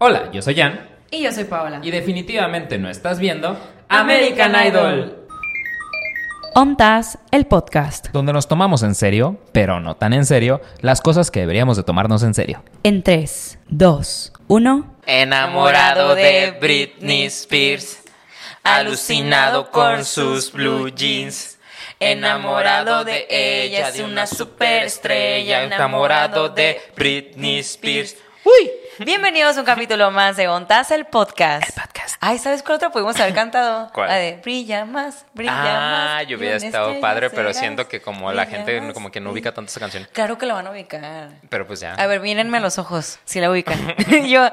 Hola, yo soy Jan. Y yo soy Paola. Y definitivamente no estás viendo American Idol. Ontas, el podcast. Donde nos tomamos en serio, pero no tan en serio, las cosas que deberíamos de tomarnos en serio. En 3, 2, 1. Enamorado de Britney Spears, alucinado con sus blue jeans. Enamorado de ella, de una superestrella, enamorado de Britney Spears. ¡Uy! Bienvenidos a un capítulo más de Ontas, el podcast. El podcast. Ay, ¿sabes cuál otro pudimos haber cantado? ¿Cuál? La de Brilla más, brilla más. Ah, yo hubiera estado padre, pero serás, siento que como la gente más, como que no ubica tanto esa canción. Claro que la van a ubicar. Pero pues ya. A ver, mírenme a los ojos, si la ubican. yo,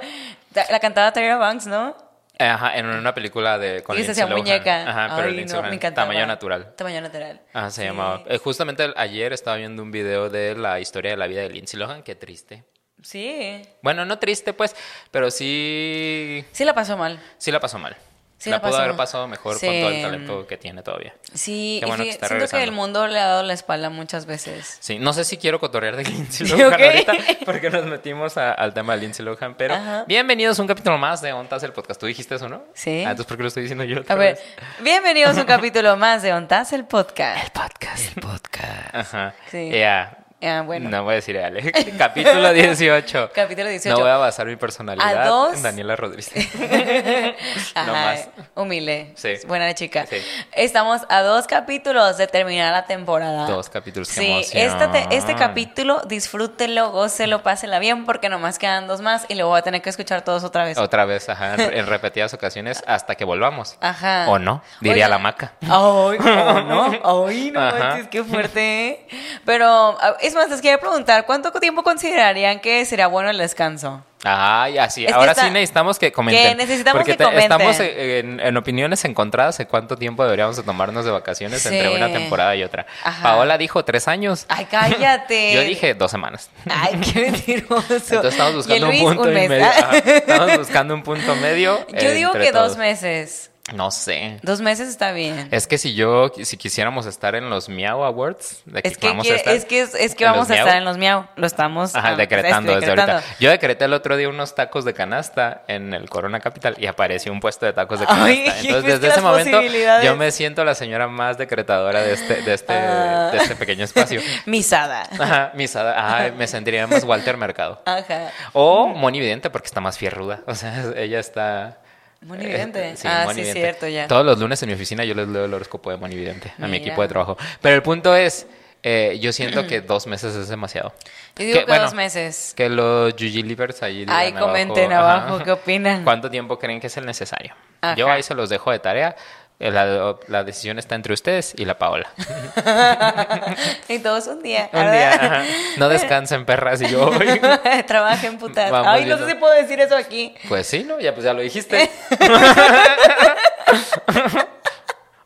la cantaba Tyra Banks, ¿no? Ajá, en una película de con y se Lindsay hacía Lohan. muñeca. Ajá, pero Ay, Lindsay no, Lohan, me encantaba. Tamaño natural. Tamaño natural. Ajá, se Sí. llamaba. Eh, justamente ayer estaba viendo un video de la historia de la vida de Lindsay Lohan, qué triste. Sí. Bueno, no triste pues, pero sí Sí la pasó mal. sí la pasó mal. Sí la, la pudo haber pasado mejor Sí. con todo el talento que tiene todavía. Sí, Qué y que está siento que el mundo le ha dado la espalda muchas veces. Sí, no sé si quiero cotorrear de Lindsay Lohan ok. ahorita, porque nos metimos a- al tema de Lindsay Lohan, pero Ajá. bienvenidos a un capítulo más de Ontas el podcast. ¿Tú dijiste eso, no? Sí. Ah, entonces ¿por qué lo estoy diciendo yo? A otra ver, vez? bienvenidos a un capítulo más de Ontas, el podcast. podcast. El podcast. Ajá. Sí. Ya. Ah, bueno. No voy a decir Ale. Capítulo 18. Capítulo 18. No voy a basar mi personalidad A dos. en Daniela Rodríguez. Ajá, no más. humilde. Sí. Buena chica. Sí. Estamos a dos capítulos de terminar la temporada. Dos capítulos, qué Sí, esta te- este capítulo disfrútenlo, gócelo, pásela bien porque nomás quedan dos más y luego voy a tener que escuchar todos otra vez. Otra vez, ajá, en repetidas ocasiones hasta que volvamos. Ajá. O no, diría la maca. Ay, oh, no, ay, no Ajá. manches, qué fuerte. ¿eh? Pero, a- es más, les quería preguntar, ¿cuánto tiempo considerarían que sería bueno el descanso? Así. Es que Ahora está- sí necesitamos que comenten. que necesitamos porque que comenten. estamos en, en opiniones encontradas de cuánto tiempo deberíamos de tomarnos de vacaciones Sí. entre una temporada y otra. Ajá. Paola dijo tres años. Ay, cállate. Yo dije dos semanas. Ay, qué mentiroso. Entonces estamos buscando un punto un y medio. Ajá, Estamos buscando un punto medio. Yo digo que dos meses. No sé. Dos meses está bien. Es que si yo, si quisiéramos estar en los Miau Awards, de que Es que, vamos a estar es que, es, vamos los a estar en los miau. Lo estamos Ajá, ah, decretando este, desde ahorita. Yo decreté el otro día unos tacos de canasta en el Corona Capital y apareció un puesto de tacos de canasta. Ay, Entonces, desde ese momento, yo me siento la señora más decretadora de este, de este, Ah. de este pequeño espacio. Misada. Ajá, misada. Ay, me sentiría más Walter Mercado. Ajá. O Moni Vidente, porque está más fierruda. O sea, ella está. Moni Vidente. Eh, sí, Ah, sí, cierto, ya. Todos los lunes en mi oficina yo les leo el horóscopo de Moni Vidente a mi equipo de trabajo. Pero el punto es, eh, yo siento que dos meses es demasiado. Yo digo que, bueno, dos meses. Que los Yuji Livers ahí Ay, comenten abajo qué opinan. ¿Cuánto tiempo creen que es el necesario? Ajá. Yo ahí se los dejo de tarea. Eh, La, la decisión está entre ustedes y la Paola. y todos un día. Un día, ajá. no descansen perras y yo hoy. Trabajen putas. Vamos Ay, no sé si puedo decir eso aquí. Pues sí, ¿no? Ya pues ya lo dijiste.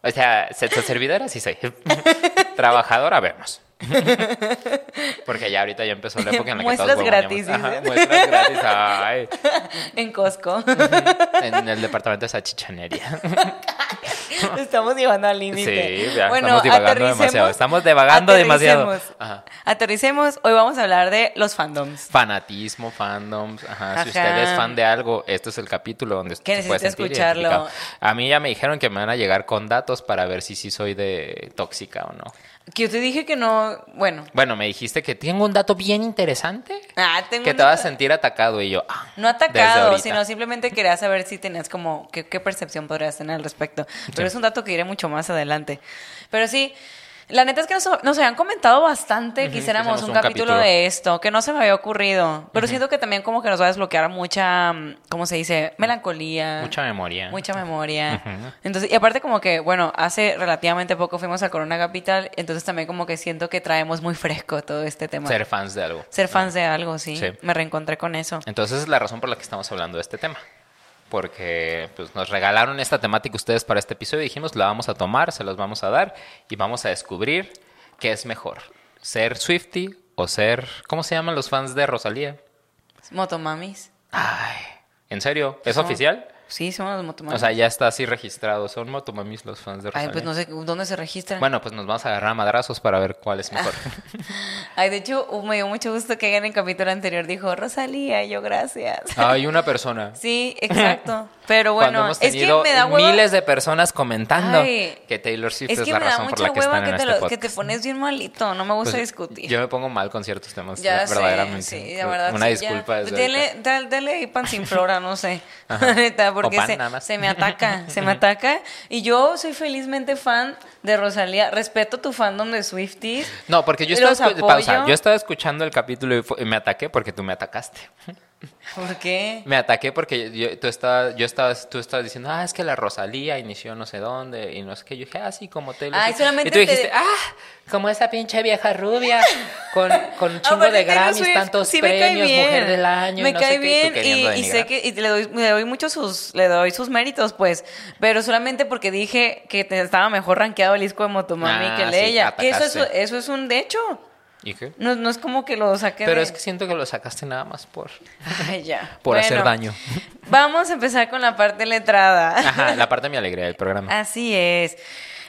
o sea, sexo servidora sí soy. Trabajadora, vemos. Porque ya ahorita ya empezó la época en la que Muestras todos gratis. Ajá, muestras gratis. Ay, En Costco. en el departamento de salchichanería. Estamos llevando al límite. Sí, ya bueno, estamos divagando demasiado. Estamos divagando demasiado. Ajá. Aterricemos. Hoy vamos a hablar de los fandoms. Fanatismo, fandoms. Ajá. Si usted es fan de algo, este es el capítulo donde usted se puede sentir escucharlo. A mí ya me dijeron que me van a llegar con datos para ver si sí soy de tóxica o no. Que yo te dije que no. Bueno. Bueno, me dijiste que tengo un dato bien interesante. Ah, tengo Que un te vas a sentir atacado y yo. ah, No atacado, sino simplemente quería saber si tenías como qué, qué percepción podrías tener al respecto. Pero es un dato que iré mucho más adelante. Pero sí, la neta es que nos, nos habían comentado bastante que un, un capítulo, capítulo. de esto, que no se me había ocurrido. Pero siento que también como que nos va a desbloquear mucha, ¿cómo se dice? Melancolía. Mucha memoria. Mucha memoria. Entonces, y aparte como que, bueno, hace relativamente poco fuimos a Corona Capital, entonces también como que siento que traemos muy fresco todo este tema. Ser fans de algo. Ser fans de algo, sí. Sí. Me reencontré con eso. Entonces es la razón por la que estamos hablando de este tema. Porque pues, nos regalaron esta temática ustedes para este episodio dijimos, la vamos a tomar, se los vamos a dar y vamos a descubrir qué es mejor. Ser Swifty o ser... ¿Cómo se llaman los fans de Rosalía? Motomamis. Ay, ¿en serio? ¿Es oficial? Sí, somos los motomamis. O sea, ya está así registrado. Son motomamis los fans de Ay, Rosalía. pues no sé dónde se registran. Bueno, pues nos vamos a agarrar a madrazos para ver cuál es mejor. Ay, de hecho, uh, me dio mucho gusto que en el capítulo anterior dijo Rosalía, yo gracias. Hay una persona. Sí, exacto. Pero Cuando bueno, es que me da hueva. miles de personas comentando Ay. que Taylor Swift Es la razón por la que están que en te, este lo- que te pones bien malito. No me gusta Pues, discutir. Yo me pongo mal con ciertos temas, Ya verdaderamente. sí, la verdad. Una sí, disculpa ya. Dele, dale, dale pan sin flora, no sé. Porque pan, se, me ataca, se me ataca. Y yo soy felizmente fan de Rosalía. Respeto tu fandom de Swifties. No, porque yo estaba, pausa, yo estaba escuchando el capítulo y me ataqué porque tú me atacaste. ¿Por qué? Me ataqué porque yo, tú estabas, yo estabas, tú estabas diciendo, ah, es que la Rosalía inició no sé dónde y no sé qué. Yo dije, ah, sí, como Taylor Ay, Swift". solamente Y tú dijiste, te- ah, como esa pinche vieja rubia con, con un chingo de Grammys, tantos sí premios, mujer del año. Me y no cae sé qué, y bien y, queriendo y sé que y le doy, le doy mucho sus, le doy sus méritos, pues. Pero solamente porque dije que te- estaba mejor rankeado el disco de Motomami Ah, que el sí, ella. Que eso, es, eso es un de hecho. ¿Y qué? No, no es como que lo saqué Pero de- es que siento que lo sacaste nada más por, Ay, ya. por hacer daño. Vamos a empezar con la parte letrada. Ajá, la parte de mi alegría del programa. Así es.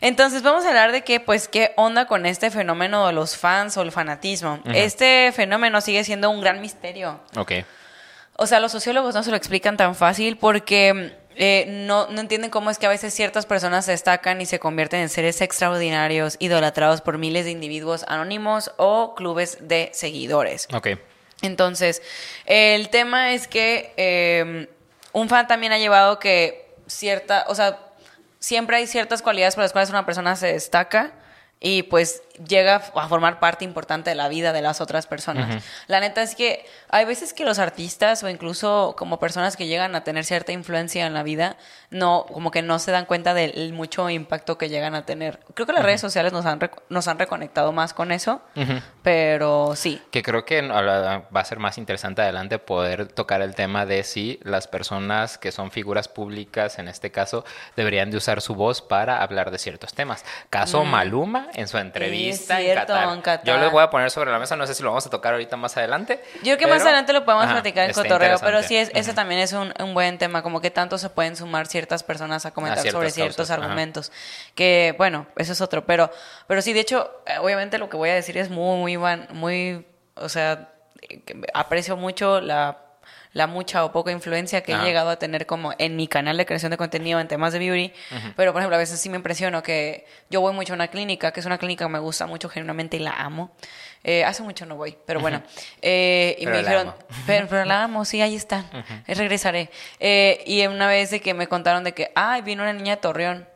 Entonces vamos a hablar de qué, pues, qué onda con este fenómeno de los fans o el fanatismo. Este fenómeno sigue siendo un gran misterio. Ok. O sea, los sociólogos no se lo explican tan fácil porque eh, no, no entienden cómo es que a veces ciertas personas se destacan y se convierten en seres extraordinarios, idolatrados por miles de individuos anónimos o clubes de seguidores. Ok. Entonces, el tema es que eh, un fan también ha llevado que cierta, o sea, siempre hay ciertas cualidades por las cuales una persona se destaca y pues llega a formar parte importante de la vida de las otras personas. La neta es que hay veces que los artistas o incluso como personas que llegan a tener cierta influencia en la vida, no, como que no se dan cuenta del mucho impacto que llegan a tener. Creo que las redes sociales nos han, nos han reconectado más con eso, pero sí. Que creo que va a ser más interesante adelante poder tocar el tema de si las personas que son figuras públicas, en este caso, deberían de usar su voz para hablar de ciertos temas. Caso Maluma en su entrevista en, cierto, Qatar. en Qatar. Yo les voy a poner sobre la mesa, no sé si lo vamos a tocar ahorita más adelante. Yo creo que más adelante lo podemos Ajá, platicar en cotorreo, pero sí, es, ese también es un, un buen tema, como que tanto se pueden sumar ciertas personas a comentar sobre ciertos causas, ajá. argumentos. Que, bueno, eso es otro, pero, pero sí, de hecho, eh, obviamente lo que voy a decir es muy, muy, muy, o sea, eh, aprecio mucho la la mucha o poca influencia que he llegado a tener como en mi canal de creación de contenido en temas de beauty, pero por ejemplo a veces sí me impresiono que yo voy mucho a una clínica, que es una clínica que me gusta mucho genuinamente y la amo. Eh, hace mucho no voy, pero bueno. Eh, y Pero me dijeron, amo. pero, pero la amo, sí, ahí están. Eh, Regresaré. Eh, y una vez de que me contaron de que, ay, vino una niña de Torreón,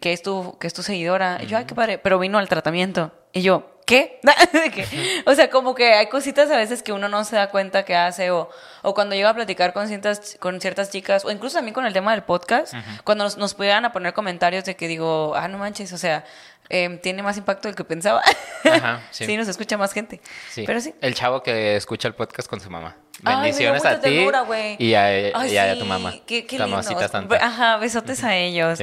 que es tu, que es tu seguidora. Y yo, ay, qué padre, pero vino al tratamiento. Y yo, ¿qué? O sea, como que hay cositas a veces que uno no se da cuenta que hace, o, o cuando llego a platicar con ciertas, con ciertas chicas, o incluso también con el tema del podcast, cuando nos, nos pudieran a poner comentarios de que digo, ah, no manches, o sea, em, tiene más impacto del que pensaba. Ajá, sí. sí, nos escucha más gente. Sí. Pero sí. El chavo que escucha el podcast con su mamá. Ay, Bendiciones mucha a ti y a, Ay, y a tu mamá. Qué, qué santa. Ajá, besotes a ellos.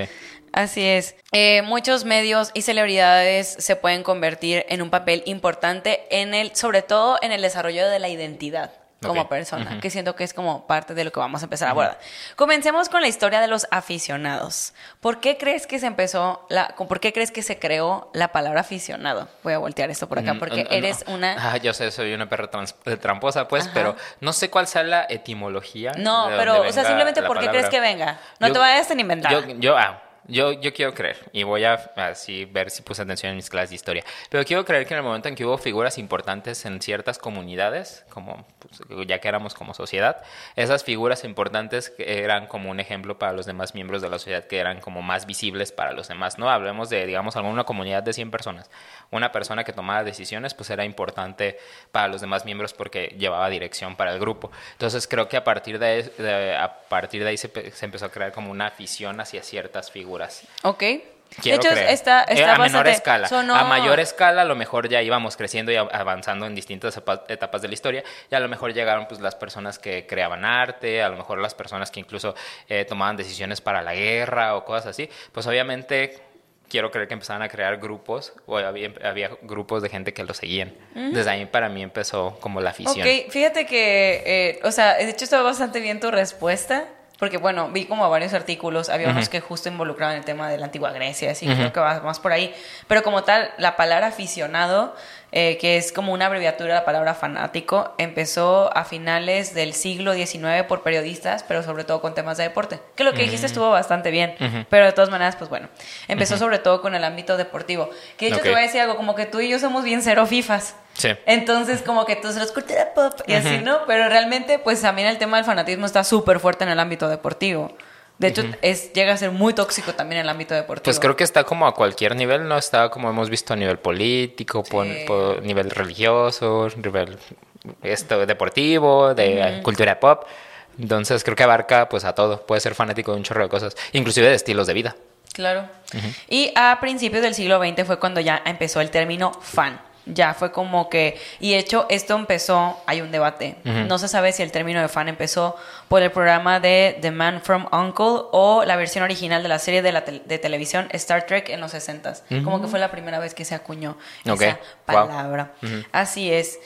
Sí. Así es. Eh, muchos medios y celebridades se pueden convertir en un papel importante en el, sobre todo en el desarrollo de la identidad como Ok. persona, que siento que es como parte de lo que vamos a empezar a abordar. Comencemos con la historia de los aficionados. ¿Por qué crees que se empezó la, por qué crees que se creó la palabra aficionado? Voy a voltear esto por acá Mm, porque no, eres no. una Ah, yo sé, soy una perra eh, tramposa, pues, Ajá. pero no sé cuál sea la etimología. No, pero, o sea, simplemente ¿por qué crees que venga? No Yo- te vayas a inventar. Yo, yo, ah, yo, yo quiero creer, y voy a así ver si puse atención en mis clases de historia, pero quiero creer que en el momento en que hubo figuras importantes en ciertas comunidades, como pues, ya que éramos como sociedad, esas figuras importantes eran como un ejemplo para los demás miembros de la sociedad, que eran como más visibles para los demás, ¿no? Hablemos de, digamos, alguna comunidad de 100 personas. Una persona que tomaba decisiones, pues era importante para los demás miembros porque llevaba dirección para el grupo. Entonces creo que a partir de, de- a partir de ahí se, se empezó a crear como una afición hacia ciertas figuras. Ok. Quiero de hecho, creer. está, Eh, está a menor escala. sonó- A mayor escala, a lo mejor ya íbamos creciendo y avanzando en distintas etapas de la historia. Y a lo mejor llegaron pues las personas que creaban arte, a lo mejor las personas que incluso eh, tomaban decisiones para la guerra o cosas así. Pues obviamente quiero creer que empezaban a crear grupos o había, había grupos de gente que lo seguían. Desde ahí para mí empezó como la afición. Ok, fíjate que, eh, o sea, de hecho está bastante bien tu respuesta. Porque bueno, vi como varios artículos, había unos que justo involucraban el tema de la antigua Grecia, así que creo que va más por ahí. Pero como tal, la palabra aficionado, eh, que es como una abreviatura de la palabra fanático, empezó a finales del siglo XIX por periodistas, pero sobre todo con temas de deporte. Que lo que dijiste estuvo bastante bien, pero de todas maneras, pues bueno, empezó sobre todo con el ámbito deportivo. Que de hecho te voy a decir algo, como que tú y yo somos bien cero FIFAs. Sí. Entonces, como que tú los cultura pop y así, ¿no? Pero realmente, pues también el tema del fanatismo está súper fuerte en el ámbito deportivo. De hecho, es, llega a ser muy tóxico también en el ámbito deportivo. Pues creo que está como a cualquier nivel, ¿no? Está como hemos visto a nivel político, nivel religioso, nivel esto, deportivo, de cultura pop. Entonces creo que abarca pues a todo. Puede ser fanático de un chorro de cosas, inclusive de estilos de vida. Claro. Y a principios del siglo XX fue cuando ya empezó el término fan. Ya fue como que, y de hecho esto empezó, hay un debate. No se sabe si el término de fan empezó por el programa de The Man from Uncle o la versión original de la serie de, la de televisión Star Trek en los 60s. Como que fue la primera vez que se acuñó esa Wow. palabra. Así es.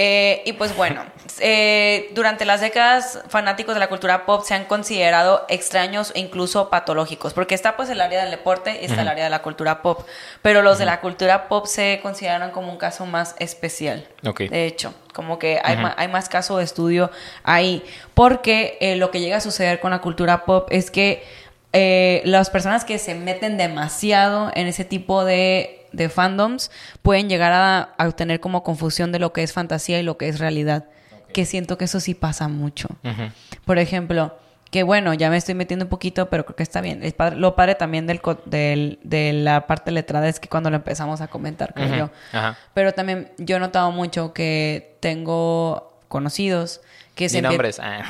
Eh, y pues bueno, eh, durante las décadas fanáticos de la cultura pop se han considerado extraños e incluso patológicos, porque está pues el área del deporte y está el área de la cultura pop, pero los de la cultura pop se consideran como un caso más especial. De hecho, como que hay, ma- hay más caso de estudio ahí, porque eh, lo que llega a suceder con la cultura pop es que eh, las personas que se meten demasiado en ese tipo de, de fandoms pueden llegar a, a tener como confusión de lo que es fantasía y lo que es realidad. Que siento que eso sí pasa mucho. Por ejemplo, que bueno, ya me estoy metiendo un poquito, pero creo que está bien. Padre- lo padre también del, de la parte letrada es que cuando lo empezamos a comentar, creo yo. Ajá. Pero también yo he notado mucho que tengo conocidos que se nombres. Ah.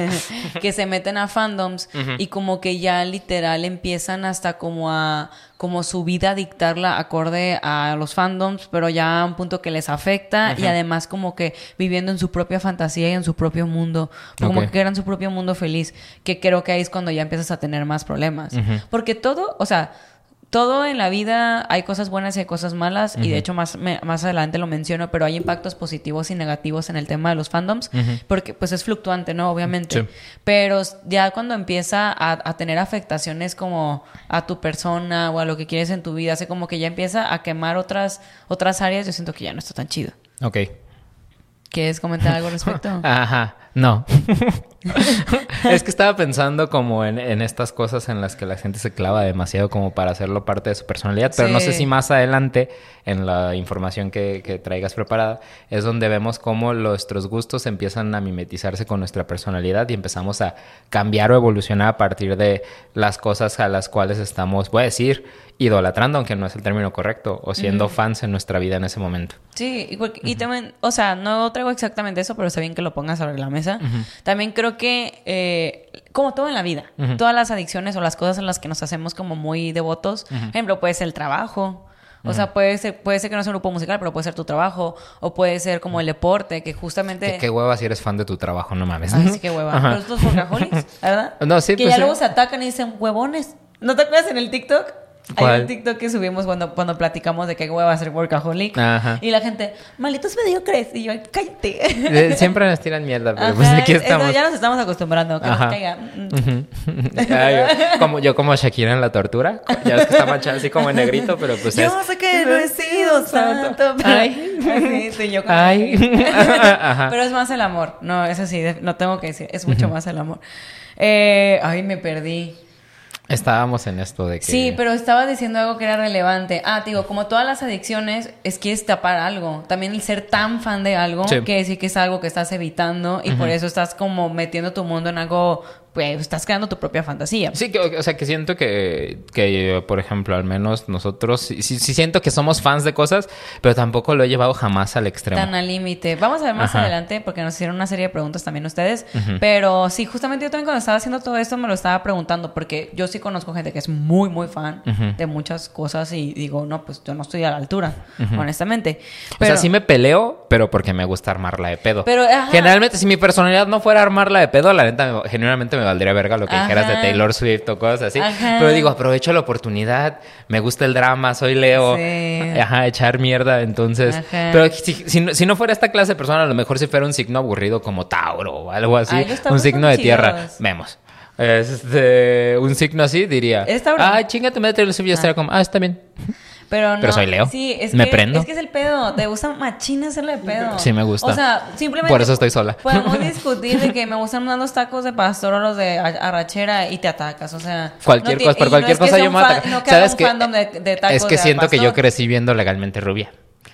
que se meten a fandoms y como que ya literal empiezan hasta como a como su vida dictarla acorde a los fandoms, pero ya a un punto que les afecta y además como que viviendo en su propia fantasía y en su propio mundo, como que crean su propio mundo feliz, que creo que ahí es cuando ya empiezas a tener más problemas. Porque todo, o sea, todo en la vida hay cosas buenas y hay cosas malas y de hecho más, me- más adelante lo menciono, pero hay impactos positivos y negativos en el tema de los fandoms porque pues es fluctuante, ¿no? Obviamente. Sí. Pero ya cuando empieza a, a tener afectaciones como a tu persona o a lo que quieres en tu vida, hace como que ya empieza a quemar otras, otras áreas, yo siento que ya no está tan chido. Ok. ¿Quieres comentar algo al respecto? Ajá, no. es que estaba pensando como en, en estas cosas en las que la gente se clava demasiado como para hacerlo parte de su personalidad, pero no sé si más adelante en la información que, que traigas preparada es donde vemos cómo nuestros gustos empiezan a mimetizarse con nuestra personalidad y empezamos a cambiar o evolucionar a partir de las cosas a las cuales estamos, voy a decir, idolatrando, aunque no es el término correcto, o siendo fans en nuestra vida en ese momento. Sí, y, porque- y también, o sea, no traigo exactamente eso, pero está bien que lo pongas sobre la mesa. También creo que, eh, como todo en la vida, todas las adicciones o las cosas en las que nos hacemos como muy devotos, por ejemplo, puede ser el trabajo. O sea, puede ser, puede ser que no sea un grupo musical, pero puede ser tu trabajo. O puede ser como el deporte, que justamente... Qué, qué hueva si eres fan de tu trabajo, no mames. Ay, sí, qué hueva. Ajá. Pero estos ¿verdad? No, sí, Que pues ya sí. luego se atacan y dicen huevones. ¿No te acuerdas en el TikTok? Hay un TikTok que subimos cuando, cuando platicamos de qué hueva ser workaholic. Ajá. Y la gente, malditos mediocres. Y yo, cállate. Eh, Siempre nos tiran mierda, pero Ajá, pues aquí es- estamos. ya nos estamos acostumbrando. Que nos caiga. Ay, como yo como Shakira en la tortura. Ya ves que está manchada así como en negrito, pero pues es. Yo sé que no he sido santo. pero- Ay. Y yo como- Ay. Pero es más el amor. No, eso sí, no tengo que decir. Es mucho más el amor. Eh, ay, me perdí. Estábamos en esto de que. Sí, pero estaba diciendo algo que era relevante. Ah, te digo, como todas las adicciones, es que es tapar algo. También el ser tan fan de algo, Sí. quiere decir que es algo que estás evitando y por eso estás como metiendo tu mundo en algo, pues estás creando tu propia fantasía. Sí, que, o sea, que siento que, que, por ejemplo, al menos nosotros, sí, sí siento que somos fans de cosas, pero tampoco lo he llevado jamás al extremo. Tan al límite. Vamos a ver más Ajá. adelante porque nos hicieron una serie de preguntas también ustedes. Pero sí, justamente yo también cuando estaba haciendo todo esto me lo estaba preguntando porque yo sí conozco gente que es muy, muy fan de muchas cosas y digo, no, pues yo no estoy a la altura, honestamente. o sea, sí me peleo, pero porque me gusta armarla de pedo. Pero. Generalmente, si mi personalidad no fuera armarla de pedo, la neta, me- genuinamente me valdría verga lo que dijeras de. Taylor Swift o cosas así. Ajá. Pero digo, aprovecho la oportunidad, me gusta el drama, soy Leo. Sí. Ajá, echar mierda, entonces. Ajá. Pero si, si no- si no fuera esta clase de persona, a lo mejor si fuera un signo aburrido como Tauro o algo así, Ay, un signo de tierra, vemos. este, un signo así, diría, Es Tauro. ah, chinga tu madre, Taylor Swift", y yo estaría como, ah, está bien. Pero no. Pero soy Leo. Sí, es Me que, prendo. Es que es el pedo. Te gusta machina hacerle pedo. Sí, me gusta. O sea, simplemente. Por eso estoy sola. Podemos discutir de que me gustan más los tacos de pastor o los de arrachera y te atacas. O sea. Cualquier no cosa, por no cualquier que cosa yo me voy a fan- atacar. No que haga ¿Sabes fandom de, de tacos Es que de siento que yo crecí viendo legalmente rubia.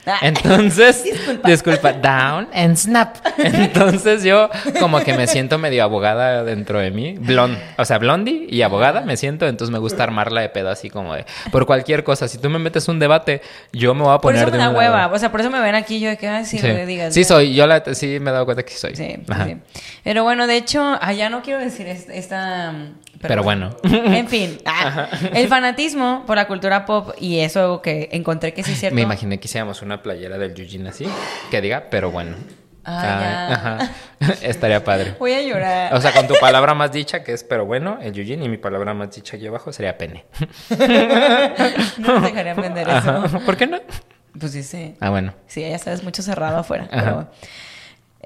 Ah. Entonces, Disculpa. disculpa, down and snap. Entonces yo como que me siento medio abogada dentro de mí, blond, o sea, blondie y abogada me siento, entonces me gusta armarla de pedo así como de por cualquier cosa, si tú me metes un debate, yo me voy a Por poner eso me de da hueva. lado. O sea, por eso me ven aquí yo de que, ay, sí, le digas. Sí soy, yo la, sí me he dado cuenta que sí soy. Sí, sí. Pero bueno, de hecho, allá no quiero decir es- esta. Pero bueno. En fin, ah, el fanatismo por la cultura pop y eso que encontré que sí es cierto. Me imaginé que hiciéramos una playera del Eugene así, que diga, pero bueno. Ah, ajá. Estaría padre. Voy a llorar. O sea, con tu palabra más dicha, que es pero bueno, el Eugene, y mi palabra más dicha aquí abajo sería pene. no me dejaría aprender eso. Ajá. ¿Por qué no? Pues sí, sí. Ah, bueno. Sí, ya sabes, mucho cerrado afuera. Pero,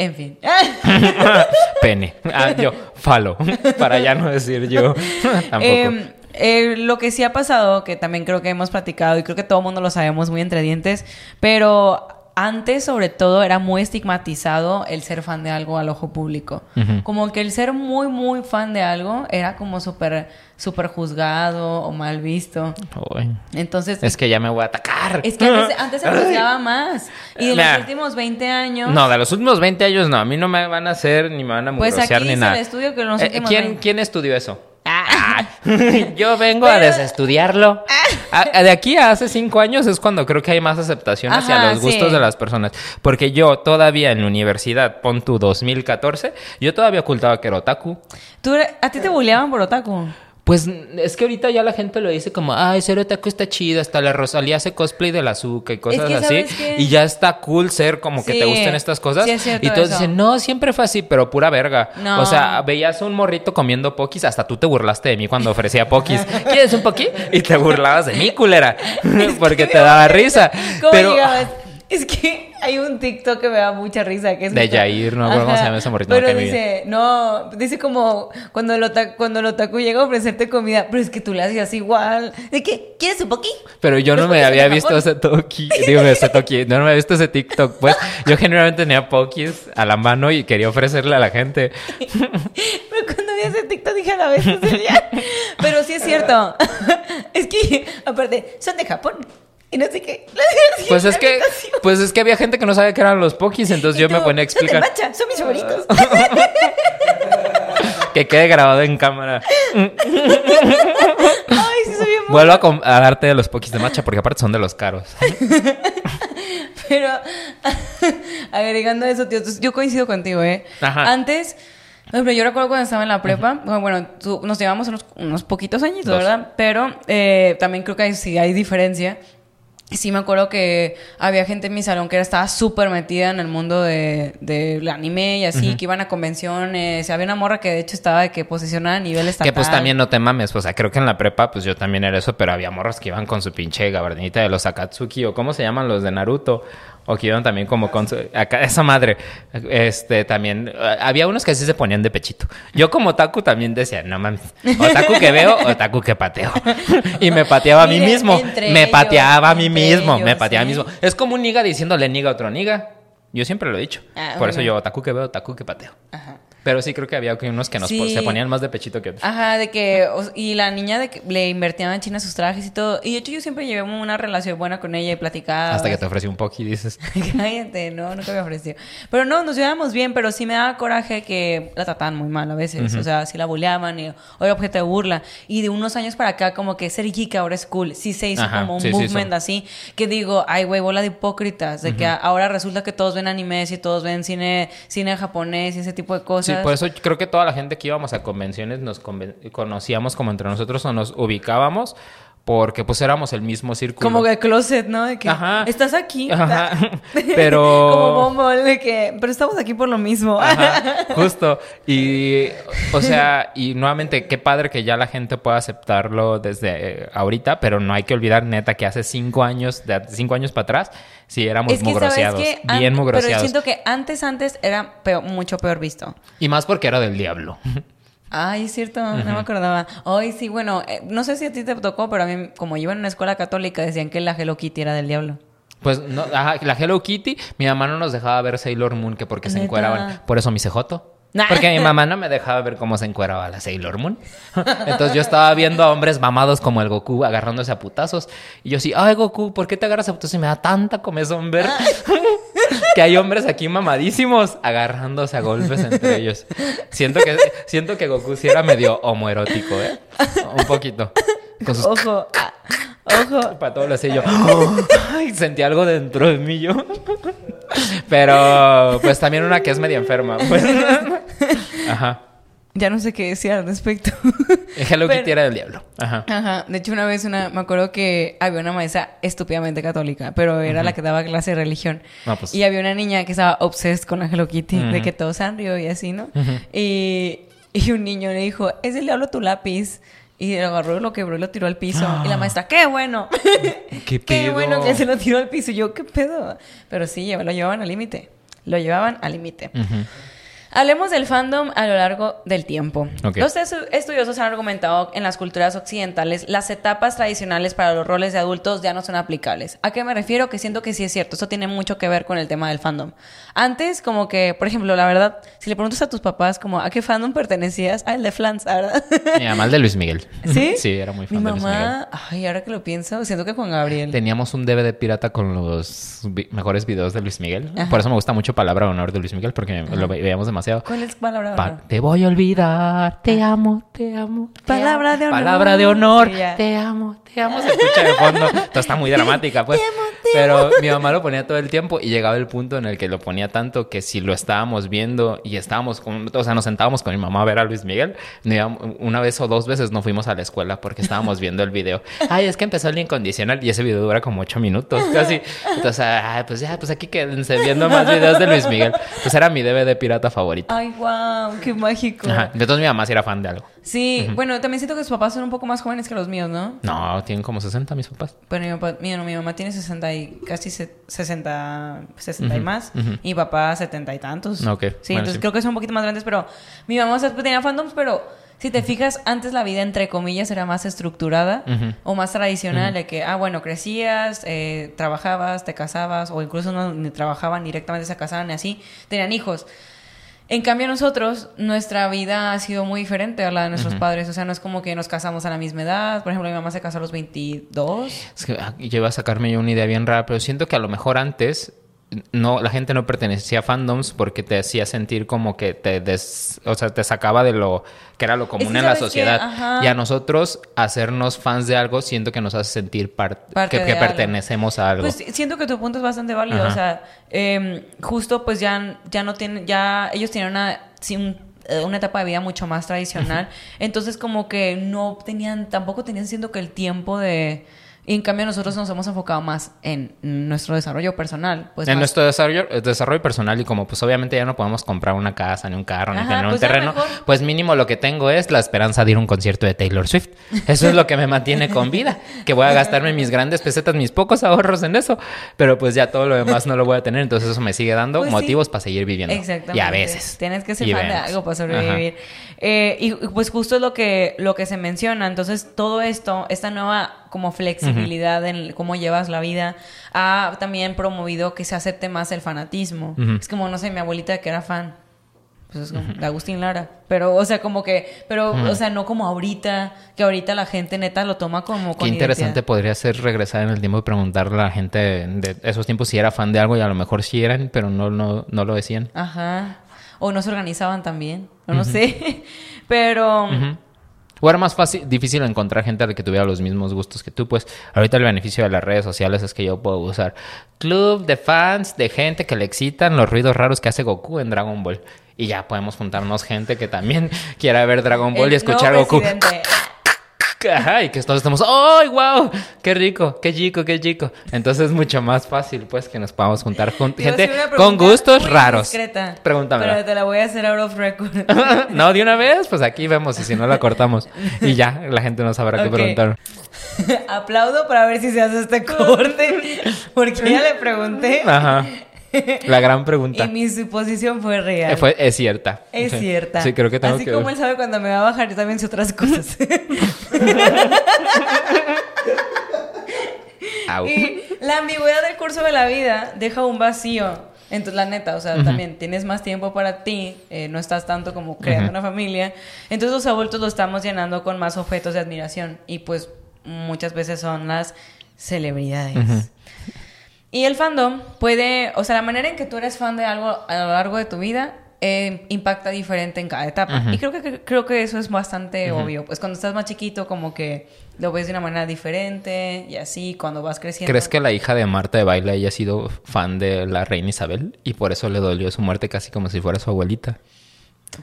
en fin. Pene. Ah, yo, falo. Para ya no decir yo. Tampoco. Eh, eh, lo que sí ha pasado, que también creo que hemos platicado y creo que todo el mundo lo sabemos muy entre dientes, pero antes sobre todo era muy estigmatizado el ser fan de algo al ojo público. Como que el ser muy, muy fan de algo era como súper, súper juzgado o mal visto. Uy. Entonces, Es que ya me voy a atacar. es que antes, antes se juzgaba más. Y de los últimos 20 años... No, de los últimos 20 años no. A mí no me van a hacer ni me van a Pues aquí mugrosear ni nada. el estudio que los Eh, ¿quién, 20. ¿Quién estudió eso? Ah. Yo vengo a desestudiarlo. A- de aquí a hace cinco años es cuando creo que hay más aceptación hacia los gustos sí. de las personas. Porque yo todavía en la universidad, pon tu 2014, yo todavía ocultaba que era otaku. ¿Tú, ¿A ti te bulleaban por otaku? Pues es que ahorita ya la gente lo dice como, ay, ser otaku está chido, hasta la Rosalía hace cosplay del azúcar y cosas que, así. Y ya está cool ser como que Sí, te gusten estas cosas. sí es y todos eso. dicen, no, siempre fue así, pero pura verga. No. O sea, veías un morrito comiendo pokis, hasta tú te burlaste de mí cuando ofrecía pokis. ¿Quieres un poqui? Y te burlabas de mí, culera. Porque te daba risa. ¿Cómo Pero llegabas? Es que hay un TikTok que me da mucha risa. Que es De Yair, no me acuerdo cómo se llama ese morrito, Pero no, que dice, no, dice como cuando el, otaku, cuando el otaku llega a ofrecerte comida, pero es que tú le hacías igual. ¿De qué? ¿Quieres un poqui? Pero yo no me había visto ese toki, digo, ese toki, no me había visto ese TikTok, pues yo generalmente tenía pokis a la mano y quería ofrecerle a la gente. Pero cuando vi ese TikTok dije a la vez, ¿en serio? Pero sí es cierto. es que, aparte, son de Japón. Y no sé qué. Pues es que, pues es que había gente que no sabía que eran los pokis, entonces yo me ponía a explicar son mis favoritos. que quede grabado en cámara. Ay, sí, soy bien Vuelvo a, a darte de los pokis de matcha porque aparte son de los caros. Pero agregando eso, tío, yo coincido contigo, ¿eh? Ajá. Antes, ejemplo, yo recuerdo cuando estaba en la prepa, bueno, bueno, tú- nos llevamos unos, unos poquitos añitos, Dos. ¿verdad? Pero eh, también creo que hay, sí hay diferencia. Sí me acuerdo que había gente en mi salón que estaba súper metida en el mundo de, del anime y así, que iban a convenciones. Había una morra que de hecho estaba de que posicionada a nivel estatal. Que pues también no te mames, o sea, creo que en la prepa pues yo también era eso, pero había morros que iban con su pinche gabardinita de los Akatsuki o cómo se llaman los de Naruto o que iban también como con su acá esa madre. Este también había unos que sí se ponían de pechito. Yo como otaku también decía, no mames, otaku que veo, otaku que pateo. y me pateaba a mí mismo, me ellos, pateaba a mí mismo, me pateaba a mí mismo. Es como un niga diciéndole niga a otro niga. Yo siempre lo he dicho. Ah, Por eso yo otaku que veo, otaku que pateo. Ajá. Pero sí creo que había unos que nos Sí. se ponían más de pechito que otros. Ajá, de que. Y la niña de que le invertían en China sus trajes y todo. Y de hecho, yo siempre llevé una relación buena con ella y platicaba. Hasta que te ofrecí un poqui, dices. Cállate, no, nunca me ofreció. Pero no, nos llevábamos bien, pero sí me daba coraje que la trataban muy mal a veces. O sea, sí la bulleaban y, o era objeto de burla. Y de unos años para acá, como que ser geek ahora es cool. Sí se hizo Ajá, como un sí, sí movement hizo. así. Que digo, ay, güey, bola de hipócritas. De que ahora resulta que todos ven animes y todos ven cine, cine japonés y ese tipo de Sí, por eso creo que toda la gente que íbamos a convenciones nos conven- conocíamos como entre nosotros o nos ubicábamos porque pues éramos el mismo círculo. Como que closet, ¿no? De que Ajá. estás aquí. Ajá. Pero- Como Bumble, de que. Pero estamos aquí por lo mismo. Ajá, justo. Y, o sea, y nuevamente, qué padre que ya la gente pueda aceptarlo desde eh, ahorita, pero no hay que olvidar, neta, que hace cinco años, de cinco años para atrás, sí éramos Es que, ¿sabes mugroseados. qué? Bien An- mugroseados. Pero siento que antes, antes era peor- mucho peor visto. Y más porque era del diablo. Ay, es cierto, no me acordaba. Ay, sí, bueno, eh, no sé si a ti te tocó, pero a mí, como iba en una escuela católica, decían que la Hello Kitty era del diablo. Pues no, ajá, la Hello Kitty, mi mamá no nos dejaba ver Sailor Moon, que porque se encueraban. Por eso mi cejoto. Porque mi mamá no me dejaba ver cómo se encueraba la Sailor Moon. Entonces yo estaba viendo a hombres mamados como el Goku agarrándose a putazos. Y yo sí, ay Goku, ¿por qué te agarras a putazos? Y me da tanta comezón ver que hay hombres aquí mamadísimos agarrándose a golpes entre ellos. Siento que, siento que Goku sí era medio homoerótico, ¿eh? Un poquito. Con sus Ojo, ah, ojo. para todo lo así yo. Ay, sentí algo dentro de mí yo. Pero pues también una que es medio enferma. pues. Ajá. Ya no sé qué decir al respecto. Hello Pero- Kitty era del diablo. Ajá. Ajá. De hecho, una vez una, me acuerdo que había una maestra estúpidamente católica, pero era la que daba clase de religión. No, pues. Y había una niña que estaba obsessed con la Hello Kitty, de que todo sanrio y así, ¿no? y, y un niño le dijo, es el diablo tu lápiz. Y lo agarró, lo quebró y lo tiró al piso. Y la maestra, ¡qué bueno! ¿Qué ¡Qué pedo? bueno que se lo tiró al piso! Y yo, ¿qué pedo? Pero sí, lo llevaban al límite. Lo llevaban al límite. Ujú. Hablemos del fandom a lo largo del tiempo. Ok. Los estu- estudiosos han argumentado en las culturas occidentales las etapas tradicionales para los roles de adultos ya no son aplicables. ¿A qué me refiero? Que siento que sí es cierto. Eso tiene mucho que ver con el tema del fandom. Antes, como que, por ejemplo, la verdad, si le preguntas a tus papás como a qué fandom pertenecías, al de Flans, ¿verdad? Mi mamá el de Luis Miguel. ¿Sí? Sí, era muy Mi fan de Luis Miguel. mamá, ay, ahora que lo pienso, siento que Juan Gabriel. Teníamos un DVD pirata con los vi- mejores videos de Luis Miguel. Ajá. Por eso me gusta mucho Palabra de Honor de Luis Miguel, porque lo ve- veíamos demasiado. ¿Cuál es palabra? de Pa- honor? te voy a olvidar, te amo, te amo. te Palabra amo. de honor. Palabra de honor, Sí, te amo, te amo. Se escucha de fondo. Esto está muy dramática, pues. Pero mi mamá lo ponía todo el tiempo y llegaba el punto en el que lo ponía tanto que si lo estábamos viendo y estábamos con, o sea, nos sentábamos con mi mamá a ver a Luis Miguel, una vez o dos veces no fuimos a la escuela porque estábamos viendo el video. Ay, es que empezó el incondicional y ese video dura como ocho minutos casi. Entonces, ay, pues ya, pues aquí quédense viendo más videos de Luis Miguel. Pues era mi DVD pirata favorito. Ay, wow, qué mágico. Ajá. Entonces mi mamá sí era fan de algo. Sí, bueno, también siento que sus papás son un poco más jóvenes que los míos, ¿no? No, tienen como 60 mis papás. Pero mi, papá, mi, no, mi mamá tiene 60 y casi se- 60, 60 y más. Y mi papá 70 y tantos. Ok, Sí, bueno, entonces sí. creo que son un poquito más grandes, pero mi mamá o sea, tenía fandoms, pero si te fijas, antes la vida, entre comillas, era más estructurada o más tradicional, de que, ah, bueno, crecías, eh, trabajabas, te casabas, o incluso no ni trabajaban directamente, se casaban y así, tenían hijos. En cambio nosotros, nuestra vida ha sido muy diferente a la de nuestros padres. O sea, no es como que nos casamos a la misma edad. Por ejemplo, mi mamá se casó a los 22. Es que ah, yo iba a sacarme yo una idea bien rara, pero siento que a lo mejor antes no, la gente no pertenecía a fandoms porque te hacía sentir como que te des, o sea, te sacaba de lo que era lo común en la sociedad. Y a nosotros hacernos fans de algo siento que nos hace sentir par- Parte que, pertenecemos a algo. Pues siento que tu punto es bastante válido. Ajá. O sea, eh, justo pues ya, ya no tienen, ya ellos tienen una, eh, una etapa de vida mucho más tradicional. Entonces como que no tenían, tampoco tenían siento que el tiempo de... Y en cambio nosotros nos hemos enfocado más en nuestro desarrollo personal. Pues en más- nuestro desarrollo, eh, desarrollo personal y como pues obviamente ya no podemos comprar una casa, ni un carro, ni tener un pues terreno, mejor. pues mínimo lo que tengo es la esperanza de ir a un concierto de Taylor Swift. Eso es lo que me mantiene con vida, que voy a gastarme mis grandes pesetas, mis pocos ahorros en eso, pero pues ya todo lo demás no lo voy a tener, entonces eso me sigue dando Pues sí. motivos para seguir viviendo. Exactamente. Y a veces. Tienes que ser fan de algo para sobrevivir. Eh, y pues justo es lo que, lo que se menciona. Entonces, todo esto, esta nueva como flexibilidad en cómo llevas la vida, ha también promovido que se acepte más el fanatismo. Ujú. Es como, no sé, mi abuelita que era fan. Pues es como de Agustín Lara. Pero, o sea, como que, pero, o sea, no como ahorita, que ahorita la gente neta lo toma como con Qué interesante identidad. podría ser regresar en el tiempo y preguntarle a la gente de esos tiempos si era fan de algo y a lo mejor sí eran, pero no, no, no lo decían. Ajá. O no se organizaban también. O no sé. Pero. O era más fácil, difícil encontrar gente la que tuviera los mismos gustos que tú, pues ahorita el beneficio de las redes sociales es que yo puedo usar club de fans, de gente que le excitan los ruidos raros que hace Goku en Dragon Ball. Y ya podemos juntarnos gente que también quiera ver Dragon Ball y escuchar Goku. presidente. Ajá, y que todos estamos, ¡ay, wow! ¡Qué rico! ¡Qué chico, qué chico! Entonces es mucho más fácil, pues, que nos podamos juntar iba a gente con gustos raros. Pregúntamela. Pero te la voy a hacer out of record. no, de una vez, pues aquí vemos y si no la cortamos. Y ya, la gente no sabrá qué preguntar. Aplaudo para ver si se hace este corte. Porque ya le pregunté. Ajá. La gran pregunta. Y mi suposición fue real. Eh, fue- es cierta. Es cierta. Sí, creo que tengo Así que... como él sabe cuando me va a bajar, yo también sé otras cosas. Y la ambigüedad del curso de la vida deja un vacío. Entonces, la neta, o sea, también tienes más tiempo para ti, eh, no estás tanto como creando una familia. Entonces, los adultos lo estamos llenando con más objetos de admiración. Y pues, muchas veces son las celebridades. Y el fandom puede, o sea, la manera en que tú eres fan de algo a lo largo de tu vida eh, impacta diferente en cada etapa. Y creo que, creo que eso es bastante obvio. Pues cuando estás más chiquito, como que lo ves de una manera diferente y así, cuando vas creciendo. ¿Crees que la hija de Marta de Baile haya sido fan de la reina Isabel y por eso le dolió su muerte casi como si fuera su abuelita?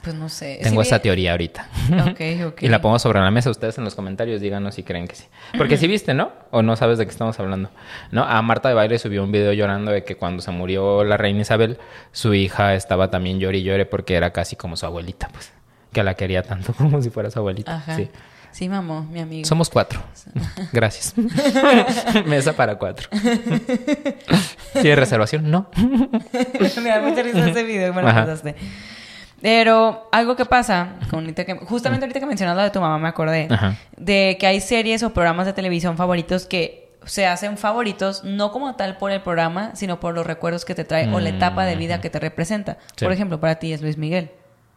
Pues no sé. Tengo esa vi- teoría ahorita. Ok, ok. Y la pongo sobre la mesa. Ustedes en los comentarios díganos si creen que sí. Porque sí viste, ¿no? O no sabes de qué estamos hablando. ¿No? A Marta de Baile subió un video llorando de que cuando se murió la reina Isabel, su hija estaba también llore y llore porque era casi como su abuelita, pues. Que la quería tanto como si fuera su abuelita. Ajá. Sí. Sí, mamó, mi amigo. Somos cuatro. Gracias. Mesa para cuatro. ¿Tiene reservación? No. me da mucha risa ese video me lo pasaste. Pero algo que pasa, con ahorita que, justamente ahorita que mencionas lo de tu mamá, me acordé Ajá. de que hay series o programas de televisión favoritos que se hacen favoritos no como tal por el programa, sino por los recuerdos que te trae o la etapa de vida que te representa. Sí. Por ejemplo, para ti es Luis Miguel.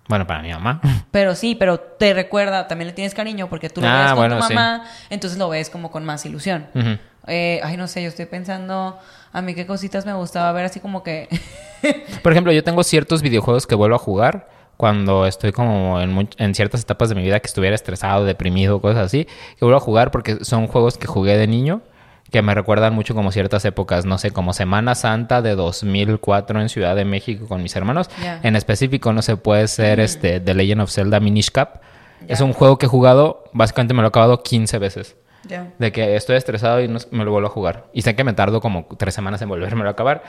Bueno, para mi mamá. Pero sí, pero te recuerda, también le tienes cariño porque tú lo Ah, ves con bueno, tu sí. mamá, entonces lo ves como con más ilusión. Ujú. Eh, ay, no sé, yo estoy pensando a mí qué cositas me gustaba ver así como que... Por ejemplo, yo tengo ciertos videojuegos que vuelvo a jugar cuando estoy como en, ciertas etapas de mi vida que estuviera estresado, deprimido, cosas así, que vuelvo a jugar porque son juegos que jugué de niño que me recuerdan mucho como ciertas épocas, no sé, como Semana Santa de 2004 en Ciudad de México con mis hermanos. En específico, no sé, puede ser este The Legend of Zelda Minish Cap. Es un juego que he jugado, básicamente me lo he acabado 15 veces. De que estoy estresado y no- me lo vuelvo a jugar. Y sé que me tardo como tres semanas en volverme a acabar,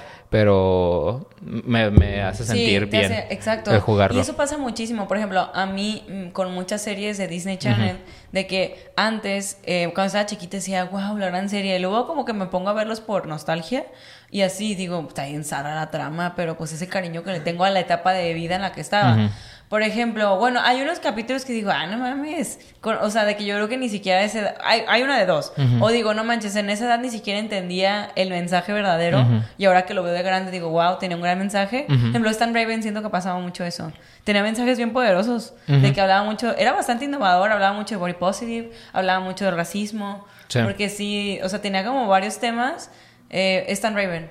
pero me, me hace sentir Sí, bien hace- exacto. el jugarlo. Y eso pasa muchísimo. Por ejemplo, a mí mm, con muchas series de Disney Channel, de que antes, eh, cuando estaba chiquita, decía, wow, la gran serie. Y luego como que me pongo a verlos por nostalgia. Y así digo, está bien zarra la trama, pero pues ese cariño que le tengo a la etapa de vida en la que estaba. Por ejemplo, bueno, hay unos capítulos que digo, ah, no mames. Con- o sea, de que yo creo que ni siquiera a esa edad. Hay, hay una de dos. O digo, no manches, en esa edad ni siquiera entendía el mensaje verdadero. Y ahora que lo veo de grande, digo, wow, tenía un gran mensaje. Por ejemplo, Stan Raven siento que pasaba mucho eso. Tenía mensajes bien poderosos. De que hablaba mucho. Era bastante innovador, hablaba mucho de body positive, hablaba mucho de racismo. Sí. Porque sí, o sea, tenía como varios temas. Eh, Stan Raven.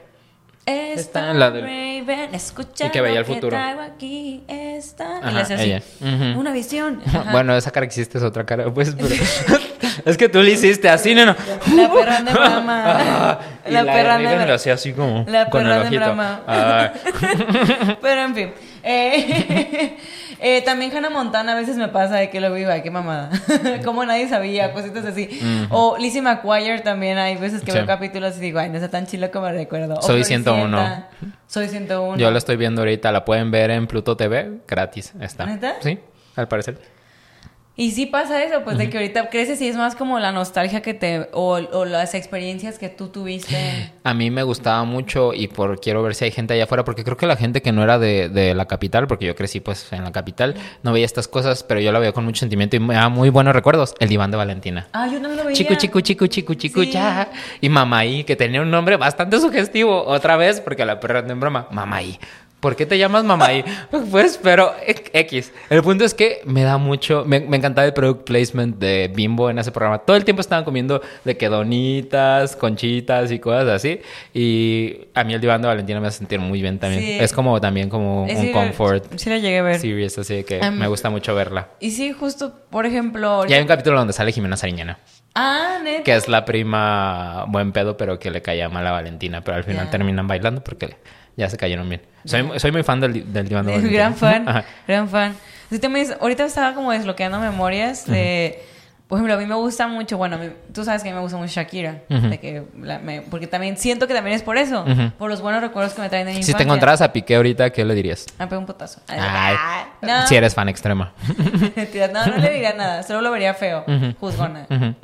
Stan la del- Raven, escucha Y que veía el futuro. aquí, está. y le hacía así, ella. Una visión. Ajá. Bueno, esa cara que hiciste es otra cara, pues, pero... es que tú le hiciste así, ¿no? no. La perra de Brahma. Y la, perra de hacía así como La perra de. Ah, Pero en fin. Eh, eh, también Hannah Montana a veces me pasa de que lo vivo, ay, qué mamada. Como nadie sabía, cositas así. O Lizzie McGuire también hay veces que Sí. veo capítulos y digo, ay, no está tan chilo como recuerdo. O Soy Floricienta. 101. Soy 101. yo la estoy viendo ahorita, la pueden ver en Pluto TV, gratis está. ¿Neta? Sí, al parecer. Y sí pasa eso, pues de que ahorita creces y es más como la nostalgia que te. O, o las experiencias que tú tuviste. A mí me gustaba mucho y por quiero ver si hay gente allá afuera, porque creo que la gente que no era de, de la capital, porque yo crecí pues en la capital, no veía estas cosas, pero yo la veía con mucho sentimiento y me daba muy buenos recuerdos. El diván de Valentina. Ah, yo no lo veía. Chico, chico, chico, chico, chico, Sí. ya. Y Mamaí, que tenía un nombre bastante sugestivo. Otra vez, porque la perra en broma. Mamaí. ¿Por qué te llamas Mamaí? pues, pero X. El punto es que me da mucho. Me, me encantaba el product placement de Bimbo en ese programa. Todo el tiempo estaban comiendo de que donitas, conchitas y cosas así. Y a mí el diván de Valentina me hace sentir muy bien también. Sí. Es como también como Eh, un sí, comfort Sí, la llegué a ver. series, así que me gusta mucho verla. Y sí, justo, por ejemplo. Y hay un capítulo donde sale Jimena Sariñana. Ah, neta. Que es la prima buen pedo, pero que le caía mal a Valentina. Pero al final Ya. terminan bailando porque ya se cayeron bien. Soy, soy muy fan del, del diván de Valentina. gran fan, Ajá. gran fan. También, ahorita estaba como desbloqueando memorias de... Por ejemplo, a mí me gusta mucho, bueno, tú sabes que a mí me gusta mucho Shakira, Ujú. de que la- me- porque también siento que también es por eso, Ujú. por los buenos recuerdos que me traen de mi Si te infancia. encontraras a Piqué ahorita, ¿qué le dirías? Me pegó un putazo. Ay, no, si eres fan extrema. No, no le diría nada, solo lo vería feo, Ujú. juzgona, Ujú.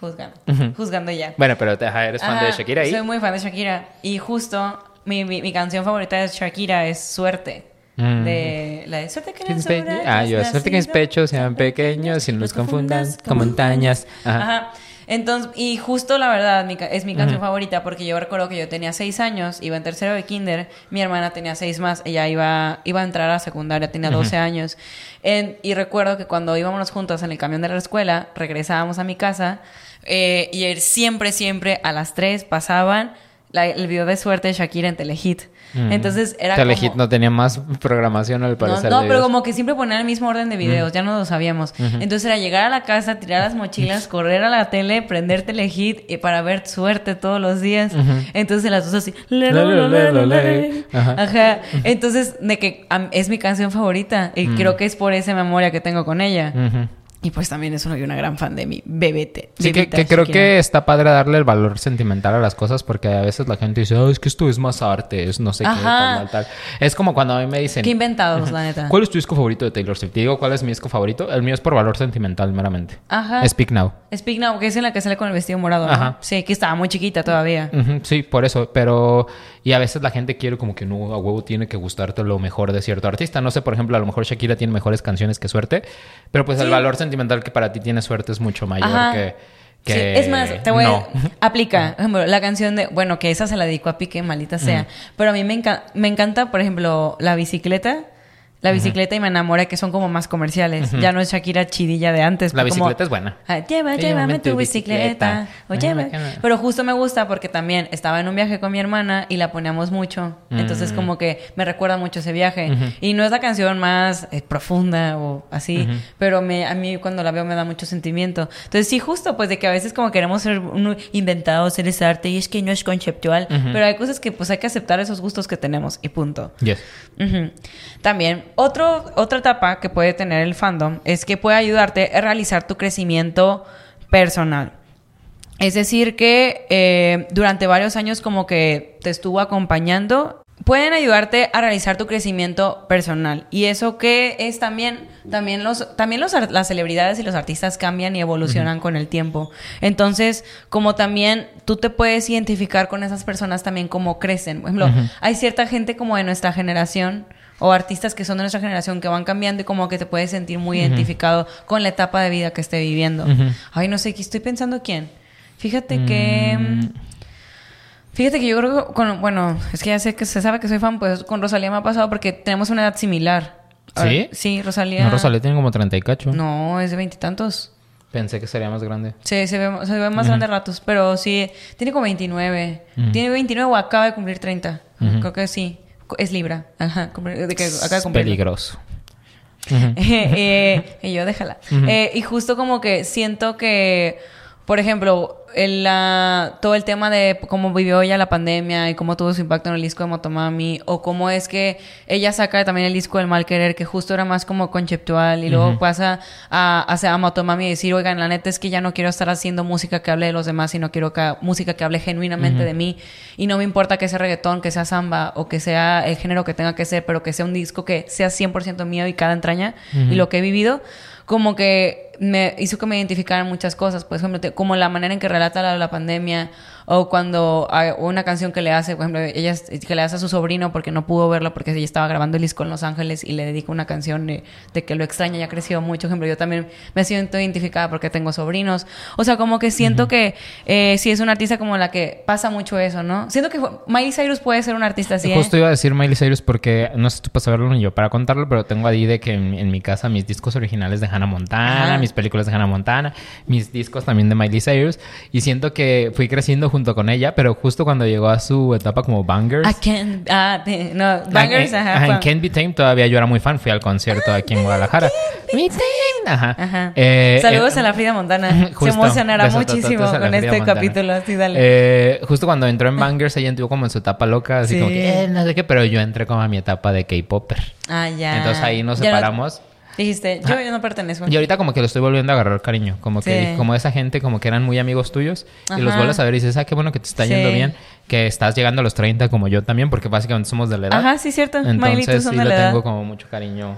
juzgando, juzgando ya. Bueno, pero te- eres fan de Ajá, Shakira ahí. Soy muy fan de Shakira. Y justo mi, mi, mi canción favorita de Shakira es Suerte. Mm. De la de Suerte que mis pe- sobra, Ah, yo, suerte que mis pechos sean pequeños y no los confundan con montañas. Ajá. Ajá. Entonces, y justo la verdad, mi es mi canción favorita porque yo recuerdo que yo tenía seis años, iba en tercero de kinder, mi hermana tenía seis más, ella iba, iba a entrar a secundaria, tenía 12 años. En- y recuerdo que cuando íbamos juntas en el camión de la escuela, regresábamos a mi casa eh, y él siempre, siempre a las tres pasaban la- el video de suerte de Shakira en Telehit. Mm. Entonces era Telehit como... no tenía más programación al No, parecer. no, de pero como que siempre ponían el mismo orden de videos, ya no lo sabíamos. Entonces era llegar a la casa, tirar las mochilas, correr a la tele, prender telehit y para ver suerte todos los días. Entonces las dos así. Ajá. Entonces, de que es mi canción favorita y creo que es por esa memoria que tengo con ella. Ujú. Y pues también soy una gran fan de mi bebete. Sí, que, creo que está padre darle el valor sentimental a las cosas porque a veces la gente dice, "Ah, es que esto es más arte, es no sé qué, Ajá. tal, tal, tal. Es como cuando a mí me dicen, Qué inventados, la neta. ¿cuál es tu disco favorito de Taylor Swift? Te digo, ¿cuál es mi disco favorito? El mío es por valor sentimental, meramente. Ajá. Speak Now. Speak Now, que es en la que sale con el vestido morado, ¿no? Ajá. Sí, que estaba muy chiquita todavía. Ujú, sí, por eso, pero... Y a veces la gente quiere como que no, a huevo tiene que gustarte lo mejor de cierto artista. No sé, por ejemplo, a lo mejor Shakira tiene mejores canciones que Suerte, pero pues el valor sentimental que para ti tiene Suerte es mucho mayor Ajá. que... que Sí, es más, te voy no. a... Aplica, por ejemplo, la canción de... Bueno, que esa se la dedico a Pique, maldita sea. Pero a mí me, enca- me encanta, por ejemplo, La Bicicleta. La Bicicleta y Me Enamora, que son como más comerciales. Ya no es Shakira chidilla de antes. La pero como- bicicleta es buena. Ah, lleva, llévame tu bicicleta. O lleva. Pero justo me gusta porque también estaba en un viaje con mi hermana y la poníamos mucho. Mm. Entonces como que me recuerda mucho ese viaje. Y no es la canción más eh, profunda o así, pero me, a mí cuando la veo me da mucho sentimiento. Entonces sí, justo pues de que a veces como queremos ser inventados, ser ese arte y es que no es conceptual. Pero hay cosas que pues hay que aceptar esos gustos que tenemos y punto. Yes. También, otro, otra etapa que puede tener el fandom es que puede ayudarte a realizar tu crecimiento personal. Es decir, que eh, durante varios años como que te estuvo acompañando, pueden ayudarte a realizar tu crecimiento personal. Y eso que es también, también, los, también los, las celebridades y los artistas cambian y evolucionan con el tiempo. Entonces, como también tú te puedes identificar con esas personas también como crecen. Por ejemplo, hay cierta gente como de nuestra generación o artistas que son de nuestra generación que van cambiando y como que te puedes sentir muy identificado con la etapa de vida que esté viviendo. Ay, no sé, estoy pensando quién. Fíjate que... Mm. Fíjate que yo creo que con, bueno, es que ya sé que se sabe que soy fan, pues con Rosalía me ha pasado porque tenemos una edad similar. ¿Sí? sí, Rosalía. No, Rosalía tiene como 30 y cacho. No, es de veintitantos. Pensé que sería más grande. Sí, se ve, se ve más grande a ratos, pero sí, tiene como 29. Tiene 29 o acaba de cumplir 30. Creo que sí. Es Libra. Ajá, de que acaba de peligroso. Eh, y yo déjala. Eh, y justo como que siento que, por ejemplo, el, la- todo el tema de cómo vivió ella la pandemia y cómo tuvo su impacto en el disco de Motomami, o cómo es que ella saca también el disco del mal querer, que justo era más como conceptual, y luego pasa a, a, a Motomami y decir, oigan, la neta es que ya no quiero estar haciendo música que hable de los demás, sino quiero que, música que hable genuinamente de mí, y no me importa que sea reggaetón, que sea samba, o que sea el género que tenga que ser, pero que sea un disco que sea 100% mío y cada entraña, y lo que he vivido, como que me hizo que me identificaran muchas cosas. Por ejemplo, como la manera en que relata la, la pandemia, o cuando hay una canción que le hace, por ejemplo, ella que le hace a su sobrino porque no pudo verla porque ella estaba grabando el disco en Los Ángeles y le dedica una canción de, de que lo extraña y ha crecido mucho. Por ejemplo, yo también me siento identificada porque tengo sobrinos. O sea, como que siento que eh, sí es una artista como la que pasa mucho eso, ¿no? Siento que Miley Cyrus puede ser una artista así. ¿eh? Justo iba a decir Miley Cyrus porque no sé tú para saberlo ni yo para contarlo, pero tengo ahí de que en, en mi casa mis discos originales de Hannah Montana, Ajá. mis películas de Hannah Montana, mis discos también de Miley Cyrus y siento que fui creciendo junto con ella, pero justo cuando llegó a su etapa como Bangers. I can't- ah, de- no, Bangers, en, ajá. ajá, en Can't Be Tamed todavía yo era muy fan, fui al concierto aquí en Guadalajara. Me Tamed, Ajá. Ajá. Eh, Saludos eh, a la Frida Montana. Se justo. emocionará Besotototes muchísimo con este Montana. capítulo. Así, dale. Eh, justo cuando entró en Bangers, ella entró como en su etapa loca, así Sí. como que, eh, no sé qué, pero yo entré como a mi etapa de K-Popper. ah, ya. Entonces ahí nos Ya no- separamos. Dijiste, yo, yo no pertenezco. Y ahorita como que lo estoy volviendo a agarrar cariño. Como que Sí. como esa gente como que eran muy amigos tuyos. Y los vuelves a ver y dices, ah, qué bueno que te está yendo bien. Que estás llegando a los 30 como yo también, porque básicamente somos de la edad. Ajá, sí, cierto. Entonces sí le tengo como mucho cariño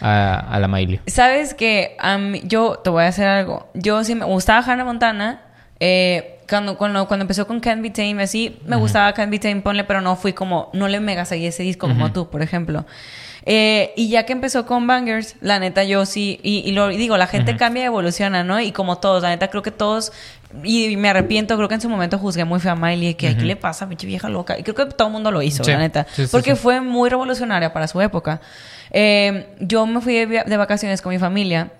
a, a la Miley. Sabes que mí- yo te voy a hacer algo. Yo sí me gustaba Hannah Montana. eh, cuando, cuando, cuando empezó con Can't Be Tame, así, me gustaba Can't Be Tame, ponle, pero no fui como, no le mega seguí ese disco como tú, por ejemplo. Eh, y ya que empezó con Bangers, la neta yo sí, y, y lo y digo, la gente cambia y evoluciona, ¿no? Y como todos, la neta creo que todos, y me arrepiento, creo que en su momento juzgué muy feo a Miley, que ¿qué le pasa, pinche vieja loca? Y creo que todo el mundo lo hizo, Sí, la neta, sí, sí, porque fue muy revolucionaria para su época. Eh, yo me fui de vacaciones con mi familia.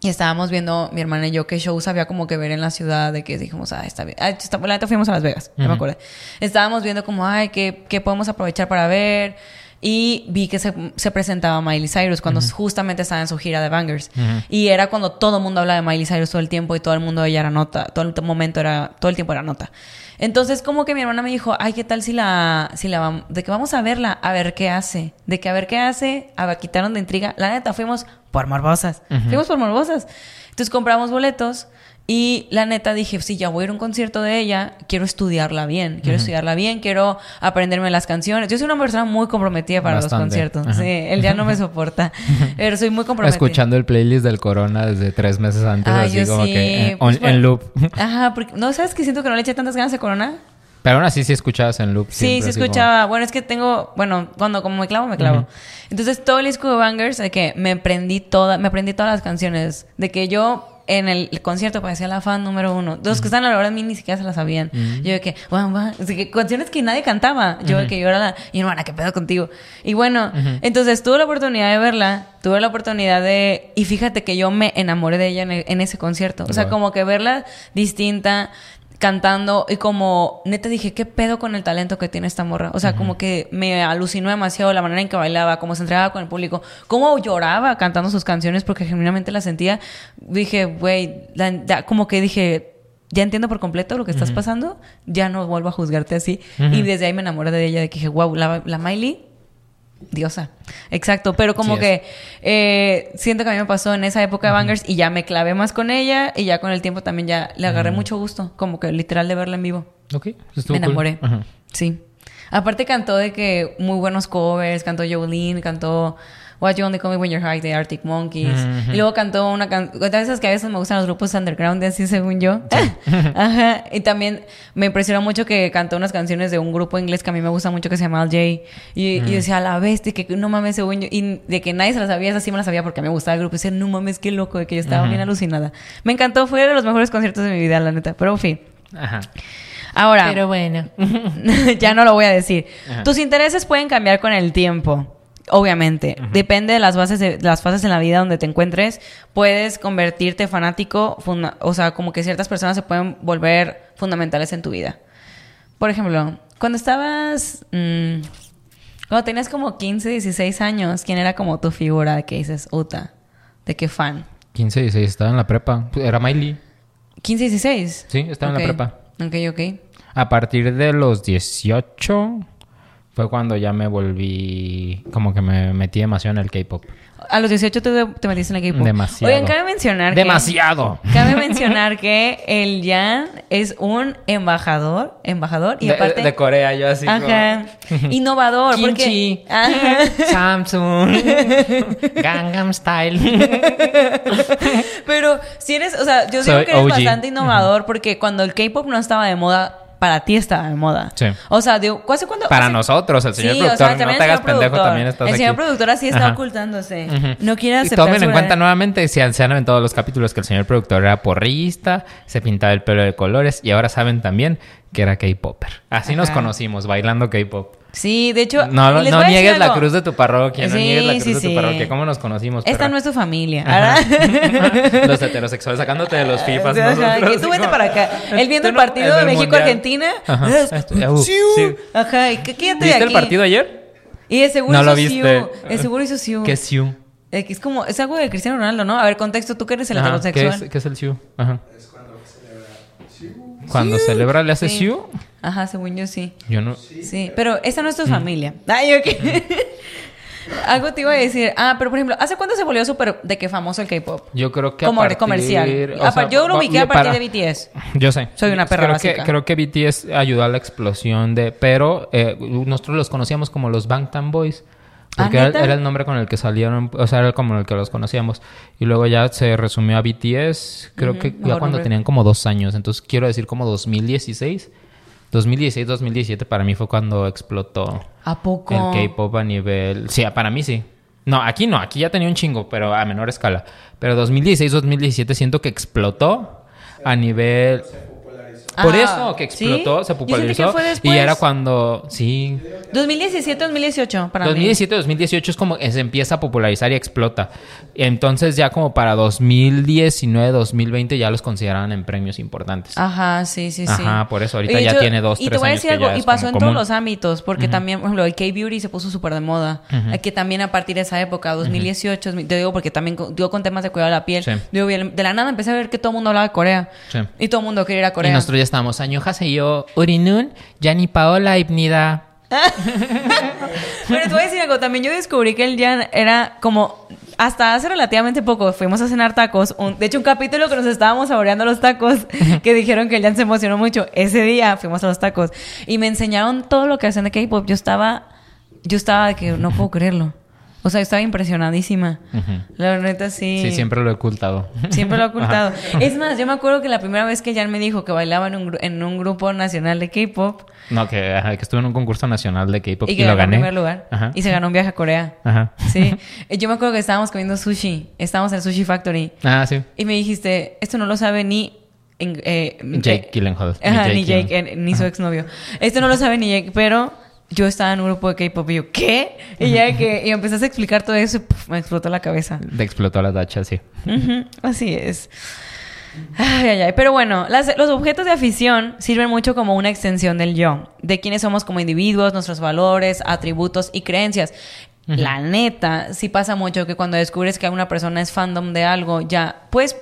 Y estábamos viendo, mi hermana y yo, qué shows había como que ver en la ciudad, de que dijimos, ah, está bien. Ah, está- la neta fuimos a Las Vegas, no me acuerdo. Estábamos viendo como, ay, ¿qué, qué podemos aprovechar para ver? Y vi que se, se presentaba Miley Cyrus cuando justamente estaba en su gira de Bangers. Y era cuando todo el mundo hablaba de Miley Cyrus todo el tiempo y todo el mundo de ella era nota. Todo el momento era, todo el tiempo era nota. Entonces, como que mi hermana me dijo, ay, ¿qué tal si la, si la vamos, de que vamos a verla, a ver qué hace? De que a ver qué hace, a quitaron de intriga. La neta, fuimos por morbosas. Fuimos por morbosas. Entonces compramos boletos y la neta dije, sí, ya voy a ir a un concierto de ella, quiero estudiarla bien, quiero estudiarla bien, quiero aprenderme las canciones. Yo soy una persona muy comprometida para los conciertos. Ajá. Sí, él ya no me soporta, pero soy muy comprometida. Escuchando el playlist del Corona desde tres meses antes, así como sí, que eh, pues, on- en loop. Ajá, porque no sabes que siento que no le eché tantas ganas a Corona. Pero aún así sí escuchabas en loop. Sí, sí como- escuchaba. Bueno, es que tengo, bueno, cuando como me clavo, me clavo. Entonces, todo el disco de Bangers, de que me aprendí toda, me aprendí todas las canciones. De que yo en el concierto parecía la fan número uno. Los que están a la hora de mí ni siquiera se las sabían. Yo de que, guau, guau. O sea, que canciones que nadie cantaba. Yo de que yo era la, y hermana, ¿qué pedo contigo? Y bueno, entonces tuve la oportunidad de verla, tuve la oportunidad de, y fíjate que yo me enamoré de ella en, en ese concierto. O sea, como que verla distinta, cantando y como neta dije, ¿qué pedo con el talento que tiene esta morra? O sea, como que me alucinó demasiado la manera en que bailaba, cómo se entregaba con el público, cómo lloraba cantando sus canciones porque genuinamente la sentía. Dije, güey, como que dije, ya entiendo por completo lo que estás pasando, ya no vuelvo a juzgarte así. Y desde ahí me enamoré de ella, de que dije, wow, la, la Miley diosa. Exacto, pero como Sí que eh, siento que a mí me pasó en esa época de Bangers y ya me clavé más con ella y ya con el tiempo también ya le agarré mucho gusto, como que literal de verla en vivo. Ok, estuvo me enamoré. Ajá. Sí. Aparte cantó de que muy buenos covers, cantó Jolene, cantó What You Only Call Me When You're High de Arctic Monkeys. Y luego cantó una canción, de esas que a veces me gustan los grupos underground, así según yo. Ajá. Y también me impresionó mucho que cantó unas canciones de un grupo inglés que a mí me gusta mucho que se llama Al J. Y, y decía, a la bestia, que no mames, según yo. Y de que nadie se la sabía, esa sí me la sabía porque me gustaba el grupo. Y decía, no mames, qué loco, de que yo estaba bien alucinada. Me encantó, fue de los mejores conciertos de mi vida, la neta. Pero en fin. Ajá. Ahora. Pero bueno. ya no lo voy a decir. Ajá. Tus intereses pueden cambiar con el tiempo. Obviamente, depende de las bases de, de las fases en la vida donde te encuentres, puedes convertirte fanático, funda- o sea, como que ciertas personas se pueden volver fundamentales en tu vida. Por ejemplo, cuando estabas, mm, cuando tenías como 15, 16 años, ¿quién era como tu figura de que dices, Uta? ¿De qué fan? 15, 16, estaba en la prepa. Era Miley. 15, 16. Sí, estaba en la prepa. Ok, ok. A partir de los 18 fue cuando ya me volví, como que me metí demasiado en el K-pop. A los 18 tú te- te metiste en el K-pop. Demasiado. Oigan, cabe mencionar que- Demasiado. Cabe mencionar que el Jan es un embajador, embajador y De, aparte de Corea, yo así ajá, innovador Kimchi. porque ajá. Samsung. Gangnam Style. pero si eres, o sea, yo digo Soy que eres OG. bastante innovador porque cuando el K-pop no estaba de moda para ti estaba de moda. Sí. O sea, digo, ¿hace cuándo? Para nosotros, el señor Sí, o productor, sea, no te hagas pendejo, productor. también estás El señor aquí. productor así está Ajá. ocultándose. No quiere Y aceptar tomen su en cuenta nuevamente, si se han en todos los capítulos, que el señor productor era porrista, se pintaba el pelo de colores y ahora saben también que era K-Popper. Así nos conocimos, bailando K-Pop. Sí, de hecho, No, no, les no voy a decir niegues la algo. cruz de tu parroquia, no niegues la cruz sí, de tu sí. parroquia. ¿Cómo nos conocimos? Esta perra? no es tu familia. Los heterosexuales sacándote de los FIFAs. Ajá, nosotros, que tú vete para acá. Él viendo el partido de el México-Argentina. Ajá. Uh, sí. Ajá, ¿y quédate ¿Viste el partido ayer? Y de seguro No lo hizo viste. Siu. De seguro hizo Siu. ¿Qué es Siu? Eh, Es como, es algo de Cristiano Ronaldo, ¿no? A ver, contexto, tú que eres el Ajá, ¿Qué heterosexual. es, qué es el Siu? Ajá. Cuando celebra le hace Sí. Siu. Ajá, según yo sí. Yo no. Sí, pero esa no es tu Mm. familia. Ay, ok. Algo te iba a decir. Ah, pero por ejemplo, ¿hace cuánto se volvió súper de que famoso el K-pop? Yo creo que Como a de partir, comercial. o A sea, par- yo lo ubiqué a partir para- de BTS. Yo sé. Soy una perra creo básica. Que, creo que BTS ayudó a la explosión de... Pero eh, nosotros los conocíamos como los Bangtan Boys. Porque ¿Ah, era, neta? era el nombre con el que salieron, o sea, era como el que los conocíamos. Y luego ya se resumió a BTS, creo que ya cuando nombre. tenían como dos años. Entonces quiero decir como 2016. 2016, 2017 para mí fue cuando explotó ¿A poco? el K-pop a nivel. Sí, para mí sí. No, aquí no, aquí ya tenía un chingo, pero a menor escala. Pero 2016, 2017 siento que explotó a nivel. Por Ah, eso que ¿sí? explotó, se popularizó. Y era cuando. Sí. 2017, 2018 para mí. 2017, 2018 es como que se empieza a popularizar y explota. Entonces ya como para 2019, 2020 ya los consideraban en premios importantes. Ajá, sí, sí, sí. Ajá, por eso ahorita Y ya yo- tiene dos, Y te voy a decir algo, y pasó en común. todos los ámbitos, porque también, por ejemplo, el K-Beauty se puso súper de moda. Que también a partir de esa época, 2018, te digo porque también digo con temas de cuidado de la piel. Sí. Digo, de la nada empecé a ver que todo el mundo hablaba de Corea. Sí. Y todo el mundo quería ir a Y Corea. nosotros ya estábamos año yo Urinun, Yani Paola Ibnida. Pero te voy a decir algo, también yo descubrí que el Jan era como hasta hace relativamente poco fuimos a cenar tacos. Un- de hecho, un capítulo que nos estábamos saboreando los tacos, que dijeron que el Jan se emocionó mucho. Ese día fuimos a los tacos y me enseñaron todo lo que hacen de K-pop. Yo estaba, yo estaba de que no puedo creerlo. O sea, estaba impresionadísima. La neta sí. Sí, siempre lo he ocultado. Siempre lo he ocultado. Ajá. Es más, yo me acuerdo que la primera vez que Jan me dijo que bailaba en un, en un grupo nacional de K-pop No, que, ajá, que estuve en un concurso nacional de K-pop y y, que lo ganó en gané. primer lugar Ajá. y se ganó un viaje a Corea. Ajá. Sí. Eh, Yo me acuerdo que estábamos comiendo sushi. Estábamos en el Sushi Factory. Ah, sí. Y me dijiste, esto no lo sabe ni... en- eh, Jake eh, Gyllenhaal. Ajá, ni Jake, eh, ni su exnovio. Esto no lo sabe ni Jake, pero yo estaba en un grupo de K-pop y yo, ¿qué? Y ya que y empezaste a explicar todo eso me explotó la cabeza. Le explotó la tacha, sí. Así es. Ay, ay, ay. Pero bueno, las- los objetos de afición sirven mucho como una extensión del yo, de quiénes somos como individuos, nuestros valores, atributos y creencias. La neta, sí pasa mucho que cuando descubres que una persona es fandom de algo, ya, pues,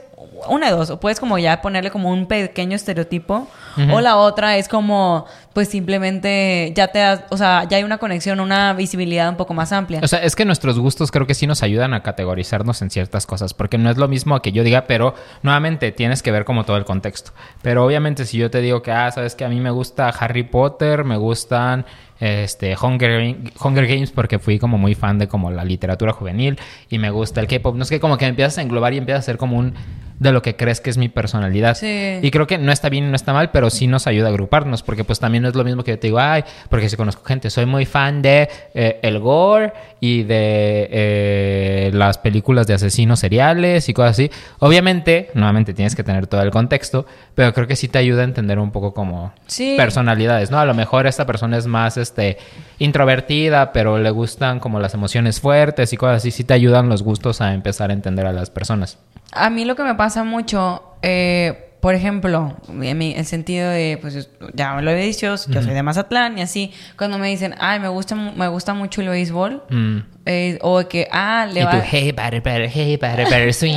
una de dos, o puedes como ya ponerle como un pequeño estereotipo, o la otra es como, pues simplemente ya te das, o sea, ya hay una conexión, una visibilidad un poco más amplia. O sea, es que nuestros gustos creo que sí nos ayudan a categorizarnos en ciertas cosas, porque no es lo mismo que yo diga, pero nuevamente tienes que ver como todo el contexto. Pero obviamente si yo te digo que, ah, sabes que a mí me gusta Harry Potter, me gustan este Hunger, Hunger Games porque fui como muy fan de como la literatura juvenil y me gusta el K-pop, no es que como que empiezas a englobar y empiezas a ser como un de lo que crees que es mi personalidad. Sí. Y creo que no está bien y no está mal, pero sí nos ayuda a agruparnos, porque pues también no es lo mismo que yo te digo, ay, porque si conozco gente, soy muy fan de eh, el gore y de eh, las películas de asesinos seriales y cosas así. Obviamente, nuevamente tienes que tener todo el contexto, pero creo que sí te ayuda a entender un poco como Sí. personalidades, ¿no? A lo mejor esta persona es más este introvertida, pero le gustan como las emociones fuertes y cosas así, sí te ayudan los gustos a empezar a entender a las personas. A mí lo que me pasa mucho, eh, por ejemplo, en mi- el sentido de, pues ya me lo he dicho, yo soy de Mazatlán y así, cuando me dicen, ay, me gusta, me gusta mucho el béisbol, Mm. eh, o que, ah, le Y va... tú, hey, butter, butter, hey, butter, butter, swing.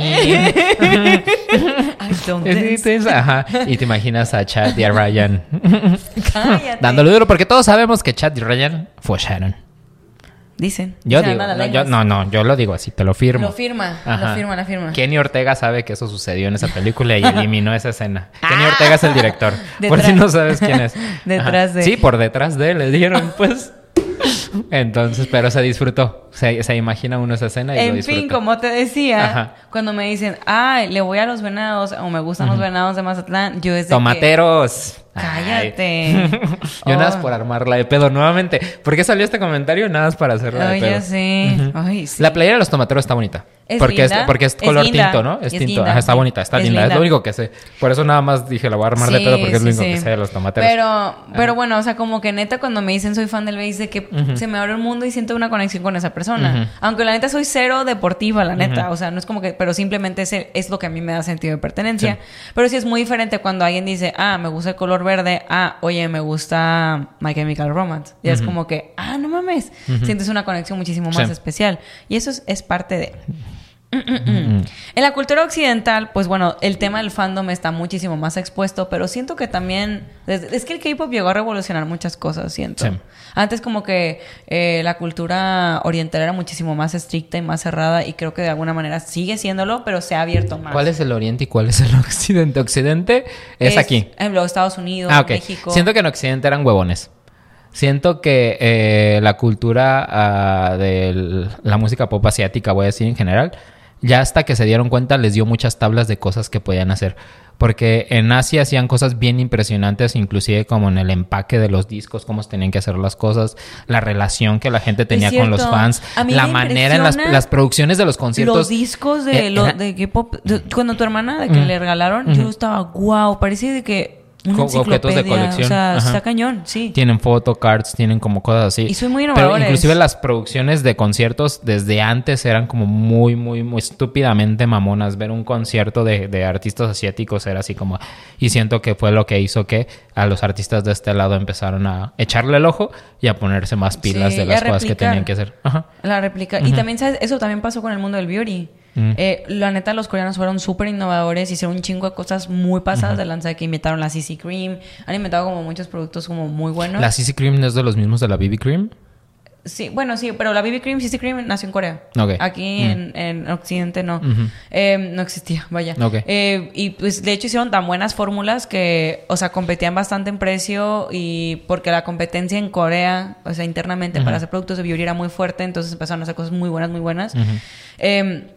Ay, don't Ajá. Y te imaginas a Chad y a Ryan Cállate. dándole duro, porque todos sabemos que Chad y Ryan follaron. Dicen. Yo Dicen, digo, "Anda, no, las yo, lenguas". no, no, yo lo digo así, te lo firmo. Lo firma, Ajá. lo firma, la firma. Kenny Ortega sabe que eso sucedió en esa película y eliminó esa escena. Kenny Ortega es el director. por Ah. Si no sabes quién es. Detrás de- Sí, por detrás de él le dieron, pues. Entonces, pero se disfrutó. Se, se imagina uno esa escena y lo En disfruta. fin, como te decía, Ajá. cuando me dicen, ay, le voy a los venados o me gustan los venados de Mazatlán, yo es de que- Tomateros. Cállate. Yo nada más Oh. por armarla de pedo nuevamente. ¿Por qué salió este comentario? Nada más para hacerla de Ay, pedo. ya sé. Ujú. Ay, sí. La playera de los tomateros está bonita. ¿Es porque, linda? Es, porque es Es color linda. tinto, ¿no? Es, Es tinto. linda. Ajá, está bonita, está Es linda. Es linda. lo único que sé. Por eso nada más dije, la voy a armar de Sí, pedo porque es lo sí, único que sí. sé de los tomateros. Pero, pero bueno, o sea, como que neta cuando me dicen soy fan del base, de que se me abre el mundo y siento una conexión con esa persona. Ujú. Aunque la neta soy cero deportiva, la neta. O sea, no es como que, pero simplemente es, el- es lo que a mí me da sentido de pertenencia. Pero sí es muy diferente cuando alguien dice, ah, me gusta el color verde, ah, oye, me gusta My Chemical Romance. Ya es como que, ah, no mames. Sientes una conexión muchísimo más Sí. especial. Y eso es, es parte de. Mm, mm, mm. En la cultura occidental, pues bueno, el tema del fandom está muchísimo más expuesto, pero siento que también... Es, que el K-pop llegó a revolucionar muchas cosas, siento. Sí. Antes como que eh, la cultura oriental era muchísimo más estricta y más cerrada y creo que de alguna manera sigue siéndolo, pero se ha abierto más. ¿Cuál es el oriente y cuál es el occidente? Occidente es, aquí. En los Estados Unidos, Ah. México. Siento que en occidente eran huevones. Siento que eh, la cultura ah, de la música pop asiática, voy a decir en general, ya hasta que se dieron cuenta les dio muchas tablas de cosas que podían hacer. Porque en Asia hacían cosas bien impresionantes, inclusive como en el empaque de los discos, cómo tenían que hacer las cosas, la relación que la gente tenía con los fans, A mí la manera en las, las producciones de los conciertos. Los discos de, Eh, lo- de K-pop, cuando tu hermana de que le regalaron, yo estaba, wow, parece de que una objetos de colección. O sea, Ajá. está cañón, sí. Tienen photocards, tienen como cosas así. Y son muy Pero inclusive las producciones de conciertos desde antes eran como muy, muy, muy estúpidamente mamonas. Ver un concierto de, de artistas asiáticos era así como... Y siento que fue lo que hizo que a los artistas de este lado empezaron a echarle el ojo y a ponerse más pilas Sí, de las cosas que tenían que hacer. Ajá. La réplica. Y también, ¿sabes? Eso también pasó con el mundo del beauty. Mm. Eh, la neta, los coreanos fueron súper innovadores, hicieron un chingo de cosas muy pasadas de lanza que inventaron la CC Cream, han inventado como muchos productos como muy buenos. ¿La CC Cream no es de los mismos de la BB Cream? Sí, bueno, sí, pero la BB Cream, CC Cream nació en Corea. Aquí Mm. en, en Occidente no. Eh, no existía, vaya. Eh, y pues de hecho hicieron tan buenas fórmulas que, o sea, competían bastante en precio y porque la competencia en Corea, o sea, internamente para hacer productos de beauty era muy fuerte, entonces empezaron a hacer cosas muy buenas, muy buenas. Eh,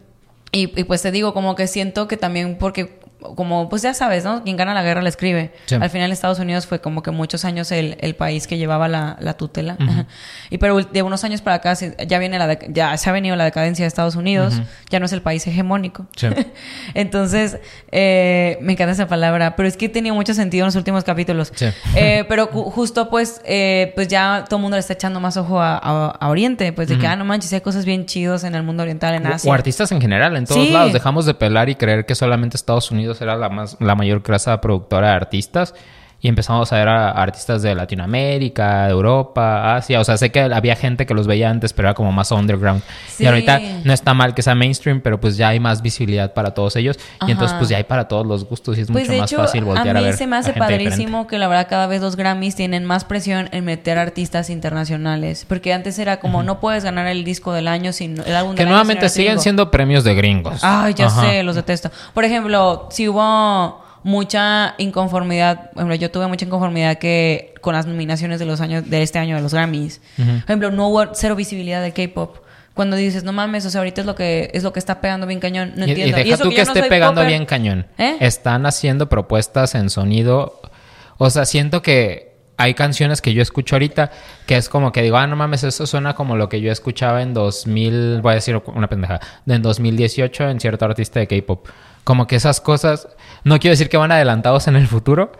y, y, pues te digo, como que siento que también porque, como pues ya sabes, ¿no? Quien gana la guerra la escribe. Sí. Al final Estados Unidos fue como que muchos años el, el país que llevaba la, la tutela. Y pero de unos años para acá se- ya viene la ya se ha venido la decadencia de Estados Unidos. Ya no es el país hegemónico. Sí. Entonces, eh, me encanta esa palabra, pero es que tenía mucho sentido en los últimos capítulos. Sí. Eh, pero ju- justo pues, eh, pues ya todo el mundo le está echando más ojo a, a- a Oriente, pues de que, ah, no manches, hay cosas bien chidos en el mundo oriental, en O- Asia. O artistas en general, en todos lados. Dejamos de pelar y creer que solamente Estados Unidos era la más la mayor clase productora de artistas. Y empezamos a ver a artistas de Latinoamérica, de Europa, Asia. O sea, sé que había gente que los veía antes, pero era como más underground. Sí. Y ahorita no está mal que sea mainstream, pero pues ya hay más visibilidad para todos ellos. Y entonces pues ya hay para todos los gustos y es Pues mucho de más hecho, fácil voltear a a, mí ver. se me a hace padrísimo diferente. que la verdad cada vez los Grammys tienen más presión en meter artistas internacionales, porque antes era como no puedes ganar el disco del año sin el álbum Que del año nuevamente siguen gringo. siendo premios de gringos. Ay, ya Ajá. sé, los detesto. Por ejemplo, si hubo mucha inconformidad, por ejemplo, yo tuve mucha inconformidad que con las nominaciones de los años de este año de los Grammys. Por ejemplo, no hubo cero visibilidad del K-pop. Cuando dices, no mames, o sea, ahorita es lo que es lo que está pegando bien cañón, no Y- entiendo. Y, deja eso tú que no esté pegando popper. bien cañón. ¿Eh? Están haciendo propuestas en sonido. O sea, siento que hay canciones que yo escucho ahorita que es como que digo, ah, no mames, eso suena como lo que yo escuchaba en 2000, voy a decir una pendeja, en 2018 en cierto artista de K-pop. Como que esas cosas, no quiero decir que van adelantados en el futuro,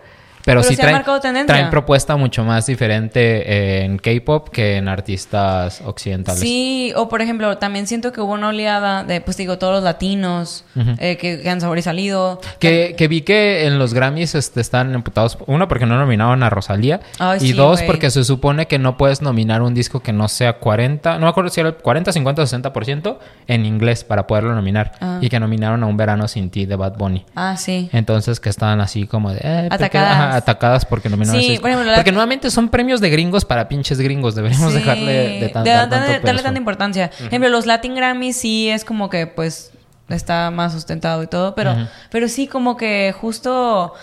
pero, Pero sí traen, traen propuesta mucho más diferente en K-pop que en artistas occidentales. Sí, o por ejemplo, también siento que hubo una oleada de, pues digo, todos los latinos eh, que, que han sobresalido. Que, que vi que en los Grammys este, están emputados. Uno, porque no nominaron a Rosalía. Y sí, dos, porque se supone que no puedes nominar un disco que no sea 40. No me acuerdo si era el 40, 50 o 60% en inglés para poderlo nominar. Ah. Y que nominaron a Un Verano Sin Ti de Bad Bunny. Ah, sí. Entonces que estaban así como de... eh. Atacadas. Ajá, atacadas porque nominaron Sí, ejemplo, la- Porque nuevamente son premios de gringos para pinches gringos. Deberíamos Sí, dejarle de, tan- de- dar darle, tanta importancia. Por ejemplo, los Latin Grammys sí es como que pues está más sustentado y todo, pero, pero sí como que justo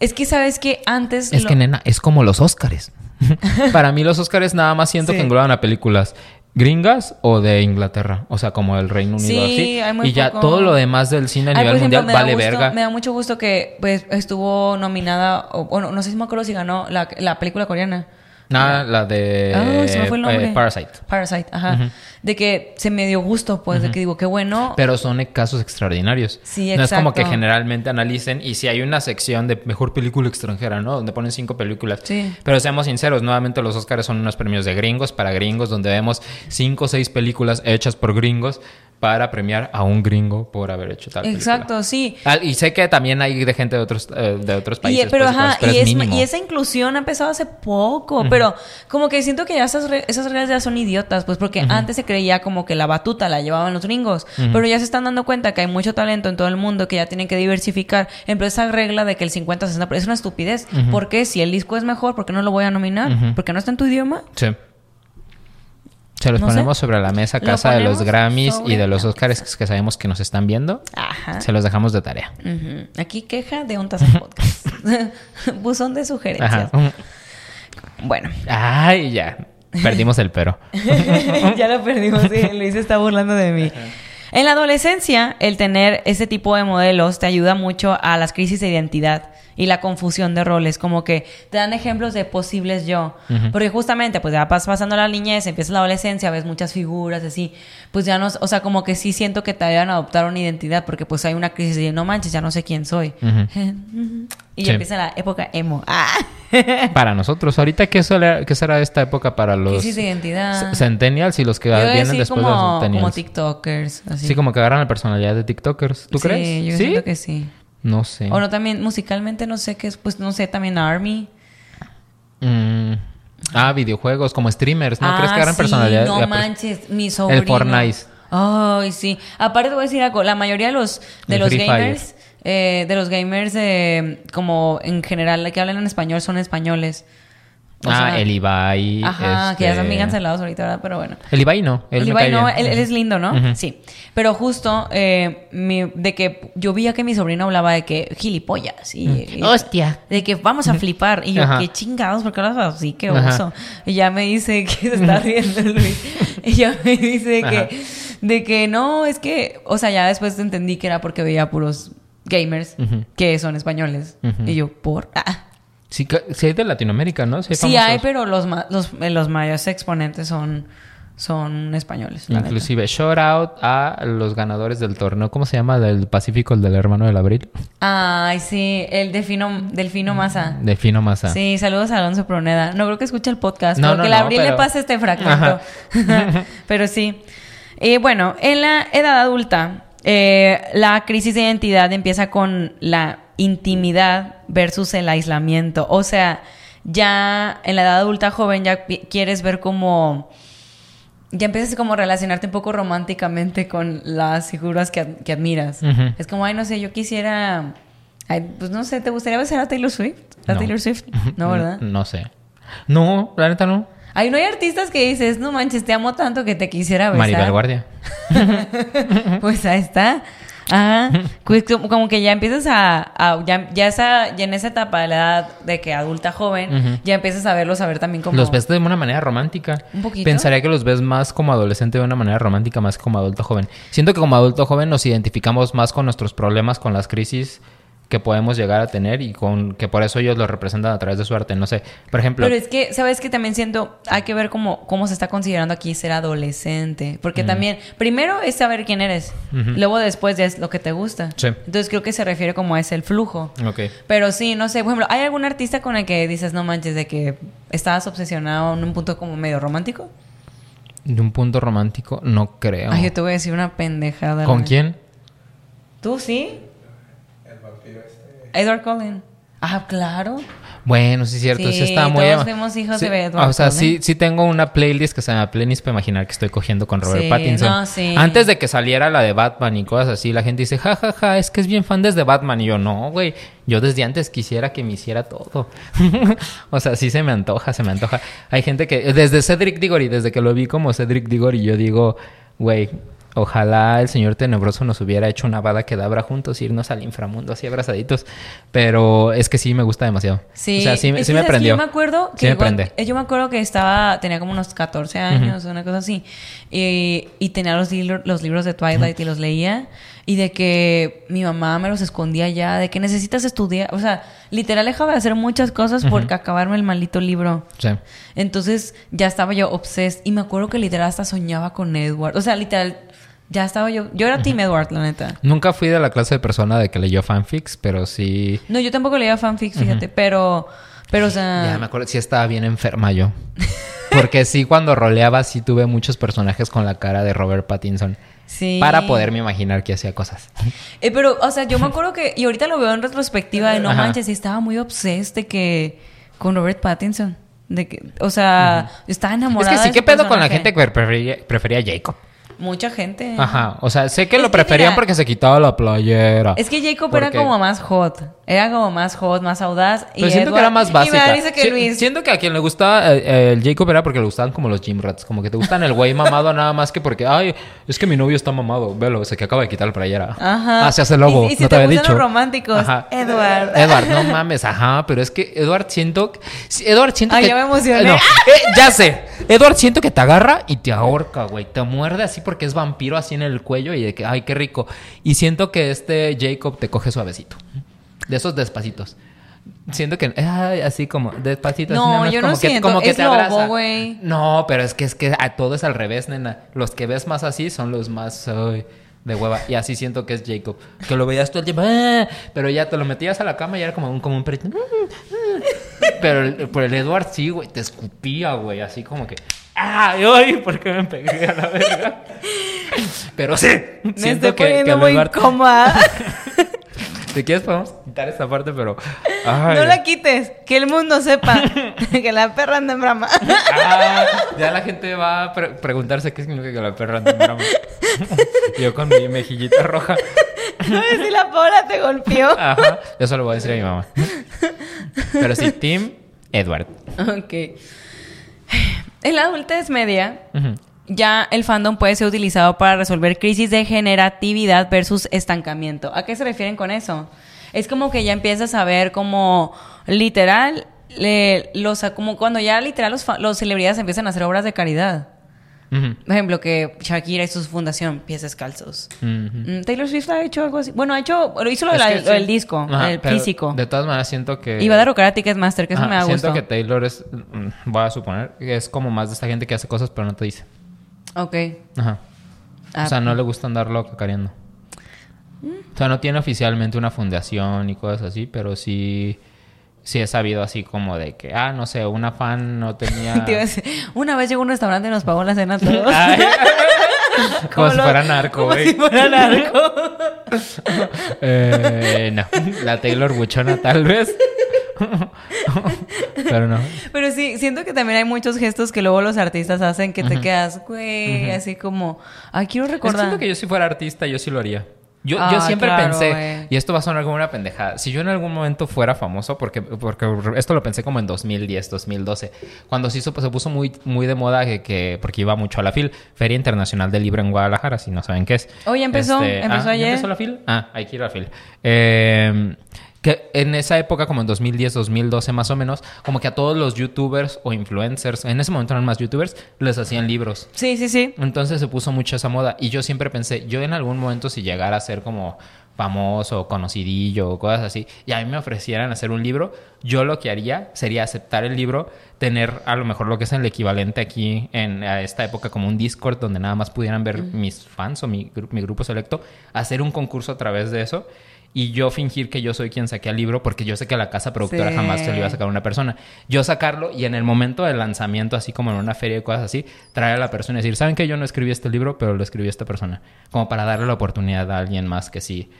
es que sabes que antes Es lo- que, nena, es como los Óscares. Para mí los Óscares nada más siento Sí. que engloban a películas gringas o de Inglaterra. O sea, como del Reino Unido. Sí, así. hay muy y ya poco. todo lo demás del cine a Ay, nivel ejemplo, mundial vale gusto- verga. Me da mucho gusto que pues estuvo nominada, o bueno, no sé si me acuerdo si ganó la, la película coreana. Nada, la de Ah, se me fue el nombre. eh, Parasite. Parasite, ajá. De que se me dio gusto, pues, de que digo, qué bueno. Pero son casos extraordinarios. Sí, No es como que exacto. generalmente analicen y si hay una sección de mejor película extranjera, ¿no? Donde ponen cinco películas. Sí. Pero seamos sinceros, nuevamente los Oscars son unos premios de gringos para gringos donde vemos cinco o seis películas hechas por gringos para premiar a un gringo por haber hecho tal película. Exacto, sí. Ah, Y sé que también hay de gente de otros, eh, de otros Y, países. pero, pues, ajá, pero y, es mínimo. y esa inclusión ha empezado hace poco, pero como que siento que ya esas, re- esas reglas ya son idiotas, pues porque antes se creía como que la batuta la llevaban los gringos, pero ya se están dando cuenta que hay mucho talento en todo el mundo que ya tienen que diversificar. Ejemplo, esa regla de que el 50-60% es una estupidez. ¿Por qué? Si el disco es mejor, ¿por qué no lo voy a nominar? ¿Porque no está en tu idioma? Sí. Se los No sé. ponemos sobre la mesa casa de los Grammys y de los Oscars que sabemos que nos están viendo. Ajá. Se los dejamos de tarea. Aquí queja de un taza podcast. Buzón de sugerencias. Ajá. Bueno. Ay, ya. Perdimos el pero. ya lo perdimos, sí. Luis está burlando de mí. En la adolescencia, el tener ese tipo de modelos te ayuda mucho a las crisis de identidad y la confusión de roles, como que te dan ejemplos de posibles yo. Porque justamente, pues ya vas pasando la niñez, empieza la adolescencia, ves muchas figuras así, pues ya no, o sea, como que sí siento que te ayudan a adoptar una identidad, porque pues hay una crisis de no manches, ya no sé quién soy. y ya empieza la época emo. Ah. para nosotros, ahorita, ¿qué, ¿qué será esta época para los crisis de identidad. centennials y los que vienen después como, de los centennials? Como TikTokers. Así. Sí, como que agarran la personalidad de TikTokers. ¿Tú crees? Sí, yo siento que sí. No sé. O no, también musicalmente no sé qué es, pues no sé, también Army. Mm. Ah, videojuegos, como streamers, ¿no? ¿Crees que Ah, eran sí, personalidades? No manches, mi sobrino. El Fortnite. Ay, sí. Aparte te voy a decir algo, la mayoría de los, de El los gamers, eh, de los gamers eh, como en general que hablan en español son españoles. O ah, sea, el Ibai. Ajá, que ya bien este, cancelados ahorita, ¿verdad? Pero bueno. El Ibai no. Él El Ibai no, bien. él, él es lindo, ¿no? Sí. Pero justo eh, mi- de que yo veía que mi sobrino hablaba de que gilipollas y, y- Hostia. de que vamos a flipar. Y yo, qué chingados, ¿por qué hablas así? Qué oso. Y ya me dice que se está riendo Luis. Y ya me dice que, de que no, es que, o sea, ya después entendí que era porque veía puros gamers que son españoles. Y yo, por. Ah. Sí, sí hay de Latinoamérica, ¿no? Sí, Sí famosos. hay, pero los, ma- los, eh, los mayores exponentes son, son españoles. Inclusive, shout out a los ganadores del torneo. ¿Cómo se llama? Del Pacífico, el del hermano del abril. Ay, sí, el Delfino, Delfino Massa. De Fino Masa. Sí, saludos a Alonso Proneda. No creo que escuche el podcast, No, pero no, que el no, abril le pase este fragmento. pero sí. Eh, bueno, en la edad adulta, eh, la crisis de identidad empieza con la intimidad versus el aislamiento. O sea, ya en la edad adulta joven ya quieres ver como... Ya empiezas como a relacionarte un poco románticamente con las figuras que, ad- que admiras. Es como, ay, no sé, yo quisiera... ay, pues no sé, ¿te gustaría besar a Taylor Swift? ¿A No. Taylor Swift? No, ¿verdad? No sé. No, la neta no. Ay, no hay artistas que dices, no manches, te amo tanto que te quisiera besar. Maribel Guardia. Pues ahí está. Ajá. Pues como que ya empiezas a, a- ya, ya, esa, ya en esa etapa de la edad de que adulta joven, ya empiezas a verlos a ver también como Los ves de una manera romántica. ¿Un poquito? Pensaría que los ves más como adolescente de una manera romántica, más como adulto joven. Siento que como adulto joven nos identificamos más con nuestros problemas, con las crisis que podemos llegar a tener y con que por eso ellos lo representan a través de su arte. No sé, por ejemplo, Pero es que, ¿sabes que También siento, hay que ver cómo, cómo se está considerando aquí ser adolescente. Porque también, primero es saber quién eres. Luego después ya es lo que te gusta. Sí. Entonces creo que se refiere como a ese el flujo. Ok. Pero sí, no sé, por ejemplo, ¿hay algún artista con el que dices, no manches, de que estabas obsesionado en un punto como medio romántico? de un punto romántico, no creo. Ay, yo te voy a decir una pendejada. ¿Con quién? ¿Tú sí? Edward Cullen. Ah, claro. Bueno, sí es cierto, sí, Sí, está muy... todos fuimos hijos Sí, de Edward O sea, Cullen. sí, sí tengo una playlist que se llama Playlist para imaginar que estoy cogiendo con Robert Sí, Pattinson. no, sí. Antes de que saliera la de Batman y cosas así, la gente dice, ja, ja, ja, es que es bien fan desde Batman. Y yo, no, güey, yo desde antes quisiera que me hiciera todo. o sea, sí se me antoja, se me antoja. Hay gente que, desde Cedric Diggory, desde que lo vi como Cedric Diggory, yo digo, güey, ojalá el señor Tenebroso nos hubiera hecho una bada quedabra juntos, irnos al inframundo así abrazaditos. Pero es que sí me gusta demasiado. Sí, O sea, sí, sí me ¿sabes qué? prendió. Yo me acuerdo Sí que igual- prende. eh, yo me acuerdo que estaba tenía como unos 14 años, una cosa así, y, y tenía los, libros los libros de Twilight y los leía y de que mi mamá me los escondía ya, de que necesitas estudiar, o sea, literal dejaba de hacer muchas cosas porque acabarme el maldito libro. Sí. Entonces ya estaba yo obsessed y me acuerdo que literal hasta soñaba con Edward, o sea, literal ya estaba yo, yo era Team Edward, la neta. Nunca fui de la clase de persona de que leyó fanfics, pero sí. No, yo tampoco leía fanfics, fíjate, pero pero o sea, Ya me acuerdo, sí estaba bien enferma yo. Porque sí, cuando roleaba, sí tuve muchos personajes con la cara de Robert Pattinson. sí. Para poderme imaginar que hacía cosas. Eh, pero, o sea, yo me acuerdo que, y ahorita lo veo en retrospectiva de no Ajá. manches, estaba muy obsessed de que con Robert Pattinson. De que, o sea, estaba Es enamorada. que sí, ¿qué pedo con la gente que prefería, prefería Jacob? Mucha gente. Ajá, o sea, sé que Es lo que preferían mira, porque se quitaba la playera. Es que Jacob era como más hot. Era como más hot, más audaz. Pero y siento que era más Y me da básica. risa que Si- Luis. Siento que a quien le gustaba eh, el Jacob era porque le gustaban como los gym rats. Como que te gustan el güey mamado nada más que porque, ay, es que mi novio está mamado. Velo, se que acaba de quitar la playera. Ajá. Ah, se hace lobo. Y- y si no te te, había dicho. los románticos, Edward. Edward, no mames, ajá. Pero es que Edward siento. Edward siento Ay, que. ya me emocioné. No, eh, ya sé. Edward siento que te agarra y te ahorca, güey. Te muerde así porque es vampiro así en el cuello y de que, ay, qué rico. Y siento que este Jacob te coge suavecito. De esos despacitos. Siento que, ay, así como, despacito. No, yo no como que- siento, como que es te lobo, abraza. No, pero es que es que a todo es al revés, nena. Los que ves más así son los más ay, de hueva. Y así siento que es Jacob. Que lo veías todo el tiempo, "Ah", pero ya te lo metías a la cama y era como un, como un perrito. Pero el, por el Edward sí, güey, te escupía, güey, así como que. ¡Ay, ay! ¿Por qué me pegué a la verga? Pero sí, Me siento estoy que, que poniendo el muy incómoda. Si quieres, podemos quitar esta parte, pero. Ay. no la quites. Que el mundo sepa que la perra anda en brama. Ah, ya la gente va a pre- preguntarse qué significa que la perra anda en brama. Yo con mi mejillita roja. No sé si la Paula te golpeó. Ajá. Yo solo voy a decir a mi mamá. Pero sí, Tim Edward. Ok. En la adultez media, ya el fandom puede ser utilizado para resolver crisis de generatividad versus estancamiento. ¿A qué se refieren con eso? Es como que ya empiezas a ver como literal, le- los, como cuando ya literal los, los celebridades empiezan a hacer obras de caridad. Por ejemplo, que Shakira y su fundación Pies Descalzos. Mm, Taylor Swift ha hecho algo así. Bueno, ha hecho, lo hizo lo, de Es la- que lo del disco, Ajá, el físico. De todas maneras, siento que. Y va a dar Karate Master, que eso Ajá, me da Siento que Taylor es. mm, Voy a suponer que es como más de esta gente que hace cosas, pero no te dice. Ok. Ajá. Ah, o sea, no le gusta andarlo cacareando. O sea, no tiene oficialmente una fundación y cosas así, pero sí. Sí he sabido así como de que, ah, no sé, una fan no tenía. Una vez llegó a un restaurante y nos pagó la cena a todos. Como si fuera narco, Como güey. si fuera narco. Eh, no. La Taylor Buchona, tal vez. Pero no. Pero sí, siento que también hay muchos gestos que luego los artistas hacen que te quedas, güey, así como, ay, quiero Es recordar. siento que yo si fuera artista, yo sí lo haría. Yo, Ah, yo siempre claro, pensé, güey. y esto va a sonar como una pendejada, si yo en algún momento fuera famoso, porque, porque esto lo pensé como en 2010, 2012, cuando se, hizo, pues, se puso muy, muy de moda, que, que- porque iba mucho a la FIL, Feria Internacional del Libro en Guadalajara, si no saben qué es. Oh, ya empezó, empezó ah, ¿ya ayer. empezó la FIL? Ah, hay que ir a la FIL. Eh, que en esa época, como en 2010, 2012 más o menos, como que a todos los youtubers o influencers, en ese momento eran más youtubers, les hacían libros. Sí, sí, sí. Entonces se puso mucho esa moda. Y yo siempre pensé, yo en algún momento si llegara a ser como famoso, conocidillo o cosas así, y a mí me ofrecieran hacer un libro, yo lo que haría sería aceptar el libro, tener a lo mejor lo que es el equivalente aquí en a esta época como un Discord donde nada más pudieran ver mis fans o mi, mi grupo selecto, hacer un concurso a través de eso. Y yo fingir que yo soy quien saqué el libro porque yo sé que la casa productora Sí. jamás se lo iba a sacar a una persona. Yo sacarlo y en el momento del lanzamiento, así como en una feria y cosas así, traer a la persona y decir, ¿saben que yo no escribí este libro, pero lo escribió esta persona? Como para darle la oportunidad a alguien más que sí,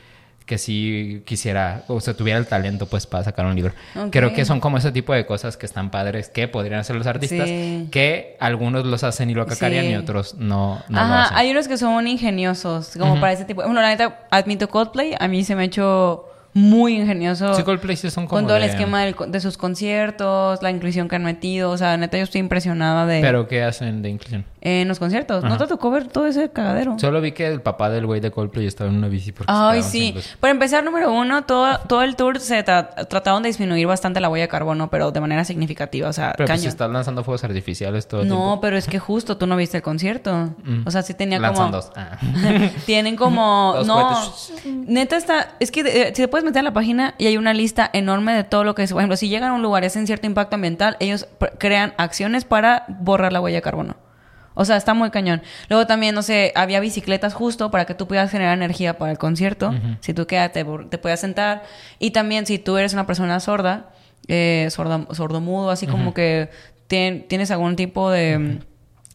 que sí quisiera, o sea, tuviera el talento pues para sacar un libro. Creo que son como ese tipo de cosas que están padres que podrían hacer los artistas, Sí. que algunos los hacen y lo cacarean Sí. y otros no, no lo Ajá, hacen. hay unos que son ingeniosos, como para ese tipo. Bueno, la neta, admito Coldplay, a mí se me ha hecho muy ingenioso. Sí, Coldplay sí son como con todo el esquema del- de sus conciertos, la inclusión que han metido. O sea, neta, yo estoy impresionada de. Pero ¿qué hacen de inclusión? En los conciertos. ¿No Ajá. te tocó ver todo ese cagadero? Solo vi que el papá del güey de Coldplay estaba en una bici porque Ay, sí. Para empezar, número uno, todo, todo el tour se tra- trataron de disminuir bastante la huella de carbono, pero de manera significativa. O sea, Pero pues si cañón. estás lanzando fuegos artificiales todo el No, tiempo. pero es que justo tú no viste el concierto. Mm. O sea, sí tenía Lanzan como. dos. Ah. Tienen como. Dos no. cohetes. Neta está. Es que eh, si te puedes meter a la página y hay una lista enorme de todo lo que es. Por ejemplo, si llegan a un lugar y hacen cierto impacto ambiental, ellos crean acciones para borrar la huella de carbono. O sea, está muy cañón. Luego también, no sé, había bicicletas justo para que tú pudieras generar energía para el concierto. Si tú quedas, te, te puedas sentar. Y también, si tú eres una persona sorda, eh, sorda, sordomudo, así como que tien- tienes algún tipo de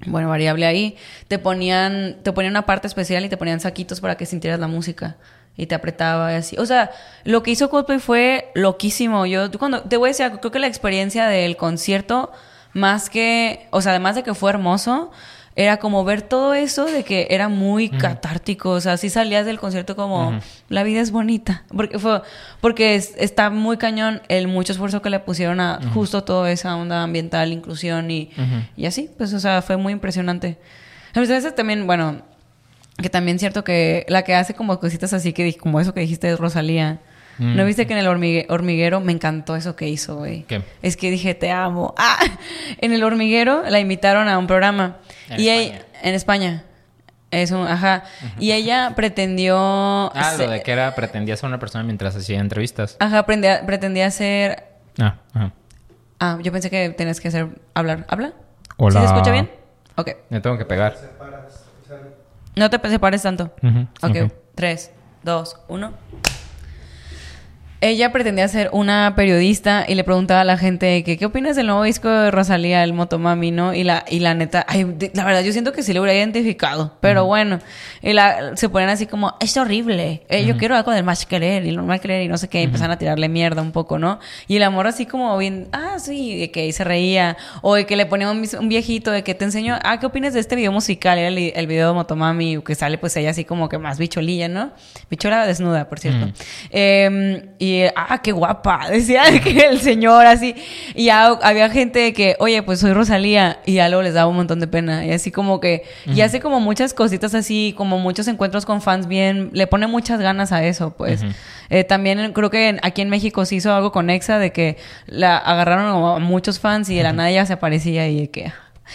bueno, variable ahí, te ponían, te ponían una parte especial y te ponían saquitos para que sintieras la música. Y te apretaba y así. O sea, lo que hizo Coldplay fue loquísimo. Yo cuando, te voy a decir, creo que la experiencia del concierto, más que, o sea, además de que fue hermoso, era como ver todo eso de que era muy catártico. O sea, sí salías del concierto como, la vida es bonita. Porque fue, porque está muy cañón el mucho esfuerzo que le pusieron a justo toda esa onda ambiental, inclusión y, y así. Pues, o sea, fue muy impresionante. A veces también, bueno, que también es cierto que la que hace como cositas así que como eso que dijiste es Rosalía. ¿No viste que en el hormiguero me encantó eso que hizo, güey? ¿Qué? Es que dije, te amo. Ah, en el hormiguero la invitaron a un programa. En y España. Ella, en España. Es un, ajá. Y ella pretendió... Ah, lo de que era pretendía ser una persona mientras hacía entrevistas. Ajá, pretendía, pretendía ser... Ah, ajá. Ah, yo pensé que tenías que hacer... Hablar. ¿Habla? Hola. ¿Sí se escucha bien? Ok. Me tengo que pegar. No te separes tanto. Ujú, Ok, ok. tres, dos, uno. Ella pretendía ser una periodista y le preguntaba a la gente que qué opinas del nuevo disco de Rosalía, el Motomami, ¿no? Y la, y la neta, ay, de- la verdad yo siento que sí lo hubiera identificado, pero bueno, y la, se ponen así como, es horrible, eh, yo quiero algo del más querer y lo mal querer y no sé qué, y empiezan a tirarle mierda un poco, ¿no? Y el amor así como bien, ah, sí, de que se reía, o de que le ponía un, un viejito de que te enseñó, ah, ¿qué opinas de este video musical? Era el, el video de Motomami, que sale pues ella así como que más bicholilla, ¿no? Bichola desnuda, por cierto. Eh, y, ah, qué guapa, decía que el señor así. Y ya había gente que, oye, pues soy Rosalía. Y ya luego les daba un montón de pena. Y así como que, y hace como muchas cositas así, como muchos encuentros con fans bien, le pone muchas ganas a eso, pues. Eh, también creo que aquí en México se hizo algo con Exa de que la agarraron como a muchos fans y de la nada ya se aparecía y de que...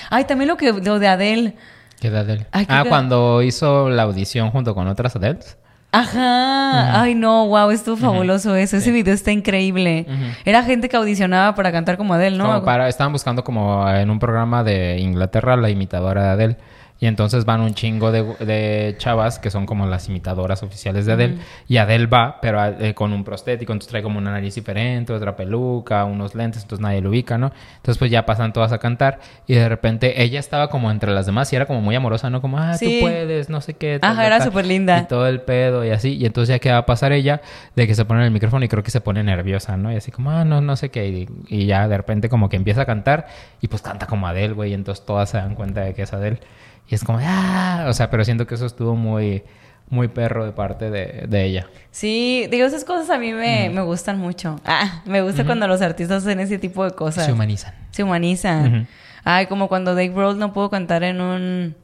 Ay, también lo que lo de Adele. ¿Qué de? Ay, creo Ah, que- cuando hizo la audición junto con otras Adels. Ajá, ay no, wow, estuvo fabuloso eso, ese video está increíble. Era gente que audicionaba para cantar como Adele, ¿no? Como para, estaban buscando como en un programa de Inglaterra la imitadora de Adele. Y entonces van un chingo de, de chavas que son como las imitadoras oficiales de Adele. Y Adele va, pero eh, con un prostético. Entonces trae como una nariz diferente, otra peluca, unos lentes. Entonces nadie lo ubica, ¿no? Entonces pues ya pasan todas a cantar. Y de repente ella estaba como entre las demás y era como muy amorosa, ¿no? Como, ah, Sí. tú puedes, no sé qué. tal, Ajá, era súper linda. Y todo el pedo y así. Y entonces ya que va a pasar ella de que se pone en el micrófono y creo que se pone nerviosa, ¿no? Y así como, ah, no, no sé qué. Y, y ya de repente como que empieza a cantar y pues canta como Adele, güey. Y entonces todas se dan cuenta de que es Adele. Y es como, ah, o sea, pero siento que eso estuvo muy, muy perro de parte de, de ella. Sí, digo, esas cosas a mí me, me gustan mucho. Ah, me gusta cuando los artistas hacen ese tipo de cosas. Se humanizan. Se humanizan. Ay, como cuando Dave Grohl no pudo cantar en un...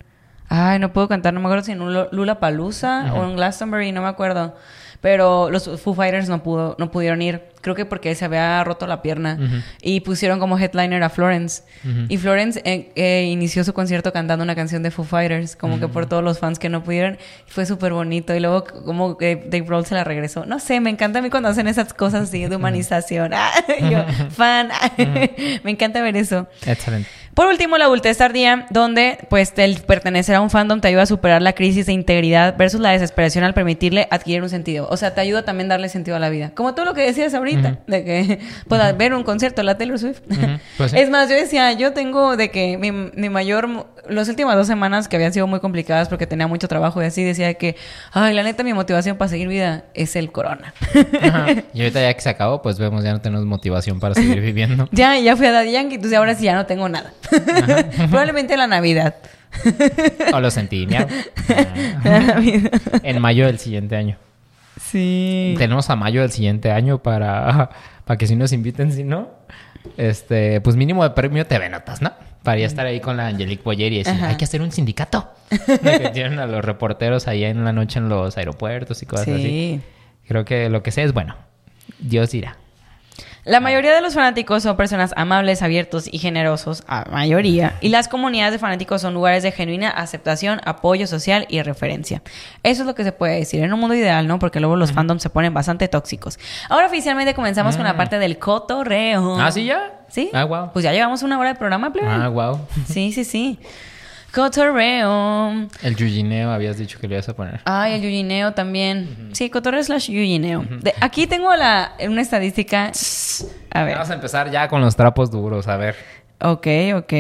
Ay, no pudo cantar, no me acuerdo si en un Lula Palusa o en Glastonbury, no me acuerdo. Pero los Foo Fighters no pudo, no pudieron ir. Creo que porque se había roto la pierna. Y pusieron como headliner a Florence. Y Florence eh, eh, inició su concierto cantando una canción de Foo Fighters, como que por todos los fans que no pudieron. Fue súper bonito. Y luego como que Dave Grohl se la regresó. No sé, me encanta a mí cuando hacen esas cosas así de humanización. Ah, yo, fan. me encanta ver eso. Excelente. Por último, la adultez tardía, donde pues el pertenecer a un fandom te ayuda a superar la crisis de integridad versus la desesperación al permitirle adquirir un sentido. O sea, te ayuda también a darle sentido a la vida. Como tú lo que decías ahorita, de que puedas ver un concierto la Taylor Swift. Pues sí. Es más, yo decía, yo tengo de que mi, mi mayor, las últimas dos semanas que habían sido muy complicadas porque tenía mucho trabajo y así, decía que, ay, la neta, mi motivación para seguir vida es el corona. Y ahorita ya que se acabó, pues vemos, ya no tenemos motivación para seguir viviendo. ya, ya fui a Daddy Yankee, entonces ahora sí ya no tengo nada. Probablemente la Navidad. O lo sentí, miau. En mayo del siguiente año. Sí. Tenemos a mayo del siguiente año para, para que si nos inviten, si no, este, pues mínimo de premio TV Notas, ¿no? Para ya estar ahí con la Angelique Boyer y decir, Ajá. hay que hacer un sindicato. Que tienen a los reporteros ahí en la noche en los aeropuertos y cosas así. Sí. Creo que lo que sea es bueno. Dios dirá. La mayoría de los fanáticos son personas amables, abiertos y generosos, a mayoría, y las comunidades de fanáticos son lugares de genuina aceptación, apoyo social y referencia. Eso es lo que se puede decir en un mundo ideal, ¿no? Porque luego los fandoms se ponen bastante tóxicos. Ahora oficialmente comenzamos con la parte del cotorreo. Ah, ¿sí ya? ¿Sí? Ah, wow. Pues ya llevamos una hora de programa, plebe. Ah, wow. Sí, sí, sí. Cotorreo. El Yujineo habías dicho que le ibas a poner. Ay, el yuyineo también. Sí, cotorreo slash yuyineo. De- aquí tengo la, una estadística. A ver. Vamos a empezar ya con los trapos duros, a ver. Ok, ok.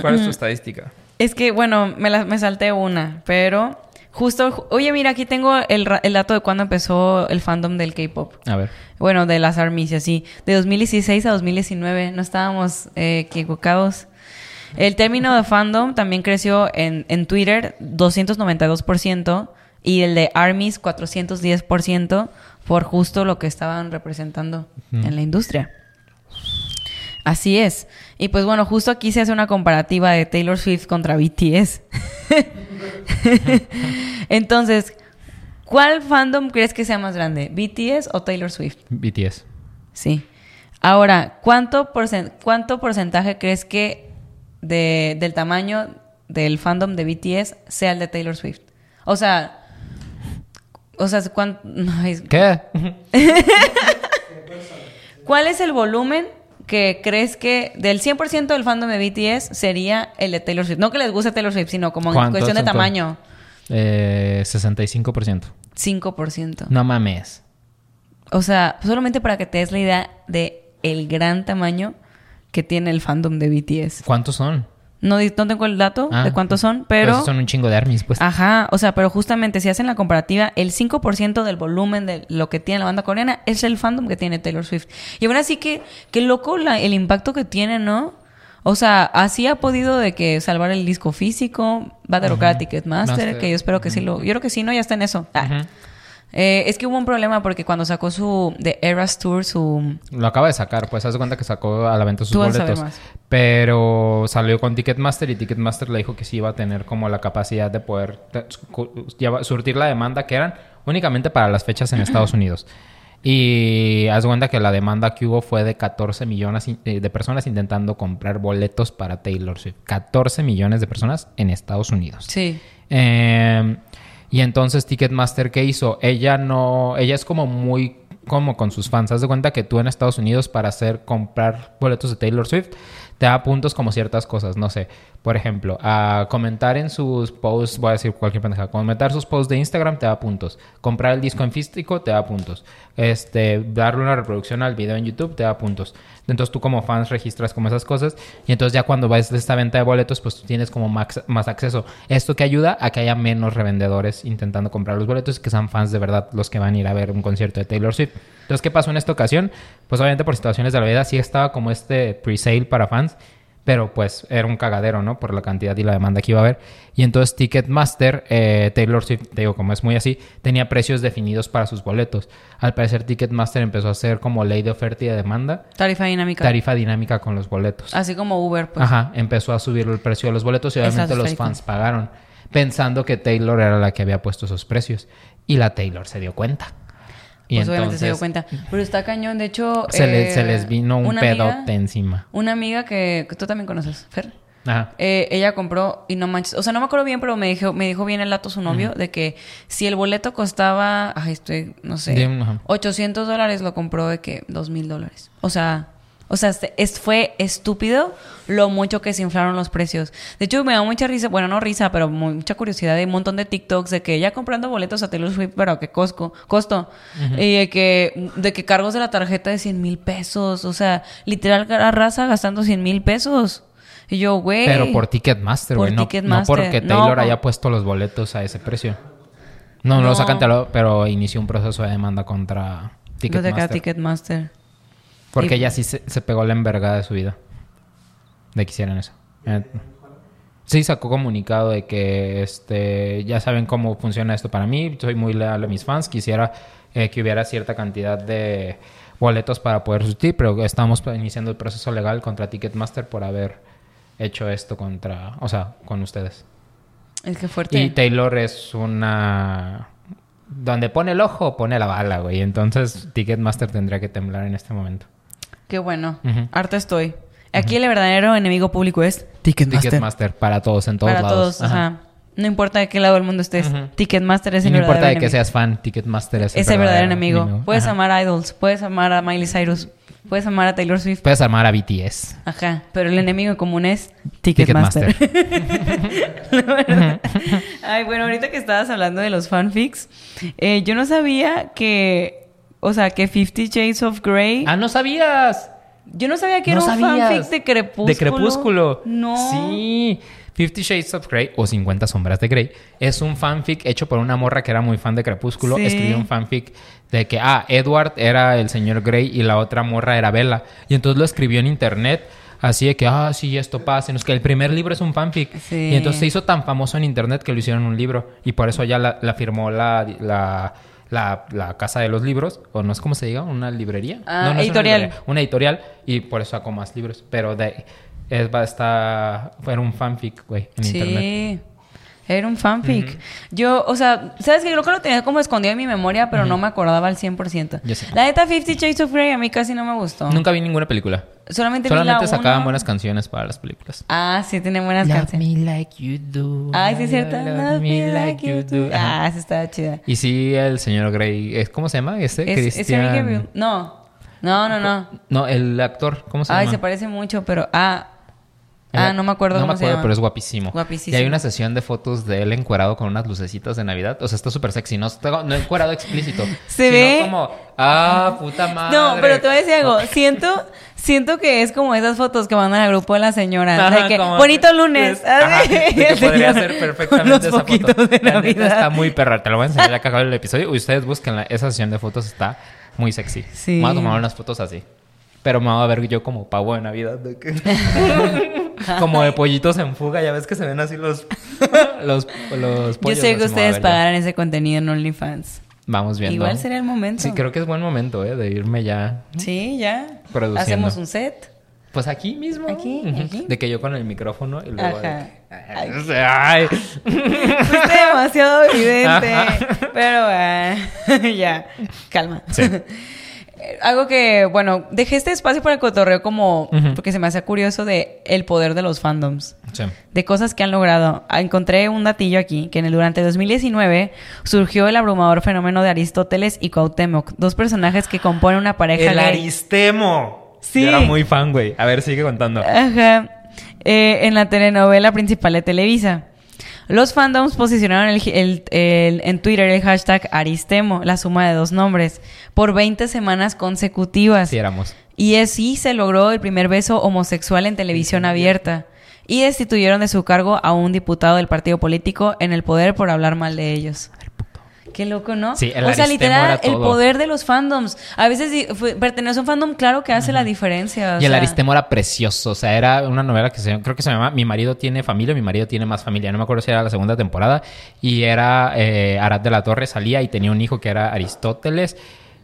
¿Cuál es tu estadística? Es que, bueno, me, la- me salté una, pero justo... Oye, mira, aquí tengo el, el dato de cuándo empezó el fandom del K-pop. A ver. Bueno, de las armies y así. De 2016 a 2019. No estábamos eh, equivocados. El término de fandom también creció en, en Twitter 292% y el de ARMYs 410% por justo lo que estaban representando en la industria. Así es. Y pues bueno, justo aquí se hace una comparativa de Taylor Swift contra BTS. Entonces, ¿cuál fandom crees que sea más grande? ¿BTS o Taylor Swift? BTS. Sí. Ahora, ¿cuánto, cuánto porcentaje crees que de- del tamaño del fandom de BTS sea el de Taylor Swift? O sea, o sea, ¿cuán- ay, ¿Qué? ¿cuál es el volumen que crees que del 100% del fandom de BTS sería el de Taylor Swift? No que les guste Taylor Swift, sino como en ¿Cuánto? cuestión de ¿Cuánto? tamaño. Eh, 65%. 5%. No mames. O sea, solamente para que te des la idea de el gran tamaño que tiene el fandom de BTS. ¿Cuántos son? No, no tengo el dato Ah, de cuántos son, Pues pero... son un chingo de armies, pues. Ajá, o sea, pero justamente si hacen la comparativa, el 5% del volumen de lo que tiene la banda coreana es el fandom que tiene Taylor Swift. Y aún así que, qué loco la- el impacto que tiene, ¿no? O sea, así ha podido de que salvar el disco físico, va a derrocar a Ticketmaster, Master. que yo espero que sí lo... Yo creo que sí, ¿no? Ya está en eso. Ah. Eh, es que hubo un problema porque cuando sacó su... The Eras Tour, su... Lo acaba de sacar, pues haz cuenta que sacó a la venta sus Tú boletos. más. Pero salió con Ticketmaster y Ticketmaster le dijo que sí iba a tener como la capacidad de poder surtir la demanda que eran únicamente para las fechas en Estados Unidos. Y haz cuenta que la demanda que hubo fue de 14 millones eh, de personas intentando comprar boletos para Taylor Swift. 14 millones de personas en Estados Unidos. Sí. Eh, y entonces Ticketmaster, ¿qué hizo? Ella no, ella es como muy como con sus fans. Haz de cuenta que tú en Estados Unidos para hacer comprar boletos de Taylor Swift te da puntos como ciertas cosas. No sé, por ejemplo, a comentar en sus posts, voy a decir cualquier pendeja, comentar sus posts de Instagram te da puntos. Comprar el disco en físico te da puntos. Este, darle una reproducción al video en YouTube te da puntos. Entonces tú como fans registras como esas cosas y entonces ya cuando vas de esta venta de boletos pues tú tienes como max- más acceso. Esto que ayuda a que haya menos revendedores intentando comprar los boletos que sean fans de verdad los que van a ir a ver un concierto de Taylor Swift. Entonces, ¿qué pasó en esta ocasión? Pues obviamente por situaciones de la vida sí estaba como este pre-sale para fans, pero pues era un cagadero, ¿no? Por la cantidad y la demanda que iba a haber. Y entonces Ticketmaster, eh, Taylor Swift, te digo, como es muy así, tenía precios definidos para sus boletos. Al parecer Ticketmaster empezó a hacer como ley de oferta y de demanda, Tarifa dinámica. tarifa dinámica con los boletos. Así como Uber, pues. Ajá, empezó a subir el precio de los boletos y obviamente los fans pagaron, pensando que Taylor era la que había puesto esos precios. Y la Taylor se dio cuenta. Y Pues obviamente se dio entonces cuenta. Pero está cañón. De hecho... Se, le- eh, se les vino un pedote amiga- encima. Una amiga que, que tú también conoces, Fer. Ajá. Eh, ella compró y no manches, o sea, no me acuerdo bien, pero me dijo, me dijo bien el dato su novio de que si el boleto costaba, ay, estoy, no sé, De un- ajá. 800 dólares, lo compró de que 2 mil dólares. O sea, o sea, es, fue estúpido lo mucho que se inflaron los precios. De hecho, me da mucha risa, bueno, no risa, pero mucha curiosidad de un montón de TikToks de que ya comprando boletos a Taylor Swift, pero a qué cosco, costo. Y de que, de que cargos de la tarjeta de 100 mil pesos. O sea, literal, cara raza gastando 100 mil pesos. Y yo, güey. Pero por Ticketmaster, güey. No, no porque Taylor haya puesto los boletos a ese precio. No, no, lo sacan, pero inició un proceso de demanda contra Ticketmaster. Ticketmaster. Porque Y- ella sí se, se pegó la envergada de su vida. De que hicieran eso. Eh, Sí, sacó comunicado de que este ya saben cómo funciona esto para mí. Soy muy leal a mis fans. Quisiera eh, que hubiera cierta cantidad de boletos para poder sustituir, pero estamos iniciando el proceso legal contra Ticketmaster por haber hecho esto contra, o sea, con ustedes. Es que fuerte. Y Taylor es una... Donde pone el ojo, pone la bala, güey. Entonces Ticketmaster tendría que temblar en este momento. Qué bueno. Ujú. Harta estoy. Aquí el verdadero enemigo público es Ticketmaster. Ticketmaster para todos, en todos Para lados. todos, o Ajá. no importa de qué lado del mundo estés. Ticketmaster es Y el no importa verdadero de que enemigo. seas fan, Ticketmaster es el Es el verdadero enemigo. Puedes Ajá. amar a Idols, puedes amar a Miley Cyrus, puedes amar a Taylor Swift. Puedes amar a BTS. Ajá, pero el enemigo en común es Ticketmaster. Verdad. Ay, bueno, ahorita que estabas hablando de los fanfics, eh, yo no sabía que, o sea, que Fifty Shades of Grey. ¡Ah, no sabías! Yo no sabía que no era un fanfic de Crepúsculo. De Crepúsculo. No. Sí. Fifty Shades of Grey o 50 sombras de Grey es un fanfic hecho por una morra que era muy fan de Crepúsculo. Sí. Escribió un fanfic de que, ah, Edward era el señor Grey y la otra morra era Bella. Y entonces lo escribió en internet así de que, ah, sí, esto pasa. Nos que el primer libro es un fanfic. Sí. Y entonces se hizo tan famoso en internet que lo hicieron un libro. Y por eso ya la, la firmó la, la, la, la casa de los libros. O no es como se diga, una librería. Ah, no, no es editorial. Una, librería, una editorial. Y por eso sacó más libros. Pero de, es, va a estar, fue un fanfic, güey, en internet. Sí. Era un fanfic. Yo, o sea, ¿sabes qué? Creo que lo tenía como escondido en mi memoria, pero no me acordaba al 100%. Yo sé. La neta, Fifty Shades of Grey a mí casi no me gustó. Nunca vi ninguna película. Solamente, Solamente la sacaban uno. buenas canciones para las películas. Ah, sí, tiene buenas Love canciones. me like you do. Ay, sí, es cierto. Love me like you do. Ajá. Ah, sí, estaba chida. Y sí, el señor Grey, ¿es- ¿cómo se llama? Ese Es, es Christian. Cavill. No. No, no, no. No, el actor, ¿cómo se Ay, llama? se parece mucho, pero. Ah. Ah, no me acuerdo no cómo me se acuerdo, llama. pero es guapísimo. Guapísimo. Y hay una sesión de fotos de él encuerado con unas lucecitas de Navidad. O sea, está súper sexy. No, está- no encuerado explícito. Se sino ve- como, ah, puta madre. No, pero te voy a decir algo. Siento, siento que es como esas fotos que mandan al grupo de las señoras. Ajá, de que, como- bonito lunes. Ajá, de que el podría ser perfectamente esa foto. de La neta Está Navidad. muy perra. Te lo voy a enseñar ya que acabe el episodio. Ustedes búsquenla. Esa sesión de fotos está muy sexy. Sí. Voy a tomar unas fotos así. Pero me voy a ver yo como pavo de Navidad. de que- como de pollitos en fuga. Ya ves que se ven así los, los, los Yo pollos. sé así que ustedes ver yo. pagarán ese contenido en OnlyFans. Vamos viendo. Igual sería el momento. Sí, creo que es buen momento, ¿eh? De irme ya. Sí, ya. Produciendo. Hacemos un set. Pues aquí mismo. Aquí, aquí. De que yo con el micrófono y luego. de Ajá. que- Ay. Demasiado evidente. Ajá. Pero bueno, ya, calma. Sí. Algo que, bueno, dejé este espacio para el cotorreo como porque se me hace curioso de el poder de los fandoms. Sí. De cosas que han logrado. Ah, Encontré un datillo aquí, que en el, durante 2019 surgió el abrumador fenómeno de Aristóteles y Cuauhtémoc, dos personajes que componen una pareja El gay. Aristemo. Sí. Yo era muy fan, güey. A ver, sigue contando. Ajá. Eh, en la telenovela principal de Televisa. Los fandoms posicionaron el- el- el- en Twitter el hashtag Aristemo, la suma de dos nombres, por 20 semanas consecutivas. Sí, éramos. Y así se logró el primer beso homosexual en televisión abierta. Y destituyeron de su cargo a un diputado del partido político en el poder por hablar mal de ellos. Qué loco, ¿no? Sí, el o sea, literal, era el poder de los fandoms. A veces pertenecer a un fandom, claro que hace la diferencia. o Y el sea. Aristemo era precioso. O sea, era una novela que se, creo que se llama Mi marido tiene familia, mi marido tiene más familia. No me acuerdo si era la segunda temporada. Y era eh, Arad de la Torre salía y tenía un hijo que era Aristóteles.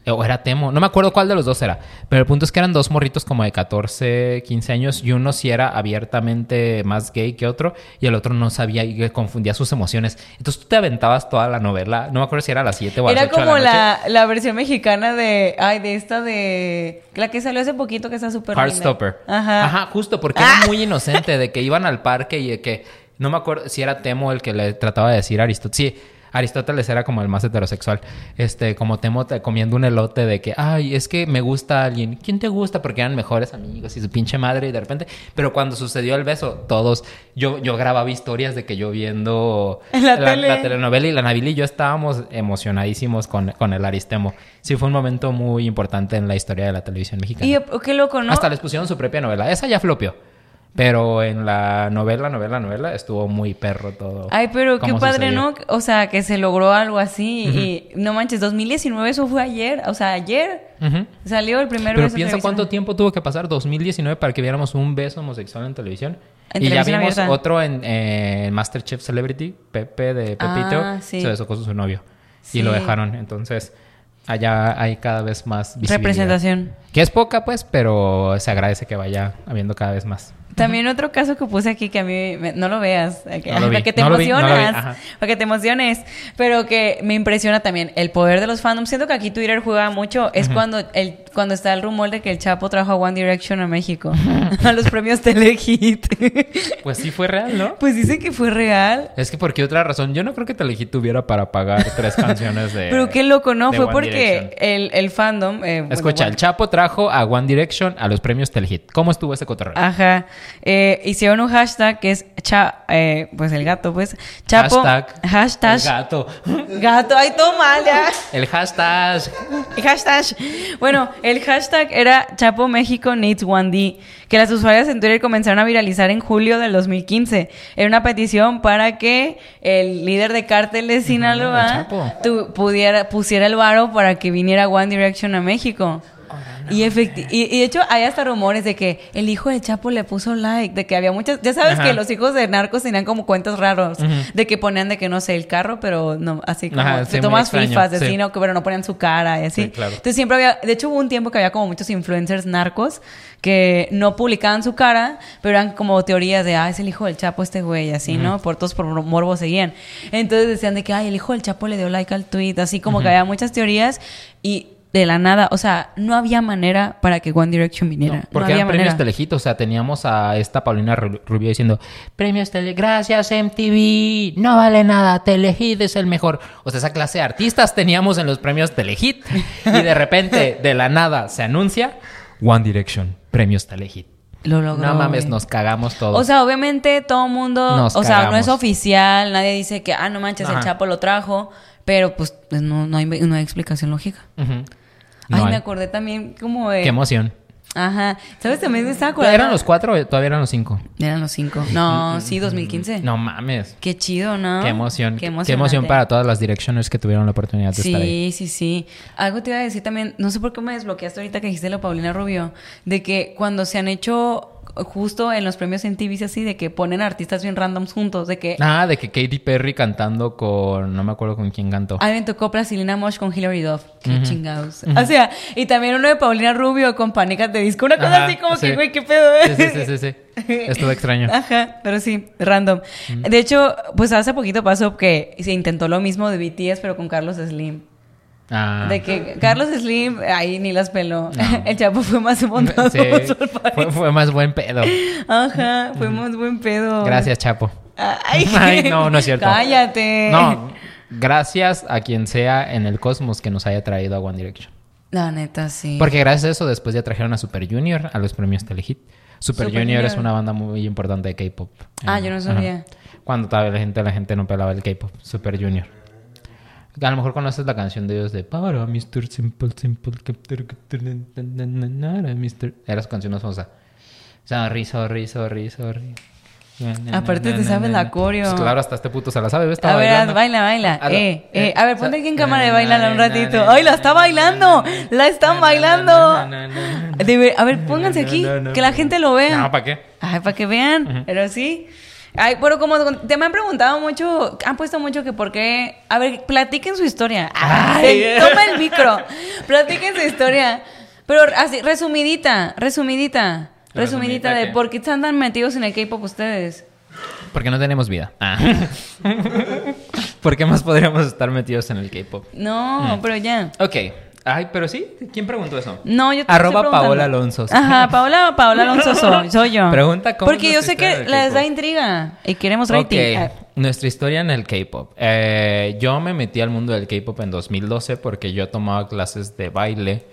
Eh, O era Temo. No me acuerdo cuál de los dos era. Pero el punto es que eran dos morritos como de 14, 15 años. Y uno sí era abiertamente más gay que otro. Y el otro no sabía y confundía sus emociones. Entonces tú te aventabas toda la novela. No me acuerdo si era a las 7 o a las Era 8 de como la noche. la, la versión mexicana de. Ay, de esta de. La que salió hace poquito que está súper. Heartstopper. Ajá. Ajá, justo, porque Ah. era muy inocente de que iban al parque y de que. No me acuerdo si era Temo el que le trataba de decir a Aristóteles. Sí, Aristóteles era como el más heterosexual. Este, como Temo te- comiendo un elote de que, ay, es que me gusta alguien. ¿Quién te gusta? Porque eran mejores amigos y su pinche madre y de repente. Pero cuando sucedió el beso, todos. Yo, yo grababa historias de que yo viendo En la tele. telenovela y la Navil y yo estábamos emocionadísimos con, con el Aristemo. Sí, fue un momento muy importante en la historia de la televisión mexicana. Y qué loco, ¿no? Hasta les pusieron su propia novela. Esa ya flopió. Pero en la novela, novela, novela, estuvo muy perro todo. Ay, pero qué padre, sucedió. ¿no? O sea, que se logró algo así. Y no manches, 2019, eso fue ayer. O sea, ayer Ujú. salió el primer Pero beso en piensa cuánto tiempo tuvo que pasar, 2019, para que viéramos un beso homosexual en televisión. En y ya televisión vimos abierta. otro en, en Masterchef Celebrity, Pepe de y Teo, Ah, sí. se besó con su novio. Sí. Y lo dejaron. Entonces, allá hay cada vez más visibilidad. Representación. Que es poca, pues, pero se agradece que vaya habiendo cada vez más. También otro caso que puse aquí que a mí me- no lo veas, que- No lo para que te no lo vi, no lo vi, emocionas, para que te emociones, pero que me impresiona también el poder de los fandoms. Siento que aquí Twitter juega mucho, es cuando el cuando está el rumor de que el Chapo trajo a One Direction a México, a los premios Telehit. Pues sí fue real, ¿no? pues dicen que fue real. Es que por qué otra razón, yo no creo que Telehit tuviera para pagar tres canciones de. Pero qué loco, ¿no? Fue One porque el, el fandom... eh, Escucha, bueno, el Chapo trajo a One Direction a los premios Telehit. ¿Cómo estuvo ese cotorreo? Ajá. Eh, hicieron un hashtag que es cha, eh, pues el gato, pues. Chapo. Hashtag. Hashtag. El gato. Gato. Ay, todo mal ya. El hashtag. El hashtag. Bueno, el hashtag era Chapo México Needs 1D, que las usuarias en Twitter comenzaron a viralizar en julio del 2015. Era una petición para que el líder de cártel de Sinaloa tu- pudiera, pusiera el varo para que viniera One Direction a México. Y, y, y de hecho hay hasta rumores de que el hijo de Chapo le puso like, de que había muchas, ya sabes Ajá. que los hijos de narcos tenían como cuentos raros, de que ponían de que no sé, el carro, pero no, así como Ajá, sí, tomas fifas, de sí. así, no, que- pero no ponían su cara y así. Sí, claro. Entonces siempre había, de hecho hubo un tiempo que había como muchos influencers narcos que no publicaban su cara, pero eran como teorías de, ah, es el hijo del Chapo este güey, así, ¿no? Por todos por morbo seguían. Entonces decían de que, ay, el hijo del Chapo le dio like al tweet, así como que había muchas teorías y de la nada, o sea, no había manera para que One Direction viniera. No, No, porque había eran premios. Telehit, o sea, teníamos a esta Paulina Ru- Rubio diciendo, premios Tele, gracias MTV, no vale nada, Telehit es el mejor. O sea, esa clase de artistas teníamos en los premios Telehit y de repente, de la nada, se anuncia One Direction, premios Telehit. Lo logró. No mames, güey. nos cagamos todos. O sea, obviamente todo el mundo, Nos o sea, no es oficial, nadie dice que, ah, no manches, el. Chapo lo trajo, pero pues pues, no, no, hay, no hay explicación lógica. Ay, No me acordé también como de... Qué emoción. Ajá. ¿Sabes? También me estaba acordando... ¿Eran los cuatro o todavía eran los cinco? Eran los cinco. No, sí, 2015. No mames. Qué chido, ¿no? Qué emoción. Qué Qué, emoción para todas las directioners que tuvieron la oportunidad de estar ahí. Sí, sí, sí. Algo te iba a decir también, no sé por qué me desbloqueaste ahorita que dijiste lo Paulina Rubio, de que cuando se han hecho justo en los premios en TV así, de que ponen artistas bien randoms juntos, de que Ah, de que Katy Perry cantando con... No me acuerdo con quién cantó. a mí me tocó Plastilina Mosh con Hilary Duff. Qué chingados. O sea, y también uno de Paulina Rubio con Pánicas de Disco. Una cosa Ajá, así como sí. que, güey, qué pedo. Sí, sí, sí, sí, sí. Estuvo extraño. Ajá, pero sí, random. De hecho, pues hace poquito pasó que se intentó lo mismo de BTS, pero con Carlos Slim. Ah. De que Carlos Slim, ahí ni las peló. El Chapo fue más bondadoso, Sí, fue, fue más buen pedo. Ajá, fue más buen pedo. Gracias, Chapo. Ay, Ay, no, no es cierto. Cállate. No, gracias a quien sea en el cosmos que nos haya traído a One Direction. La neta, sí. Porque gracias a eso después ya trajeron a Super Junior a los premios Telehit. Super, Super Junior, es una banda muy importante de K-pop. Ah, Eh, yo no ajá. sabía. Cuando todavía la gente, la gente no pelaba el K-pop. Super Junior. A lo mejor conoces la canción de ellos de Para Mr. Simple Simple Mr. Era su canción más famosa. Sorry, sorry, sorry, sorry. Aparte te sabes la coreo. Pues claro, hasta este puto se la sabe. ¿ves? A ver, baila, baila. Hazlo. Eh, eh. A ver, ponte aquí en Eh, cámara bailar na, un ratito. ¡Ay, la está bailando! ¡La están bailando! a ver, pónganse aquí, que la gente lo vea. No, ¿para qué? Ay, para que vean, pero sí. Ay, pero como te me han preguntado mucho, han puesto mucho que por qué. A ver, platiquen su historia. Ay, Ay. toma el micro. platiquen su historia. Pero así, resumidita, resumidita. Resumidita ¿Resumidita de qué? por qué están tan metidos en el K-pop ustedes. Porque no tenemos vida. Ah. ¿Por qué más podríamos estar metidos en el K-pop? No, Mm. pero ya. Ok. Ay, pero sí. ¿Quién preguntó eso? No, yo te Arroba. Paola Alonso. Ajá, Paola, Paola Alonso soy, soy yo. Pregunta cómo Porque yo sé que les da intriga y queremos rating. Ah, nuestra historia en el K-pop. Eh, yo me metí al mundo del K-pop en 2012 porque yo tomaba clases de baile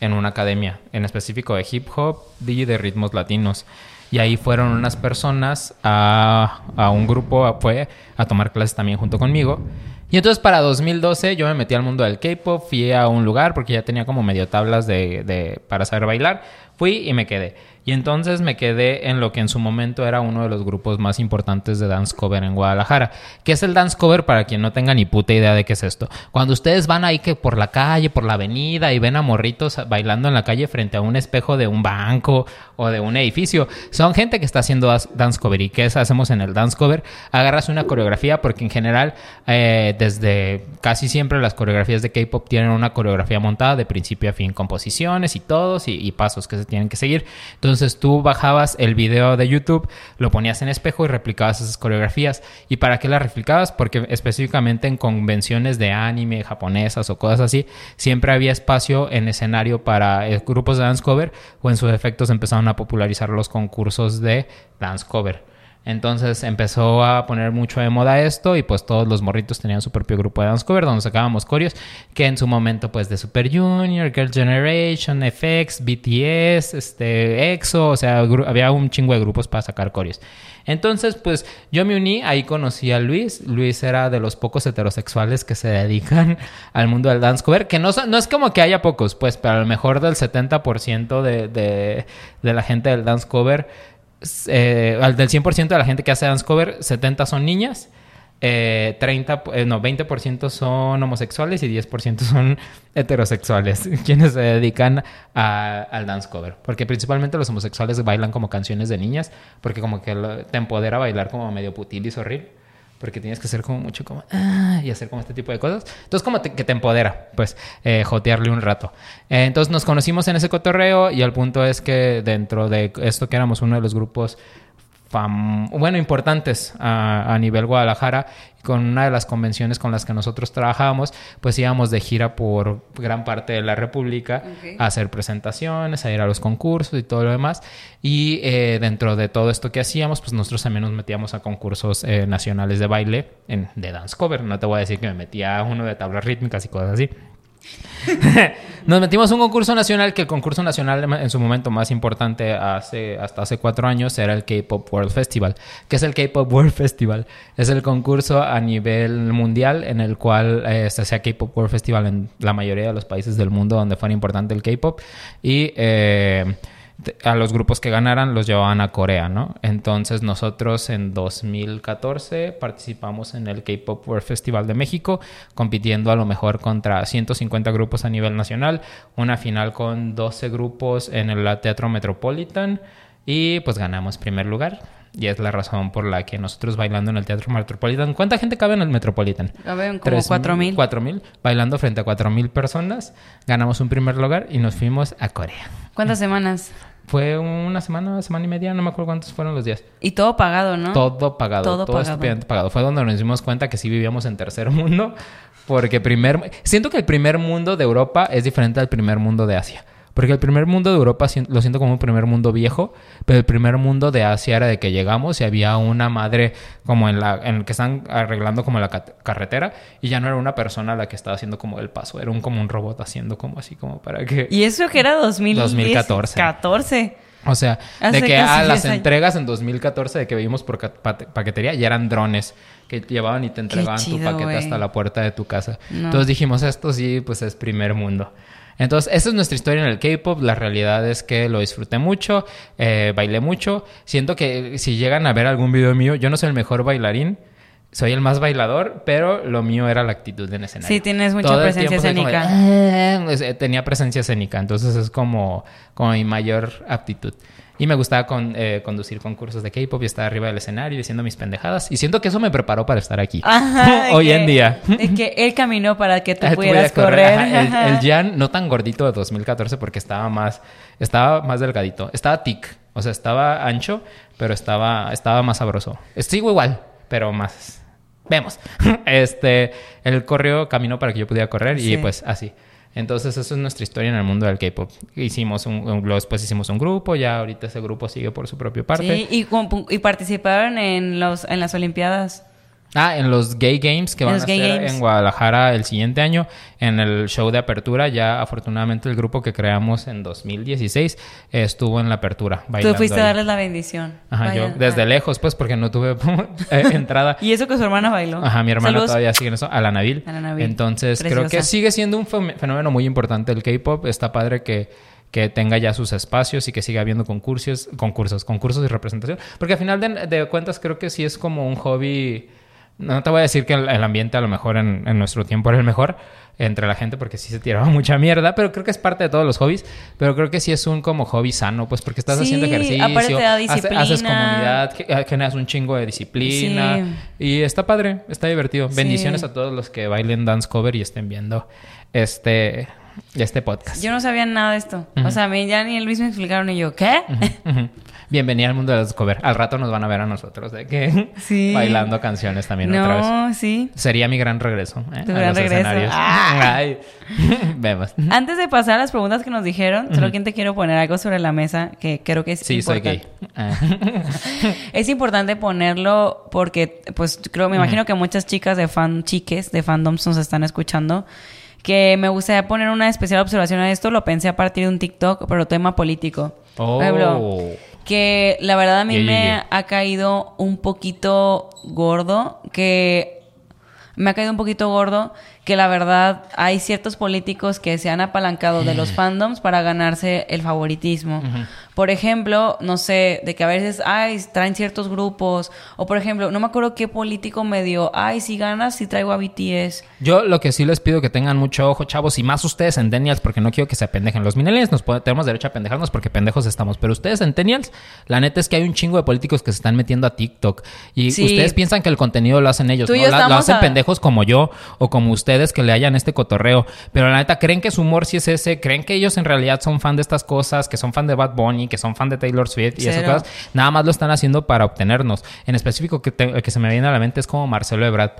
en una academia, en específico de hip hop y de ritmos latinos. Y ahí fueron unas personas a, a un grupo, a- fue a tomar clases también junto conmigo. Y entonces para 2012 yo me metí al mundo del K-pop, fui a un lugar porque ya tenía como medio tablas de, de- para saber bailar. Fui y me quedé. Y entonces me quedé en lo que en su momento era uno de los grupos más importantes de dance cover en Guadalajara. ¿Qué es el dance cover para quien no tenga ni puta idea de qué es esto? Cuando ustedes van ahí que por la calle, por la avenida y ven a morritos bailando en la calle frente a un espejo de un banco o de un edificio, son gente que está haciendo dance cover. ¿Y qué es- hacemos en el dance cover? Agarras una coreografía porque en general eh, desde casi siempre las coreografías de K-pop tienen una coreografía montada de principio a fin, composiciones y todos y, y pasos que se tienen que seguir. Entonces tú bajabas el video de YouTube, lo ponías en espejo y replicabas esas coreografías. ¿Y para qué las replicabas? Porque específicamente en convenciones de anime japonesas o cosas así, siempre había espacio en escenario para eh, grupos de dance cover o en sus efectos empezaron a popularizar los concursos de dance cover. Entonces empezó a poner mucho de moda esto y pues todos los morritos tenían su propio grupo de dance cover donde sacábamos coreos que en su momento pues de Super Junior, Girl Generation, FX, BTS, este EXO, o sea, había un chingo de grupos para sacar coreos. Entonces pues yo me uní, ahí conocí a Luis, Luis era de los pocos heterosexuales que se dedican al mundo del dance cover, que no, no es como que haya pocos, pues, pero a lo mejor del 70% de, de, de la gente del dance cover eh, del 100% de la gente que hace dance cover, 70 son niñas eh, 30, eh, no, 20% son homosexuales y 10% son heterosexuales, quienes se dedican a- al dance cover. Porque principalmente los homosexuales bailan como canciones de niñas, porque como que te empodera bailar como medio putilis horrible. Porque tienes que hacer como mucho como... "Ah", y hacer como este tipo de cosas. Entonces como te- que te empodera, pues, eh, jotearle un rato. Eh, entonces nos conocimos en ese cotorreo y el punto es que dentro de esto que éramos uno de los grupos bueno, importantes a, a nivel Guadalajara. Con una de las convenciones con las que nosotros trabajábamos, pues íbamos de gira por gran parte de la República a hacer presentaciones, a ir a los concursos y todo lo demás. Y eh, dentro de todo esto que hacíamos, pues nosotros también nos metíamos a concursos eh, nacionales de baile, en, de dance cover. No te voy a decir que me metía a uno de tablas rítmicas y cosas así. Nos metimos a un concurso nacional que el concurso nacional en su momento más importante hace, hasta hace cuatro años era el K-Pop World Festival. ¿Qué es el K-Pop World Festival? Es el concurso a nivel mundial en el cual eh, se hacía K-Pop World Festival en la mayoría de los países del mundo donde fuera importante el K-Pop. Y eh, a los grupos que ganaran los llevaban a Corea, ¿no? Entonces nosotros en 2014 participamos en el K-Pop World Festival de México, compitiendo a lo mejor contra 150 grupos a nivel nacional, una final con 12 grupos en el Teatro Metropolitan y pues ganamos primer lugar. Y es la razón por la que nosotros bailando en el Teatro Metropolitan... ¿Cuánta gente cabe en el Metropolitan? Caben como Tres cuatro mil. Cuatro mil. Bailando frente a cuatro mil personas. Ganamos un primer lugar y nos fuimos a Corea. ¿Cuántas semanas? Fue una semana, semana y media, no me acuerdo cuántos fueron los días. Y todo pagado, ¿no? Todo pagado, Todo todo, pagado. pagado. Fue donde nos dimos cuenta que sí vivíamos en tercer mundo, porque primer... Siento que el primer mundo de Europa es diferente al primer mundo de Asia. Porque el primer mundo de Europa lo siento como un primer mundo viejo, pero el primer mundo de Asia era de que llegamos y había una madre como en la en el que están arreglando como la ca- carretera y ya no era una persona la que estaba haciendo como el paso, era un como un robot haciendo como así como para que Y eso que era 2010, 2014. 14. o sea, Hace de que a las 10 años. entregas en 2014 de que vimos por pate- paquetería ya eran drones que llevaban y te entregaban tu paquete hasta la puerta de tu casa. No. Entonces dijimos, esto sí, pues es primer mundo. Entonces, esa es nuestra historia en el K-pop. La realidad es que lo disfruté mucho, eh, bailé mucho. Siento que si llegan a ver algún video mío, yo no soy el mejor bailarín, soy el más bailador, pero lo mío era la actitud en escenario. Sí, tienes mucha Todo presencia como escénica. "Ah", eh, tenía presencia escénica, entonces es como, como mi mayor aptitud. Y me gustaba con, eh, conducir concursos de K-pop y estar arriba del escenario diciendo mis pendejadas. Y siento que eso me preparó para estar aquí. Ajá, Hoy que- en día. De que él caminó para que tú Ah, pudieras correr. Ajá, El, el Jan, no tan gordito de 2014 porque estaba más, estaba más delgadito. Estaba tic. O sea, estaba ancho, pero estaba, estaba más sabroso. Sigo igual, pero más. Vemos. Este, él corrió, caminó para que yo pudiera correr y pues así. Entonces, eso es nuestra historia en el mundo del K-pop. Hicimos un, después hicimos un grupo, ya ahorita ese grupo sigue por su propia parte. Sí, y, y participaron en los en las Olimpiadas. Ah, en los Gay Games que van a hacer Games. en Guadalajara el siguiente año, en el show de apertura, ya afortunadamente el grupo que creamos en 2016 eh, estuvo en la apertura. Tú bailando fuiste a darles la bendición. Ajá, yo desde vaya. lejos, pues, porque no tuve eh, entrada. Y eso que su hermana bailó. Ajá, mi hermana Saludos. todavía sigue en eso, a la Nabil. A la Nabil. Entonces, creo que sigue siendo un fenómeno muy importante el K-pop. Está padre que, que tenga ya sus espacios y que siga habiendo concursos, concursos, concursos y representación. Porque al final de, de cuentas creo que sí es como un hobby. No te voy a decir que el, el ambiente a lo mejor en, en nuestro tiempo era el mejor entre la gente porque sí se tiraba mucha mierda, pero creo que es parte de todos los hobbies, pero creo que sí es un como hobby sano, pues porque estás Sí, haciendo ejercicio, hace- haces comunidad, eh, generas un chingo de disciplina Sí. y está padre, está divertido. Sí. Bendiciones a todos los que bailen dance cover y estén viendo este, este podcast. Yo no sabía nada de esto. O sea, a mí ya ni mismo me explicaron y yo, ¿qué? Bienvenida al mundo de los cover. Al rato nos van a ver a nosotros de que Sí. bailando canciones también otra vez. No, sí. Sería mi gran regreso. ¿eh? Tu a gran los regreso. escenarios. Ah. Ay. Vemos. Antes de pasar a las preguntas que nos dijeron, solo quien te quiero poner algo sobre la mesa que creo que es Sí, soy gay. Es importante ponerlo porque, pues, creo, me imagino que muchas chicas de fan, chiques de fandoms nos están escuchando. Que me gustaría poner una especial observación a esto. Lo pensé a partir de un TikTok, pero tema político. Por ejemplo, Oh. Que la verdad a mí Yeah, me yeah. ha caído un poquito gordo. Que me ha caído un poquito gordo que la verdad hay ciertos políticos que se han apalancado de los fandoms para ganarse el favoritismo. Por ejemplo, no sé, de que a veces, ay, traen ciertos grupos. O por ejemplo, no me acuerdo qué político me dio, ay, si ganas, si traigo a BTS. Yo lo que sí les pido que tengan mucho ojo, chavos, y más ustedes centennials, porque no quiero que se apendejen. Los millennials nos tenemos derecho a pendejarnos porque pendejos estamos. Pero ustedes centennials, la neta es que hay un chingo de políticos que se están metiendo a TikTok. Y ustedes piensan que el contenido lo hacen ellos, ¿no? lo hacen pendejos como yo o como ustedes que le hayan este cotorreo. Pero la neta, creen que su humor sí es ese, creen que ellos en realidad son fan de estas cosas, que son fan de Bad Bunny, que son fan de Taylor Swift y esas cosas, nada más lo están haciendo para obtenernos. En específico, que, que se me viene a la mente es como Marcelo Ebrard.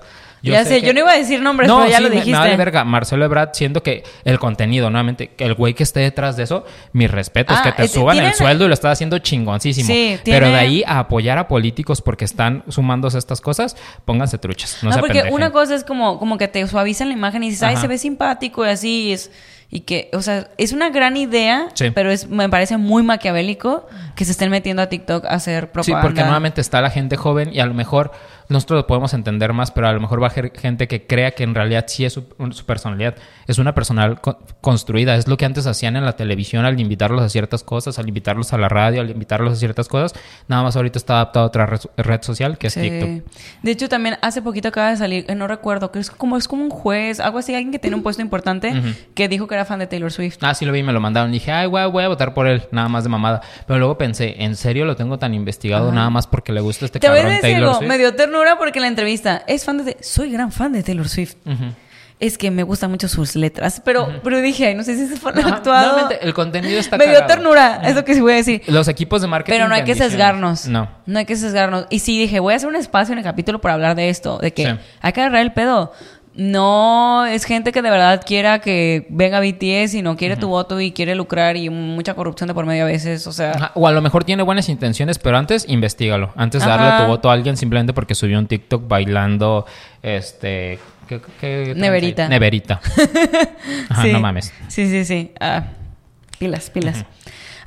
Yo ya sé, yo no iba a decir nombres, pero ya lo dijiste. Me, verga. Marcelo Ebrard, siendo que el contenido, nuevamente, el güey que esté detrás de eso, mis respetos, ah, que te suban el sueldo y lo estás haciendo chingoncísimo. pero de ahí a apoyar a políticos porque están sumándose estas cosas, pónganse truchas. No, no porque una cosa es como, como que te suavizan la imagen y dices, ay, se ve simpático y así es y que, o sea, es una gran idea, pero es, me parece muy maquiavélico que se estén metiendo a TikTok a hacer propaganda. Sí, porque nuevamente está la gente joven y a lo mejor nosotros lo podemos entender más, pero a lo mejor va a haber gente que crea que en realidad sí es su, personalidad. Es una personal construida. Es lo que antes hacían en la televisión al invitarlos a ciertas cosas, al invitarlos a la radio, al invitarlos a ciertas cosas. Nada más ahorita está adaptado a otra red, social que es TikTok. De hecho, también hace poquito acaba de salir, eh, no recuerdo, que es como, es como un juez, algo así, alguien que tiene un puesto importante, que dijo que era fan de Taylor Swift. Ah, sí lo vi, me lo mandaron. Dije, ay, voy, voy a votar por él, nada más de mamada. Pero luego pensé, ¿en serio lo tengo tan investigado nada más porque le gusta este cabrón Taylor Swift? Me dio ternura porque en la entrevista es fan de... Soy gran fan de Taylor Swift. Es que me gustan mucho sus letras, pero, pero dije, no sé si es fan actuado. el contenido está Me dio ternura, es lo que sí voy a decir. Los equipos de marketing. Pero no hay que sesgarnos. No. No hay que sesgarnos. Y sí dije, voy a hacer un espacio en el capítulo para hablar de esto, de que hay que agarrar el pedo no es gente que de verdad quiera que venga BTS y no quiere tu voto y quiere lucrar y mucha corrupción de por medio a veces, o sea... O a lo mejor tiene buenas intenciones, pero antes investigalo. Antes de darle tu voto a alguien simplemente porque subió un TikTok bailando, este... ¿qué, Neverita. Neverita. Ajá, no mames. Sí, sí, sí. Ah, pilas, pilas.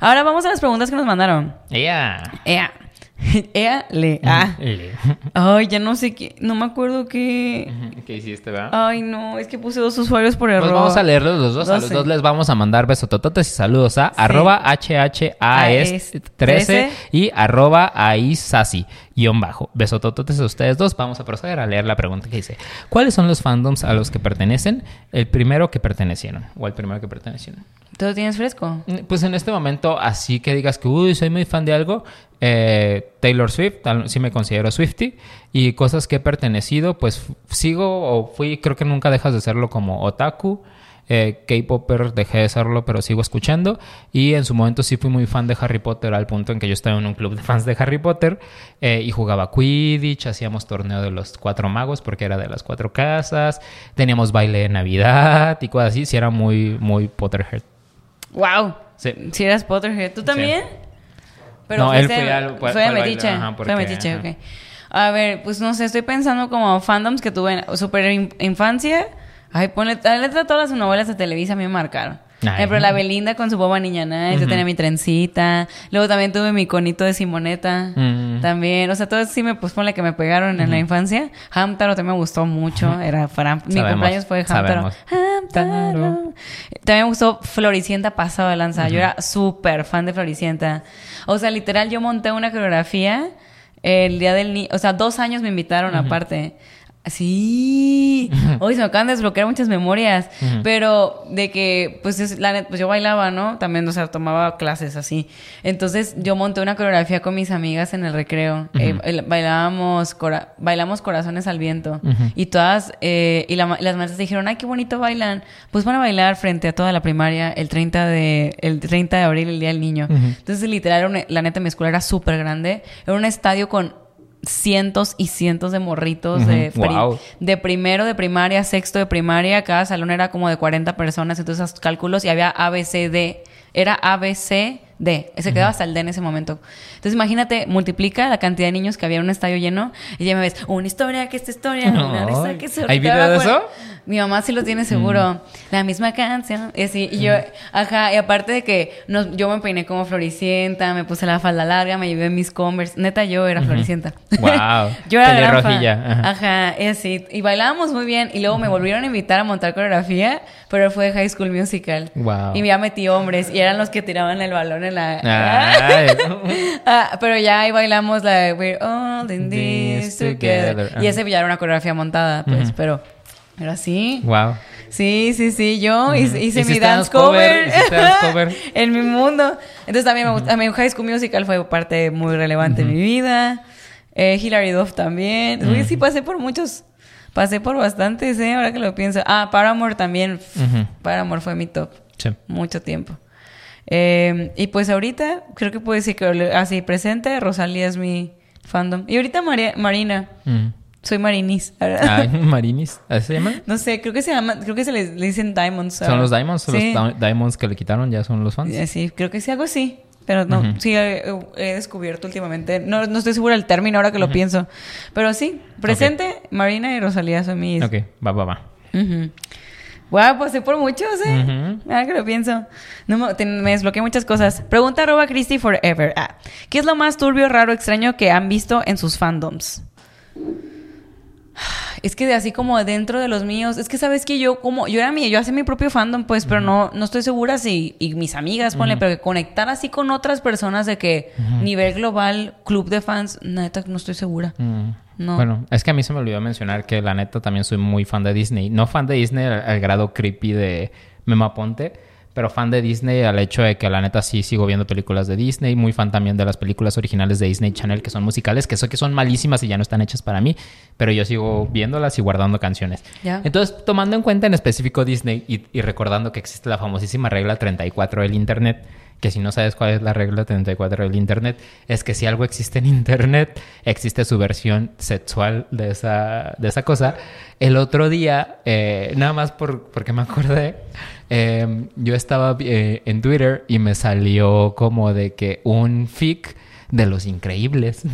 Ahora vamos a las preguntas que nos mandaron. Ella. Ella. Ella le. Ah. Ay, ya no sé qué. No me acuerdo qué. ¿Qué hiciste, verdad? Ay, no. Es que puse dos usuarios por error. Pues vamos a leerlos los dos. A los dos les vamos a mandar besotototes y saludos a arroba HHAS13 y arroba aisasi guion bajo. Besotototes a ustedes dos. Vamos a proceder a leer la pregunta que dice: ¿Cuáles son los fandoms a los que pertenecen? El primero que pertenecieron. O el primero que pertenecieron. ¿Todo tienes fresco? Pues en este momento, así que digas que, uy, soy muy fan de algo, eh, Taylor Swift, sí me considero Swifty, y cosas que he pertenecido, pues sigo o fui, creo que nunca dejas de serlo como otaku, eh, K-Popper dejé de serlo, pero sigo escuchando. Y en su momento sí fui muy fan de Harry Potter, al punto en que yo estaba en un club de fans de Harry Potter eh, y jugaba Quidditch, hacíamos torneo de los cuatro magos porque era de las cuatro casas, teníamos baile de Navidad y cosas así. Sí, era muy, muy Potterhead. ¡Wow! Sí. Si eras Potterhead. ¿Tú también? Pero no, él fue, al, fue, fue Metiche. fue Metiche, ok. A ver, pues no sé, estoy pensando como fandoms que tuve en super infancia. Ay, ponle, la letra de todas las novelas de Televisa a mí Pero la Belinda con su boba niña nice, yo tenía mi trencita. Luego también tuve mi conito de Simoneta. También, o sea, todo sí me, pues ponle que me pegaron en la infancia. Hamtaro también me gustó mucho. Era para, mi cumpleaños fue Hamtaro. Hamtaro. También me gustó Floricienta pasado de lanza. Yo era súper fan de Floricienta. O sea, literal, yo monté una coreografía el día del niño. O sea, dos años me invitaron aparte. Sí, hoy se me acaban de desbloquear muchas memorias, pero de que, pues, es, la pues yo bailaba, ¿no? También, o sea, tomaba clases así. Entonces, yo monté una coreografía con mis amigas en el recreo. Eh, bailábamos, bailamos corazones al viento. Y todas, eh, y las maestras dijeron, ay, qué bonito bailan. Pues van a bailar frente a toda la primaria el 30 de, el 30 de abril, el Día del Niño. Entonces, literal, la neta, mi escuela era súper grande. Era un estadio con cientos y cientos de morritos de, de primero de primaria, sexto de primaria, cada salón era como de 40 personas, entonces esos cálculos y había ABCD, era ABCD, se quedaba hasta el D en ese momento. Entonces imagínate, multiplica la cantidad de niños que había en un estadio lleno y ya me ves, una historia, que esta historia, una ¿Hay video de eso? Mi mamá sí lo tiene seguro. La misma canción. Y así, y yo, ajá, y aparte de que nos, yo me peiné como floricienta, me puse la falda larga, me llevé mis Converse. Neta, yo era floricienta. Wow. yo era gran fan. Pelirrojilla, ajá. Ajá, y así. Y bailábamos muy bien. Y luego me volvieron a invitar a montar coreografía, pero fue High School Musical. Wow. Y ya metí hombres, y eran los que tiraban el balón en la... Ah, pero ya ahí bailamos la de We're all in this together. together, Y ese ya era una coreografía montada, pues, pero... Pero así. wow. Sí, sí, sí. Yo hice, hice mi dance cover, dance en mi mundo. Entonces también me gusta. También High School Musical fue parte muy relevante en mi vida. Eh, Hilary Duff también. Uy, sí, pasé por muchos. Pasé por bastantes, ¿eh? Ahora que lo pienso. Ah, Paramore también. Paramore fue mi top. Sí. Mucho tiempo. Eh, y pues ahorita, creo que puedo decir que así presente, Rosalía es mi fandom. Y ahorita María- Marina. Soy Marinis. Ay, Marinis. ¿Así se llama? No sé, creo que se llama, creo que se les le dicen Diamonds. ¿Son los Diamonds? ¿Son Sí. los Di- Diamonds que le quitaron? ¿Ya son los fans? Eh, Sí, creo que sí, algo así. Pero no, Ujú. sí he, he descubierto últimamente. No, no estoy segura del término ahora que lo pienso. Pero sí, presente, Marina y Rosalía son mis. Ok, va, va, va. Ujú. Wow, pasé por muchos, ¿eh? Ujú. Ahora que lo pienso. No, te- me desbloqueé muchas cosas. Pregunta arroba Christy Forever. Ah, ¿Qué es lo más turbio, raro, extraño que han visto en sus fandoms? Es que de así como dentro de los míos, es que sabes que yo como, yo era mi, yo hacía mi propio fandom, pues, pero no, no estoy segura si, y mis amigas, ponle, pero que conectar así con otras personas de que nivel global, club de fans, neta, no estoy segura. Mm. No. Bueno, es que a mí se me olvidó mencionar que la neta también soy muy fan de Disney. No fan de Disney al, al grado creepy de Mema Ponte, pero fan de Disney al hecho de que la neta sí sigo viendo películas de Disney. Muy fan también de las películas originales de Disney Channel que son musicales, que sé que son malísimas y ya no están hechas para mí, pero yo sigo viéndolas y guardando canciones. Ya. Entonces, tomando en cuenta en específico Disney y, y recordando que existe la famosísima regla 34 del Internet, que si no sabes cuál es la regla 34 del Internet, es que si algo existe en Internet, existe su versión sexual de esa, de esa cosa. El otro día, eh, nada más por, porque me acordé, eh, yo estaba eh, en Twitter y me salió como de que un fic de los increíbles.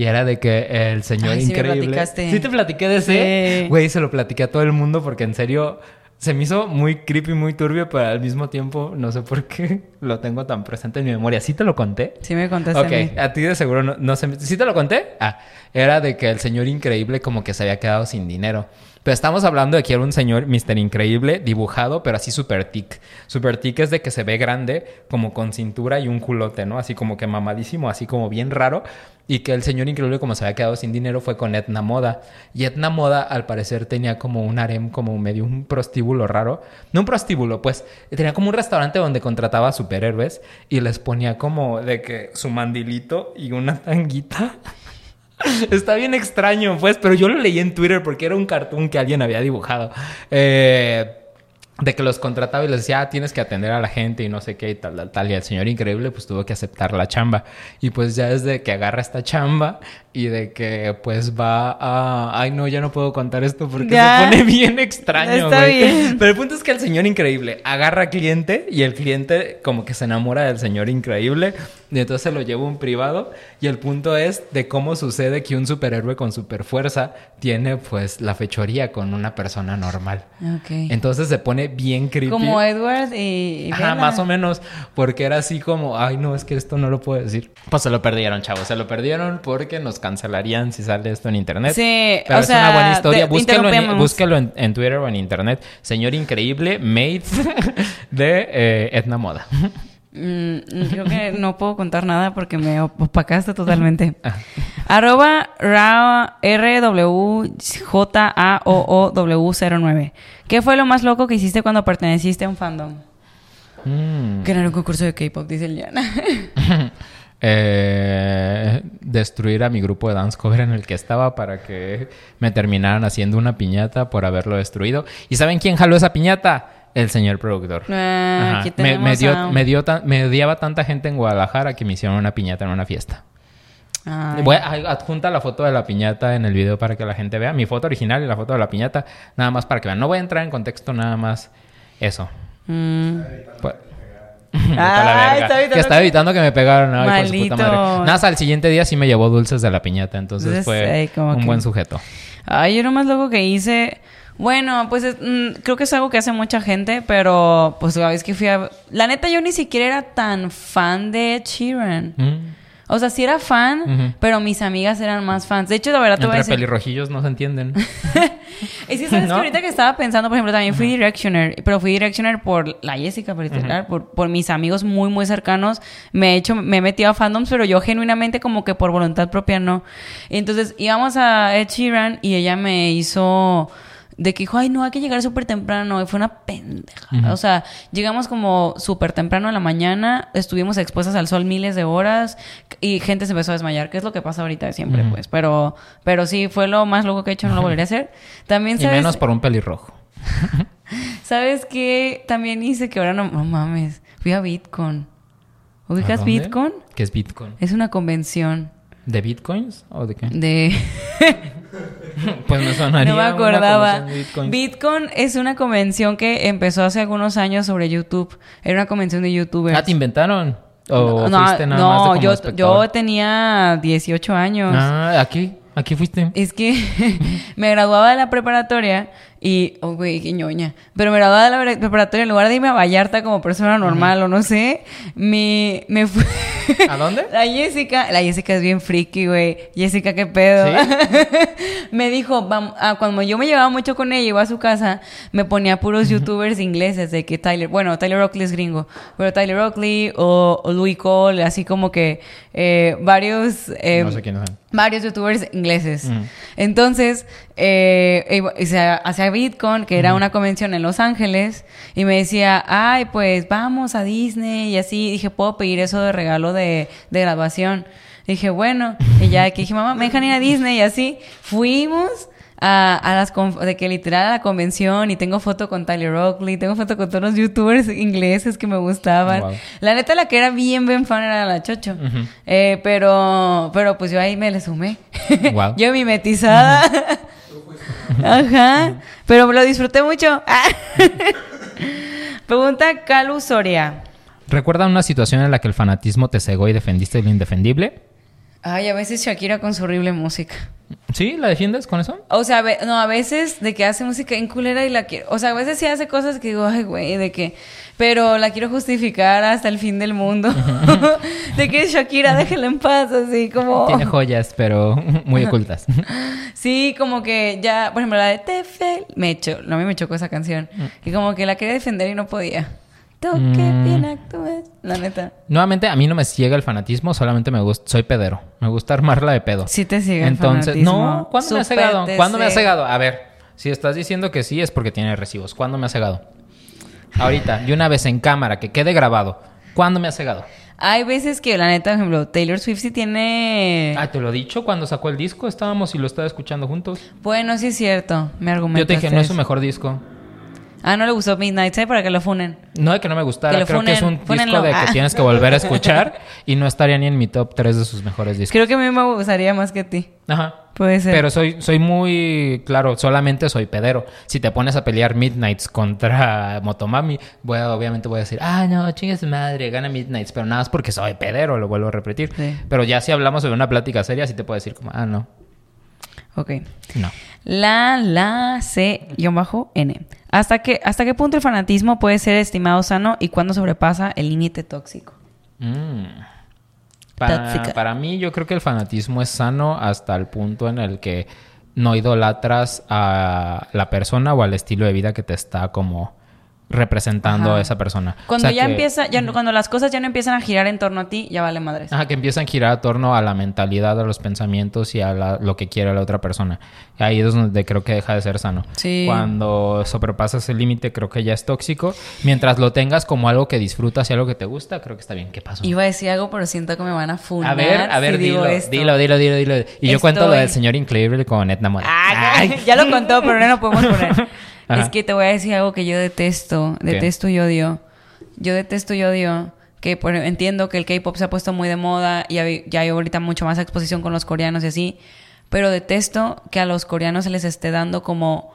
Y era de que el señor Ay, sí me increíble. platicaste. Sí, te platiqué de ese. Sí. Güey, se lo platiqué a todo el mundo porque en serio se me hizo muy creepy, muy turbio, pero al mismo tiempo no sé por qué lo tengo tan presente en mi memoria. ¿Sí te lo conté? Sí me contaste Ok, a mí. a ti de seguro no, no sé. ¿Sí te lo conté? Ah, era de que el señor increíble como que se había quedado sin dinero. Pero estamos hablando de que era un señor Mr. Increíble dibujado, pero así super tic. Super tic es de que se ve grande, como con cintura y un culote, ¿no? Así como que mamadísimo, así como bien raro. Y que el señor increíble, como se había quedado sin dinero, fue con Etna Moda. Y Etna Moda, al parecer, tenía como un harem, como medio un prostíbulo raro. No un prostíbulo, pues. Tenía como un restaurante donde contrataba superhéroes y les ponía como de que su mandilito y una tanguita. Está bien extraño, pues, pero yo lo leí en Twitter porque era un cartoon que alguien había dibujado. Eh, de que los contrataba y les decía, ah, tienes que atender a la gente y no sé qué y tal, tal, tal. Y el señor increíble, pues tuvo que aceptar la chamba. Y pues ya desde que agarra esta chamba y de que pues va a. Ay, no, ya no puedo contar esto porque Ya. se pone bien extraño, Está güey. bien. Pero el punto es que el señor increíble agarra cliente y el cliente como que se enamora del señor increíble y entonces se lo lleva a un privado y el punto es de cómo sucede que un superhéroe con super fuerza tiene pues la fechoría con una persona normal. Entonces se pone bien creepy. Como Edward y, Ajá, más o menos, porque era así como, ay, no, es que esto no lo puedo decir. Pues se lo perdieron, chavos, se lo perdieron porque nos cancelarían si sale esto en internet. Sí, Pero o es sea, una buena historia. te- Búsquelo, en, interrumpimos. búsquelo en, en Twitter o en internet. Señor Increíble, made de eh, Etna Moda. Mm, creo que no puedo contar nada porque me op- opacaste totalmente. Arroba ra- RWJAOOW09. ¿Qué fue lo más loco que hiciste cuando perteneciste a un fandom? Mm. Ganar un concurso de K-pop, dice el. Eh, destruir a mi grupo de dance cover en el que estaba para que me terminaran haciendo una piñata por haberlo destruido. ¿Y saben quién jaló esa piñata? El señor productor. Ah, aquí me, dio, a- me, dio tan- me odiaba tanta gente en Guadalajara que me hicieron una piñata en una fiesta. Ay. Voy a adjunta la foto de la piñata en el video para que la gente vea. Mi foto original y la foto de la piñata. Nada más para que vean. No voy a entrar en contexto, nada más eso. Mm. Pues- está evitando que estaba evitando que me pegaran. Ay, su puta madre. Maldito. Nada, más al siguiente día sí me llevó dulces de la piñata. Entonces Entonces, fue ay, un que- buen sujeto. Ay, yo lo más loco que hice Bueno, pues es- mm, creo que es algo que hace mucha gente, pero pues la vez que fui a... La neta, yo ni siquiera era tan fan de Ed Sheeran. Mm. O sea, sí era fan, pero mis amigas eran más fans. De hecho, la verdad te voy a Entre decir... pelirrojillos no se entienden. Es que sabes ¿No? que ahorita que estaba pensando, por ejemplo, también fui Directioner, pero fui Directioner por la Jessica, por, literal, por, por mis amigos muy, muy cercanos. Me he hecho, me he metido a fandoms, pero yo genuinamente como que por voluntad propia no. Entonces íbamos a Ed Sheeran y ella me hizo de que dijo, ay, no, hay que llegar súper temprano. Y fue una pendeja. O sea, llegamos como súper temprano en la mañana, estuvimos expuestas al sol miles de horas y gente se empezó a desmayar, que es lo que pasa ahorita siempre, Ujú. pues. Pero, pero sí, fue lo más loco que he hecho, no lo volveré a hacer. También, y menos por un pelirrojo. ¿Sabes qué? También hice que ahora no, no mames. Fui a Bitcoin. ¿A ¿Ubicas? Bitcoin? ¿Qué es Bitcoin? Es una convención ¿De Bitcoins o de qué? de... Pues me sonaría no me acordaba. Bitcoin. Bitcoin es una convención que empezó hace algunos años sobre YouTube. Era una convención de YouTubers. Ah, ¿te inventaron? ¿O no, fuiste nada no, más de como yo, espectador? yo tenía 18 años. Ah, aquí, aquí fuiste. Es que me graduaba de la preparatoria y, oh, güey, qué ñoña. Pero me graduaba de la pre- preparatoria en lugar de irme a Vallarta como persona normal o no sé, me, me fui. ¿A dónde? La Jessica, la Jessica es bien friki, güey. Jessica, qué pedo. me dijo, ah, cuando yo me llevaba mucho con ella, iba a su casa, me ponía puros youtubers ingleses de que Tyler, bueno, Tyler Oakley es gringo, pero Tyler Oakley o, o Louis Cole, así como que eh, varios. eh, no sé quiénes son. varios youtubers ingleses. Entonces, eh, hacía Bitcoin, que era una convención en Los Ángeles, y me decía, ay, pues vamos a Disney y así. Dije, ¿puedo pedir eso de regalo de, de graduación? Dije, bueno, y ya que dije, mamá, me dejan ir a Disney y así. Fuimos. A, a las de que literal a la convención y tengo foto con Tyler Oakley, tengo foto con todos los youtubers ingleses que me gustaban. Wow. La neta, la que era bien, bien fan era la Chocho. Ujú. Eh, pero, pero pues yo ahí me le sumé. Guau. yo mimetizada. Ajá. Pero lo disfruté mucho. Pregunta Calu Soria. ¿Recuerda una situación en la que el fanatismo te cegó y defendiste lo indefendible? Ay, a veces Shakira con su horrible música. ¿Sí? ¿La defiendes con eso? O sea, no, a veces de que hace música en culera y la quiero. O sea, a veces sí hace cosas que digo, ay, güey, de que. Pero la quiero justificar hasta el fin del mundo. de que Shakira, déjela en paz, así como. Tiene joyas, pero muy ocultas. Sí, como que ya, por ejemplo, la de Te fel me echó, no, a mí me chocó esa canción. Y como que la quería defender y no podía. Toque Mm. bien actúes, la neta. Nuevamente, a mí no me ciega el fanatismo, solamente me gusta, soy pedero. Me gusta armarla de pedo. Sí te el Entonces, fanatismo. no, ¿cuándo me ha cegado? ¿Cuándo me ha cega. cegado? A ver, si estás diciendo que sí es porque tiene recibos. ¿Cuándo me ha cegado? Ahorita, y una vez en cámara, que quede grabado. ¿Cuándo me ha cegado? Hay veces que, la neta, por ejemplo, Taylor Swift sí tiene... Ah, te lo he dicho, cuando sacó el disco estábamos y lo estaba escuchando juntos. Bueno, sí es cierto. Me argumentaste Yo te dije, no es su mejor disco. Ah, no le gustó Midnight, ¿sabes? Para que lo funen. No de que no me gustara, Que creo que es un disco de que Ah. tienes que volver a escuchar y no estaría ni en mi top 3 de sus mejores discos. Creo que a mí me gustaría más que a ti. Ajá. Puede ser. Pero soy, soy muy claro, solamente soy pedero. Si te pones a pelear Midnights contra Motomami, voy a- obviamente voy a decir, ah, no, chingue madre, gana Midnights, pero nada más porque soy pedero, lo vuelvo a repetir. Sí. Pero ya si hablamos de una plática seria, sí te puedo decir como, ah, no, Ok. no. La, la, C-N. ¿Hasta qué, ¿Hasta qué punto el fanatismo puede ser estimado sano y cuándo sobrepasa el límite tóxico? Mm. Para, para mí, yo creo que el fanatismo es sano hasta el punto en el que no idolatras a la persona o al estilo de vida que te está como representando Ajá. a esa persona. Cuando O sea ya que- empieza, ya, no- cuando las cosas ya no empiezan a girar en torno a ti, ya vale madres. Ajá, que empiezan a girar a torno a la mentalidad, a los pensamientos y a la- lo que quiere la otra persona. Ahí es donde creo que deja de ser sano. Sí. Cuando sobrepasas el límite, creo que ya es tóxico. Mientras lo tengas como algo que disfrutas y algo que te gusta, creo que está bien. ¿Qué pasó? Iba a decir algo, pero siento que me van a funar. A ver, a ver, si dilo, dilo, dilo, dilo, dilo. Y yo cuento lo del señor increíble con Edna Moda. Ah, Ay. ya lo contó, pero no lo podemos poner. Ajá. Es que te voy a decir algo que yo detesto, detesto y odio. Yo detesto y odio que por- entiendo que el K-pop se ha puesto muy de moda y hay- ya hay ahorita mucho más exposición con los coreanos y así, pero detesto que a los coreanos se les esté dando como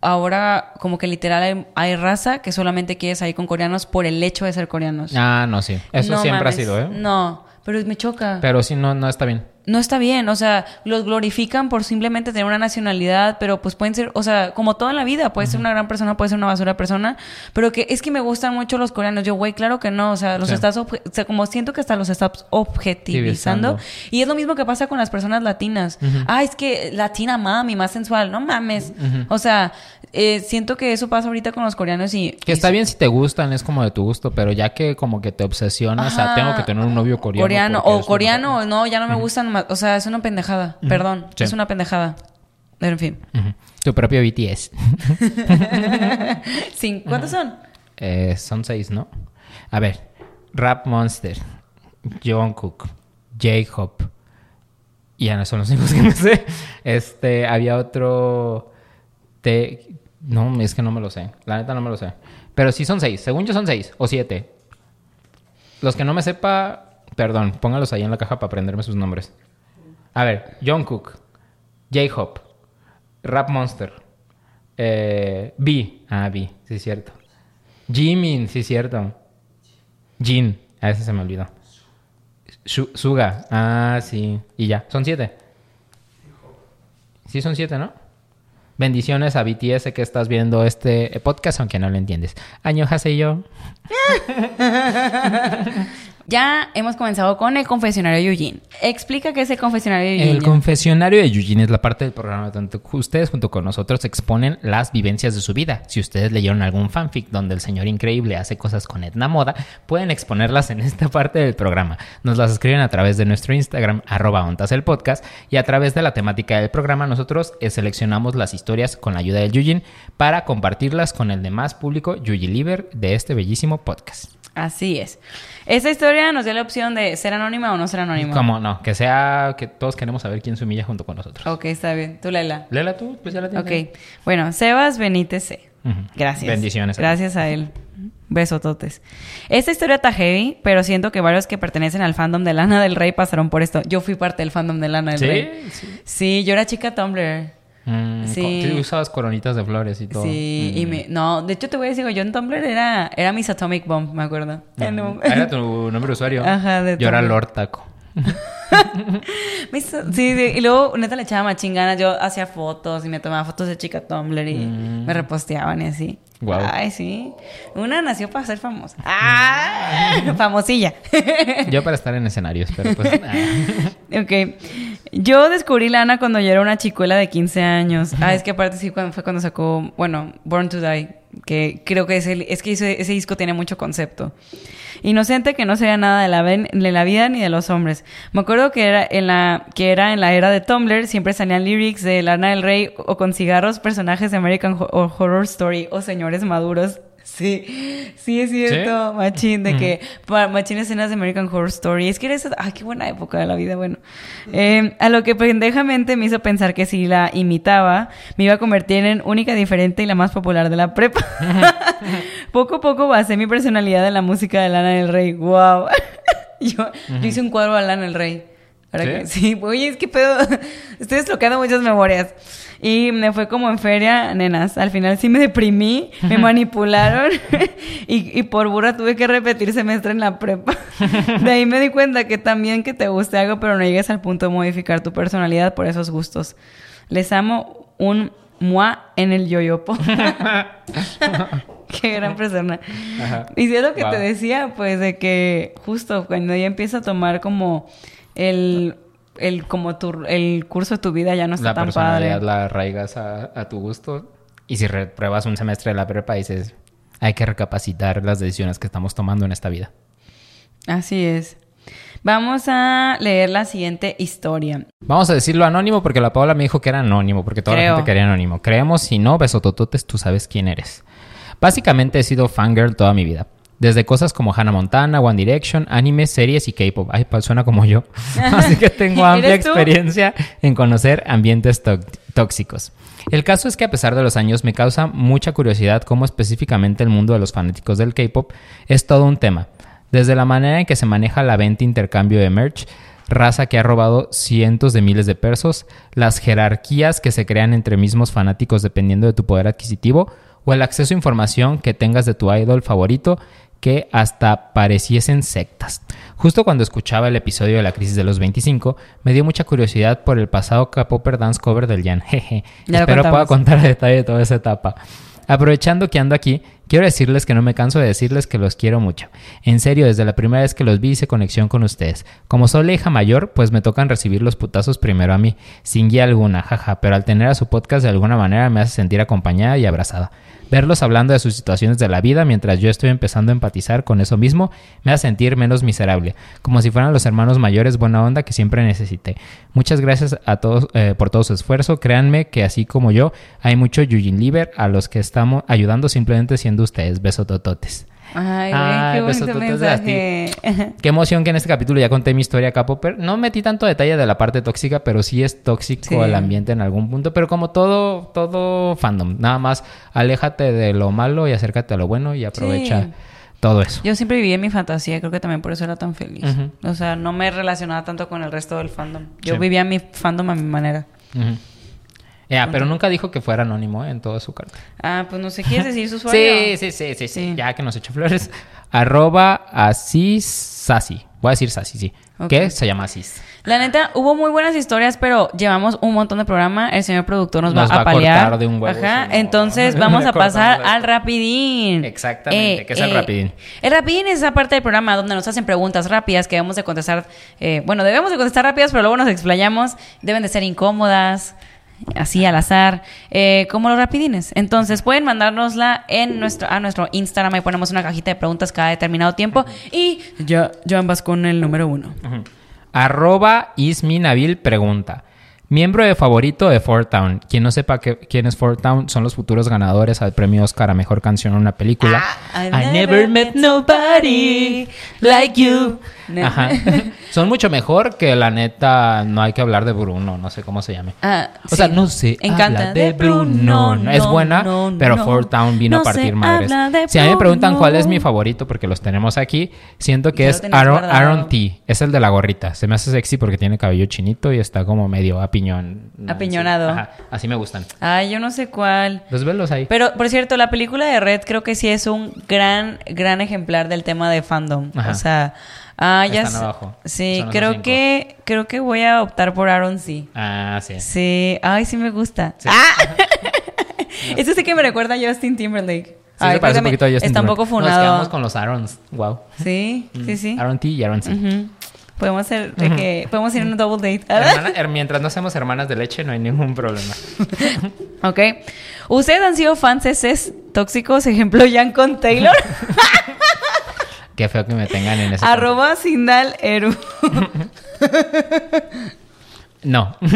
ahora como que literal hay, hay raza que solamente quiere salir con coreanos por el hecho de ser coreanos. Ah, no, sí. Eso No siempre mames. ha sido, ¿eh? No, pero me choca. Pero sí, no, no está bien. No está bien, o sea, los glorifican por simplemente tener una nacionalidad, pero pues pueden ser, o sea, como toda la vida, puede ser una gran persona, puede ser una basura persona, pero que es que me gustan mucho los coreanos. Yo, güey, claro que no, o sea, los Sí. estás, o sea, como siento que hasta los estás objetivizando. Y es lo mismo que pasa con las personas latinas. Ah, es que latina mami, más sensual, no mames. O sea, eh, siento que eso pasa ahorita con los coreanos y... Que está bien si te gustan, es como de tu gusto, pero ya que como que te obsesionas a Ajá. tengo que tener un novio coreano. Coreano, o coreano, mejor". o no, ya no me gustan O sea, es una pendejada. Perdón, Sí. es una pendejada. En fin. Tu propio BTS. ¿Cuántos son? Eh, son seis, ¿no? A ver, Rap Monster, Jungkook, J-Hope. Y ya no son los únicos que me sé. Este, había otro. Te... No, es que no me lo sé. La neta no me lo sé. Pero sí son seis. Según yo son seis o siete. Los que no me sepa, perdón, póngalos ahí en la caja para aprenderme sus nombres. A ver, Jungkook, J-Hope, Rap Monster, eh, B. Ah, B, sí es cierto. Jimin, sí es cierto. Jin, a ese se me olvidó. Su- Suga, ah, sí. Y ya, son siete. Sí, son siete, ¿no? Bendiciones a BTS que estás viendo este podcast, aunque no lo entiendes. Año yo. Ya hemos comenzado con el confesionario de Eugene. Explica qué es el confesionario de Eugene. El confesionario de Eugene es la parte del programa donde ustedes junto con nosotros exponen las vivencias de su vida. Si ustedes leyeron algún fanfic donde el señor increíble hace cosas con Edna Moda, pueden exponerlas en esta parte del programa. Nos las escriben a través de nuestro Instagram, arroba ontas el podcast, y a través de la temática del programa nosotros eh, seleccionamos las historias con la ayuda del Eugene para compartirlas con el demás público Yuji Liver de este bellísimo podcast. Así es. Esta historia nos dio la opción de ser anónima o no ser anónima. Como no, que sea que todos queremos saber quién se humilla junto con nosotros. Ok, está bien. Tú léela. Léela tú, pues ya la tienes. ahí. Ok. Bueno, Sebas Benítez C. Ujú. Gracias. Bendiciones. Gracias a él. Besototes. Esta historia está heavy, pero siento que varios que pertenecen al fandom de Lana del Rey pasaron por esto. Yo fui parte del fandom de Lana del ¿Sí? Rey. Sí. Sí, yo era chica Tumblr. Mm, Sí. sí, usabas coronitas de flores y todo. Sí, y Mm. me... No, de hecho te voy a decir, yo en Tumblr era, era Miss Atomic Bomb, me acuerdo. Mm. Ah, Era tu nombre de usuario. Ajá, de Yo era Tumblr. Lord Taco. Sí, sí, y luego neta le echaba machín ganas. Yo hacía fotos y me tomaba fotos de chica Tumblr y Mm. me reposteaban y así. Guau. Ay, sí. Una nació para ser famosa. ¡Ah! Famosilla. Yo para estar en escenarios, pero pues. ah. ok. Yo descubrí Lana cuando yo era una chicuela de 15 años. Ah, es que aparte sí fue cuando sacó, bueno, Born to Die. Que creo que ese, es que ese, disco tiene mucho concepto. Inocente que no sabía nada de la, de la vida ni de los hombres. Me acuerdo que era en la que era en la era de Tumblr, siempre salían lyrics de Lana del Rey o con cigarros, personajes de American Horror Story o señores maduros. Sí, sí es cierto, machín, de que machín escenas de American Horror Story. Es que era esa, ay, qué buena época de la vida, bueno. Eh, a lo que pendejamente me hizo pensar que si la imitaba, me iba a convertir en única, diferente y la más popular de la prepa. poco a poco basé mi personalidad en la música de Lana del Rey. Wow. yo, yo hice un cuadro a Lana del Rey. ¿Sí? que- sí, oye, es que pedo. Estoy desbloqueando muchas memorias. Y me fue como en feria, nenas. Al final sí me deprimí, me manipularon y, y por burra tuve que repetir semestre en la prepa. De ahí me di cuenta que también que te guste algo, pero no llegues al punto de modificar tu personalidad por esos gustos. Les amo un moi en el yoyopo. Qué gran persona. Ajá. Y si es lo que Wow. te decía, pues de que justo cuando ya empieza a tomar como el, el como tu, el curso de tu vida ya no está la tan personalidad padre. la arraigas a, a tu gusto. Y si repruebas un semestre de la prepa, dices, hay que recapacitar las decisiones que estamos tomando en esta vida. Así es. Vamos a leer la siguiente historia. Vamos a decirlo anónimo porque la Paola me dijo que era anónimo, porque toda Creo. la gente quería anónimo. Creemos, si no, besotototes, tú sabes quién eres. Básicamente he sido fangirl toda mi vida. Desde cosas como Hannah Montana, One Direction, anime, series y K-pop. Ay, pues suena como yo. Así que tengo amplia experiencia en conocer ambientes tó- tóxicos. El caso es que a pesar de los años me causa mucha curiosidad cómo específicamente el mundo de los fanáticos del K-pop es todo un tema. Desde la manera en que se maneja la venta e intercambio de merch, raza que ha robado cientos de miles de pesos, las jerarquías que se crean entre mismos fanáticos dependiendo de tu poder adquisitivo, o el acceso a información que tengas de tu idol favorito que hasta pareciesen sectas. Justo cuando escuchaba el episodio de la crisis de los 25, me dio mucha curiosidad por el pasado K-Popper Dance Cover del Jan. Jeje. Espero pueda contamos. contar a detalle toda esa etapa. Aprovechando que ando aquí, quiero decirles que no me canso de decirles que los quiero mucho. En serio, desde la primera vez que los vi hice conexión con ustedes. Como soy hija mayor, pues me tocan recibir los putazos primero a mí, sin guía alguna, jaja, pero al tener a su podcast de alguna manera me hace sentir acompañada y abrazada. Verlos hablando de sus situaciones de la vida mientras yo estoy empezando a empatizar con eso mismo me hace sentir menos miserable, como si fueran los hermanos mayores buena onda que siempre necesité. Muchas gracias a todos eh, por todo su esfuerzo. Créanme que así como yo, hay mucho Yujin Liver a los que estamos ayudando simplemente siendo ustedes. Beso tototes. Ay, Ay, qué besototes mensaje. Qué emoción que en este capítulo ya conté mi historia acá, Popper. No metí tanto detalle de la parte tóxica, pero sí es tóxico Sí. el ambiente en algún punto. Pero como todo, todo fandom, nada más aléjate de lo malo y acércate a lo bueno y aprovecha Sí. todo eso. Yo siempre viví en mi fantasía, creo que también por eso era tan feliz. O sea, no me relacionaba tanto con el resto del fandom. Yo Sí. vivía mi fandom a mi manera. Ujú. Ya, pero nunca dijo que fuera anónimo ¿eh? en toda su carta. Ah, pues no sé, ¿quieres decir su usuario? Sí, sí, sí, sí. Ya que nos echó flores. Arroba Asis Sasi. Voy a decir Sasi, sí. Que se llama Asis. La neta, hubo muy buenas historias, pero llevamos un montón de programa. El señor productor nos, Nos va, a paliar. cortar de un huevo, Ajá, entonces vamos a pasar al rapidín. Exactamente, ¿qué es el rapidín? El rapidín es esa parte del programa donde nos hacen preguntas rápidas que debemos de contestar. eh, bueno, debemos de contestar rápidas, pero luego nos explayamos. Deben de ser incómodas. Así al azar, eh, como los rapidines. Entonces pueden mandárnosla en nuestro, a nuestro Instagram. Ahí ponemos una cajita de preguntas cada determinado tiempo. Y ya, ya vas con el número uno. Arroba Isminabil pregunta. Miembro de favorito de Fort Town. Quien no sepa que- quién es Fort Town, son los futuros ganadores al premio Oscar a Mejor Canción en una película. Ah, I never met nobody like you. Ajá. son mucho mejor que la neta, no hay que hablar de Bruno, no sé cómo se llame. Ah, o sea, no sé. Encanta. de Bruno. No, es buena, no, pero. Fort Town vino No a partir madres. Si a mí me preguntan cuál es mi favorito, porque los tenemos aquí, siento que es Aaron. Aaron T. Es el de la gorrita. Se me hace sexy porque tiene cabello chinito y está como medio apiñón. Apiñonado. Ajá, Así me gustan. Ay, yo no sé cuál. Los velos ahí. Pero, por cierto, la película de Red creo que sí es un gran, gran ejemplar del tema de fandom. Ajá. O sea, ah, ya Están abajo. Sí, Son creo que, creo que voy a optar por Aaron C. Ah, sí. Sí, ay, sí me gusta. Sí. ¡Ah! Eso sí que me recuerda a Justin Timberlake. Sí, Ay, se parece un poquito a Justin Está un poco Nos funado. quedamos con los Aarons. Wow. Sí, sí, sí. Aaron T y Aaron C. Podemos hacer de que podemos ir en un double date. Hermana- her- mientras no seamos hermanas de leche, no hay ningún problema. ok. ¿Ustedes han sido fans tóxicos? Ejemplo, Jan con Taylor. Qué feo que me tengan en ese. Arroba Sindal Eru. No.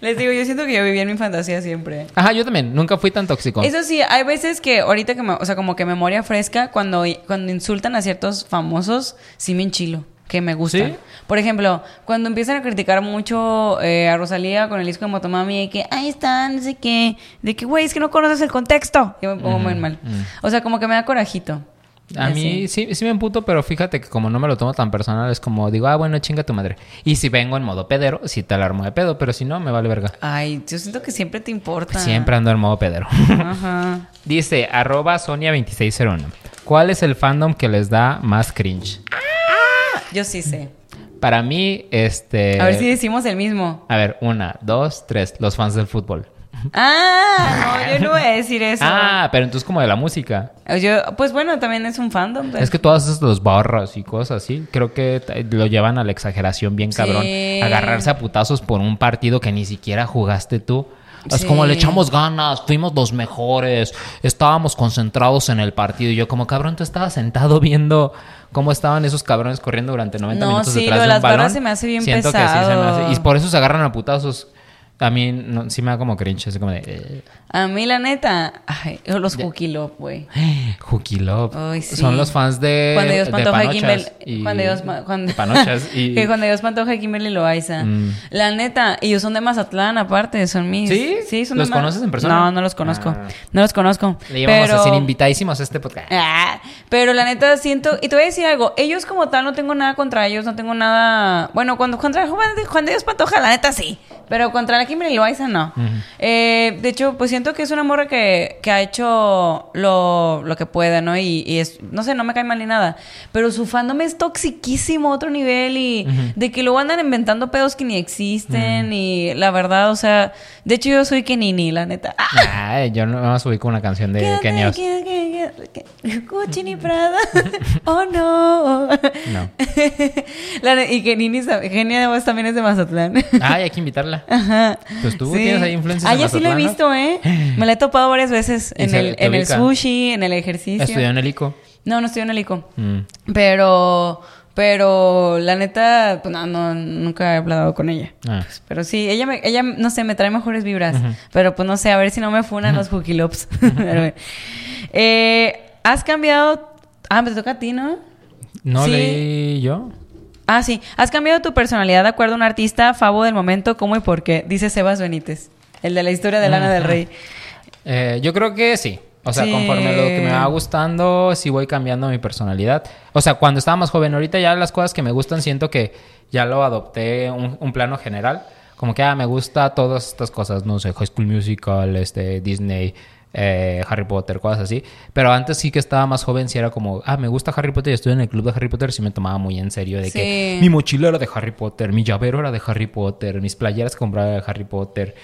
Les digo, yo siento que yo vivía en mi fantasía siempre. Ajá, yo también. Nunca fui tan tóxico. Eso sí, hay veces que ahorita que me, o sea, como que memoria fresca, cuando, cuando insultan a ciertos famosos, sí me enchilo, que me gustan. ¿Sí? Por ejemplo, cuando empiezan a criticar mucho eh, a Rosalía con el disco de Motomami, de que ahí están, no sé qué, de que, güey, es que no conoces el contexto. Yo me pongo muy mal. O sea, como que me da corajito. A mí sí, sí me emputo, pero fíjate que como no me lo tomo tan personal, es como digo, ah, bueno, chinga tu madre. Y si vengo en modo pedero, sí te alarmo de pedo, pero si no, me vale verga. Ay, yo siento que siempre te importa. Siempre ando en modo pedero. Ajá. Dice, arroba Sonia2601. ¿Cuál es el fandom que les da más cringe? Yo sí sé. Para mí, este... A ver si decimos el mismo. A ver, una, dos, tres. Los fans del fútbol. Ah, no, yo no voy a decir eso. Ah, pero entonces como de la música. Yo, pues bueno, también es un fandom. pues. Es que todas esas los barras y cosas así, creo que lo llevan a la exageración bien cabrón. Sí. Agarrarse a putazos por un partido que ni siquiera jugaste tú. Es Sí. como le echamos ganas, fuimos los mejores, estábamos concentrados en el partido. Y yo como cabrón, tú estabas sentado viendo cómo estaban esos cabrones corriendo durante 90 No, minutos sí, detrás lo de un las balón. se me hace bien Siento que sí se me hace- Y por eso se agarran a putazos. A mí no- sí me da como cringe, así como de... eh, A mí, la neta, ay, los Cookie Love, güey. Ay, sí. Son los fans de. Juan de Dios Pantoja Kimberly. y- Juan de Dios, de Panochas y. que Juan de Dios Pantoja y Kimberly Loaiza. Mm. La neta, ellos son de Mazatlán, aparte, son mis. ¿Sí? Sí, son ¿Los de conoces en persona? No, no los conozco. Ah. No los conozco. Le llevamos pero... a ser invitadísimos a este podcast. Ah, pero la neta siento, y te voy a decir algo, ellos como tal no tengo nada contra ellos, no tengo nada, bueno, cuando contra Juan Juan de Dios Pantoja, la neta sí, pero contra la Kimberly Loaiza no. Eh, de hecho, pues siento que es una morra que, que ha hecho lo, lo que puede, ¿no? Y, y es, no sé, no me cae mal ni nada. Pero su fandom es toxiquísimo a otro nivel y de que luego andan inventando pedos que ni existen y la verdad, o sea, de hecho yo soy Kenini, la neta. Ay, yo no me subí con una canción de Quédate, Gucci ni Prada. oh no. No. La y que Nini, Genia de voz también es de Mazatlán. Ay, hay que invitarla. Ajá. Pues tú Sí. tienes ahí influencias Ah, ya sí lo he visto, ¿eh? Me la he topado varias veces en el, en sushi, en el ejercicio. Estudió en el ICO. No, no estoy en el ICO. Mm. Pero, pero la neta, pues no, no, nunca he hablado con ella. Ah. Pero sí, ella, me, ella, no sé, me trae mejores vibras. Pero pues no sé, a ver si no me funan los Hooky Lops. Pero bueno. Eh, ¿Has cambiado? Ah, me toca a ti, ¿no? No Sí. leí yo. Ah, sí. ¿Has cambiado tu personalidad de acuerdo a un artista, Favo del momento, cómo y por qué? Dice Sebas Benítez, el de la historia de Lana del Rey. Eh, yo creo que sí. O sea, Sí. conforme lo que me va gustando, sí voy cambiando mi personalidad. O sea, cuando estaba más joven, ahorita ya las cosas que me gustan siento que ya lo adopté un, un plano general. Como que ah, me gusta todas estas cosas, no sé, High School Musical, este, Disney, eh, Harry Potter, cosas así. Pero antes sí que estaba más joven, sí era como, ah, me gusta Harry Potter y estoy en el club de Harry Potter, sí me tomaba muy en serio de que mi mochila era de Harry Potter, mi llavero era de Harry Potter, mis playeras que compraba de Harry Potter.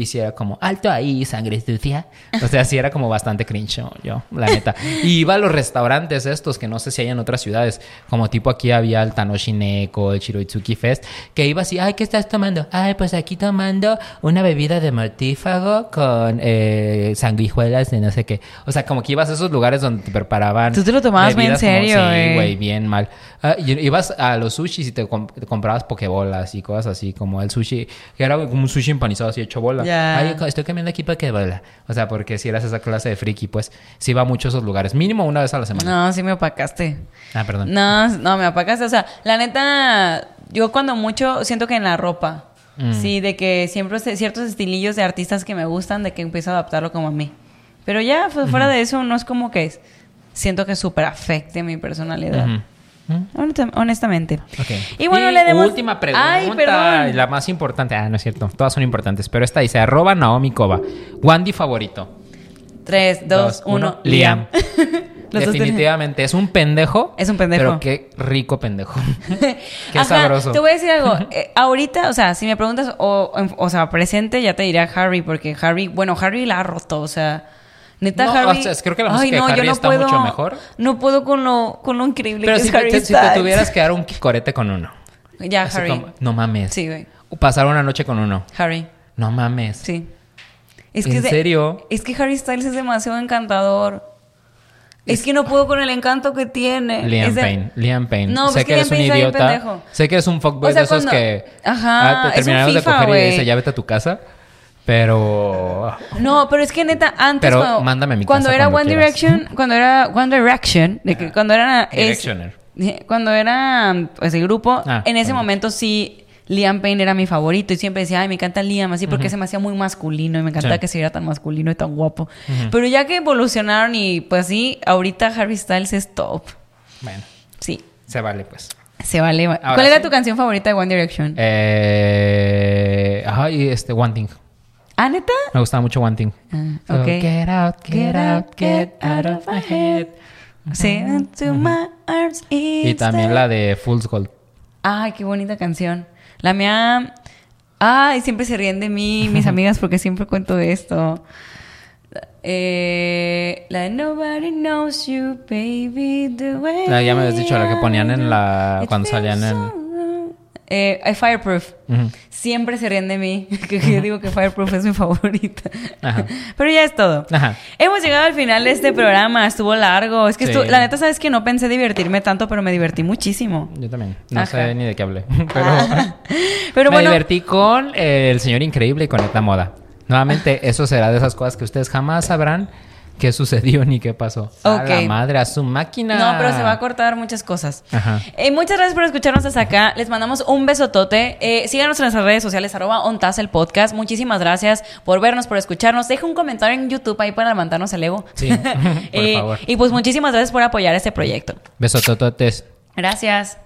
Y si era como, alto ahí, sangre sucia. O sea, sí era como bastante cringe yo, la neta. Y iba a los restaurantes estos, que no sé si hay en otras ciudades. Como tipo aquí había el Tanoshi Neko, el Shiroitsuki Fest. Que iba así, ay, ¿qué estás tomando? Ay, pues aquí tomando una bebida de mortífago con eh, sanguijuelas de no sé qué. O sea, como que ibas a esos lugares donde te preparaban. Tú te lo tomabas muy en bebidas como- serio, sí, güey, bien mal. Ah, y ibas a los sushis y te, comp- te comprabas pokebolas y cosas así, como el sushi, que era como un sushi empanizado así hecho bola. Ya. Ay, estoy comiendo aquí pokebola. O sea, porque si eras esa clase de friki, pues sí iba mucho a esos lugares, mínimo una vez a la semana. No, sí me opacaste. Ah, perdón. No, no, me opacaste. O sea, la neta, yo cuando mucho siento que en la ropa. Mm. Sí, de que siempre ciertos estilillos de artistas que me gustan, de que empiezo a adaptarlo como a mí. Pero ya, fu- fuera de eso, no es como que es- siento que súper afecte mi personalidad. Ujú. Honesta- Honestamente. Y bueno, le demos... Última pregunta. Ay, perdón. La más importante. Ah, no es cierto. Todas son importantes. Pero esta dice: arroba Naomi Kova. Wandy favorito. Tres, dos, uno. Liam. Los dos Definitivamente. Es un pendejo. Es un pendejo. Pero qué rico pendejo. qué Ajá, sabroso. Te voy a decir algo. Eh, ahorita, o sea, si me preguntas, o, o sea, presente, ya te diría Harry, porque Harry, bueno, Harry la ha roto, o sea. Neta, No, Harry. o sea, creo que la música Ay, de no, yo Harry no está puedo, mucho mejor. No puedo con lo, con lo increíble Pero que si es Harry te- si te tuvieras que dar un corete con uno. Ya, Así Harry. como, no mames. Sí, güey. Pasar una noche con uno. Harry. No mames. Sí. Es ¿En es de- serio? Es que Harry Styles es demasiado encantador. Es que no puedo con el encanto que tiene. Liam de- Payne, Liam Payne. No, sé pues que que eres Liam un Payne bien idiota. Sé que eres un fuckboy O sea, de esos cuando- que Ajá, ah, te es un terminaron de FIFA, coger y güey. dice ya vete a tu casa. Pero No, pero es que neta, antes Pero cuando, mándame a mi cuando casa era cuando One quieras. Direction, cuando era One Direction, de que cuando era es- Directioner. cuando era pues, el grupo, Ah, en ese bueno. momento sí Liam Payne era mi favorito y siempre decía, ay, me encanta Liam, así porque se me hacía muy masculino y me encantaba Sí. que se viera tan masculino y tan guapo. Pero ya que evolucionaron y pues sí, ahorita Harry Styles es top. bueno, Sí, se vale pues. se vale. ¿Cuál era tu canción favorita de One Direction? Eh, ajá, y este One Thing. ¿Ah, neta? Me gustaba mucho One Thing. Ah, So. Get out, get out, get out of my head. Sí, into my arms Y también la de Fool's Gold. Ay, qué bonita canción. La mía. Ay, siempre se ríen de mí, mis amigas, porque siempre cuento de esto. Eh, la de Nobody Knows You, Baby, the way. Ah, ya me habías dicho, la que ponían en la- cuando salían en-. Eh, eh, Fireproof. Siempre se ríen de mí, que yo digo que Fireproof es mi favorita. Ajá. Pero ya es todo. Ajá. Hemos llegado al final de este programa, estuvo largo. Es que Sí. estu- la neta, sabes que no pensé divertirme tanto, pero me divertí muchísimo. Yo también. No Ajá. sé ni de qué hablé. Pero, Pero me bueno, divertí con eh, el señor increíble y con esta moda. Nuevamente, eso será de esas cosas que ustedes jamás sabrán qué sucedió ni qué pasó. A Ok. la madre, a su máquina. No, pero se va a cortar muchas cosas. Ajá. Eh, muchas gracias por escucharnos hasta acá. Les mandamos un besotote. Eh, síganos en nuestras redes sociales, arroba ontas el podcast. Muchísimas gracias por vernos, por escucharnos. Deja un comentario en YouTube ahí para levantarnos el ego. Sí, por Eh, favor. Y pues muchísimas gracias por apoyar este proyecto. Besotototes. Gracias.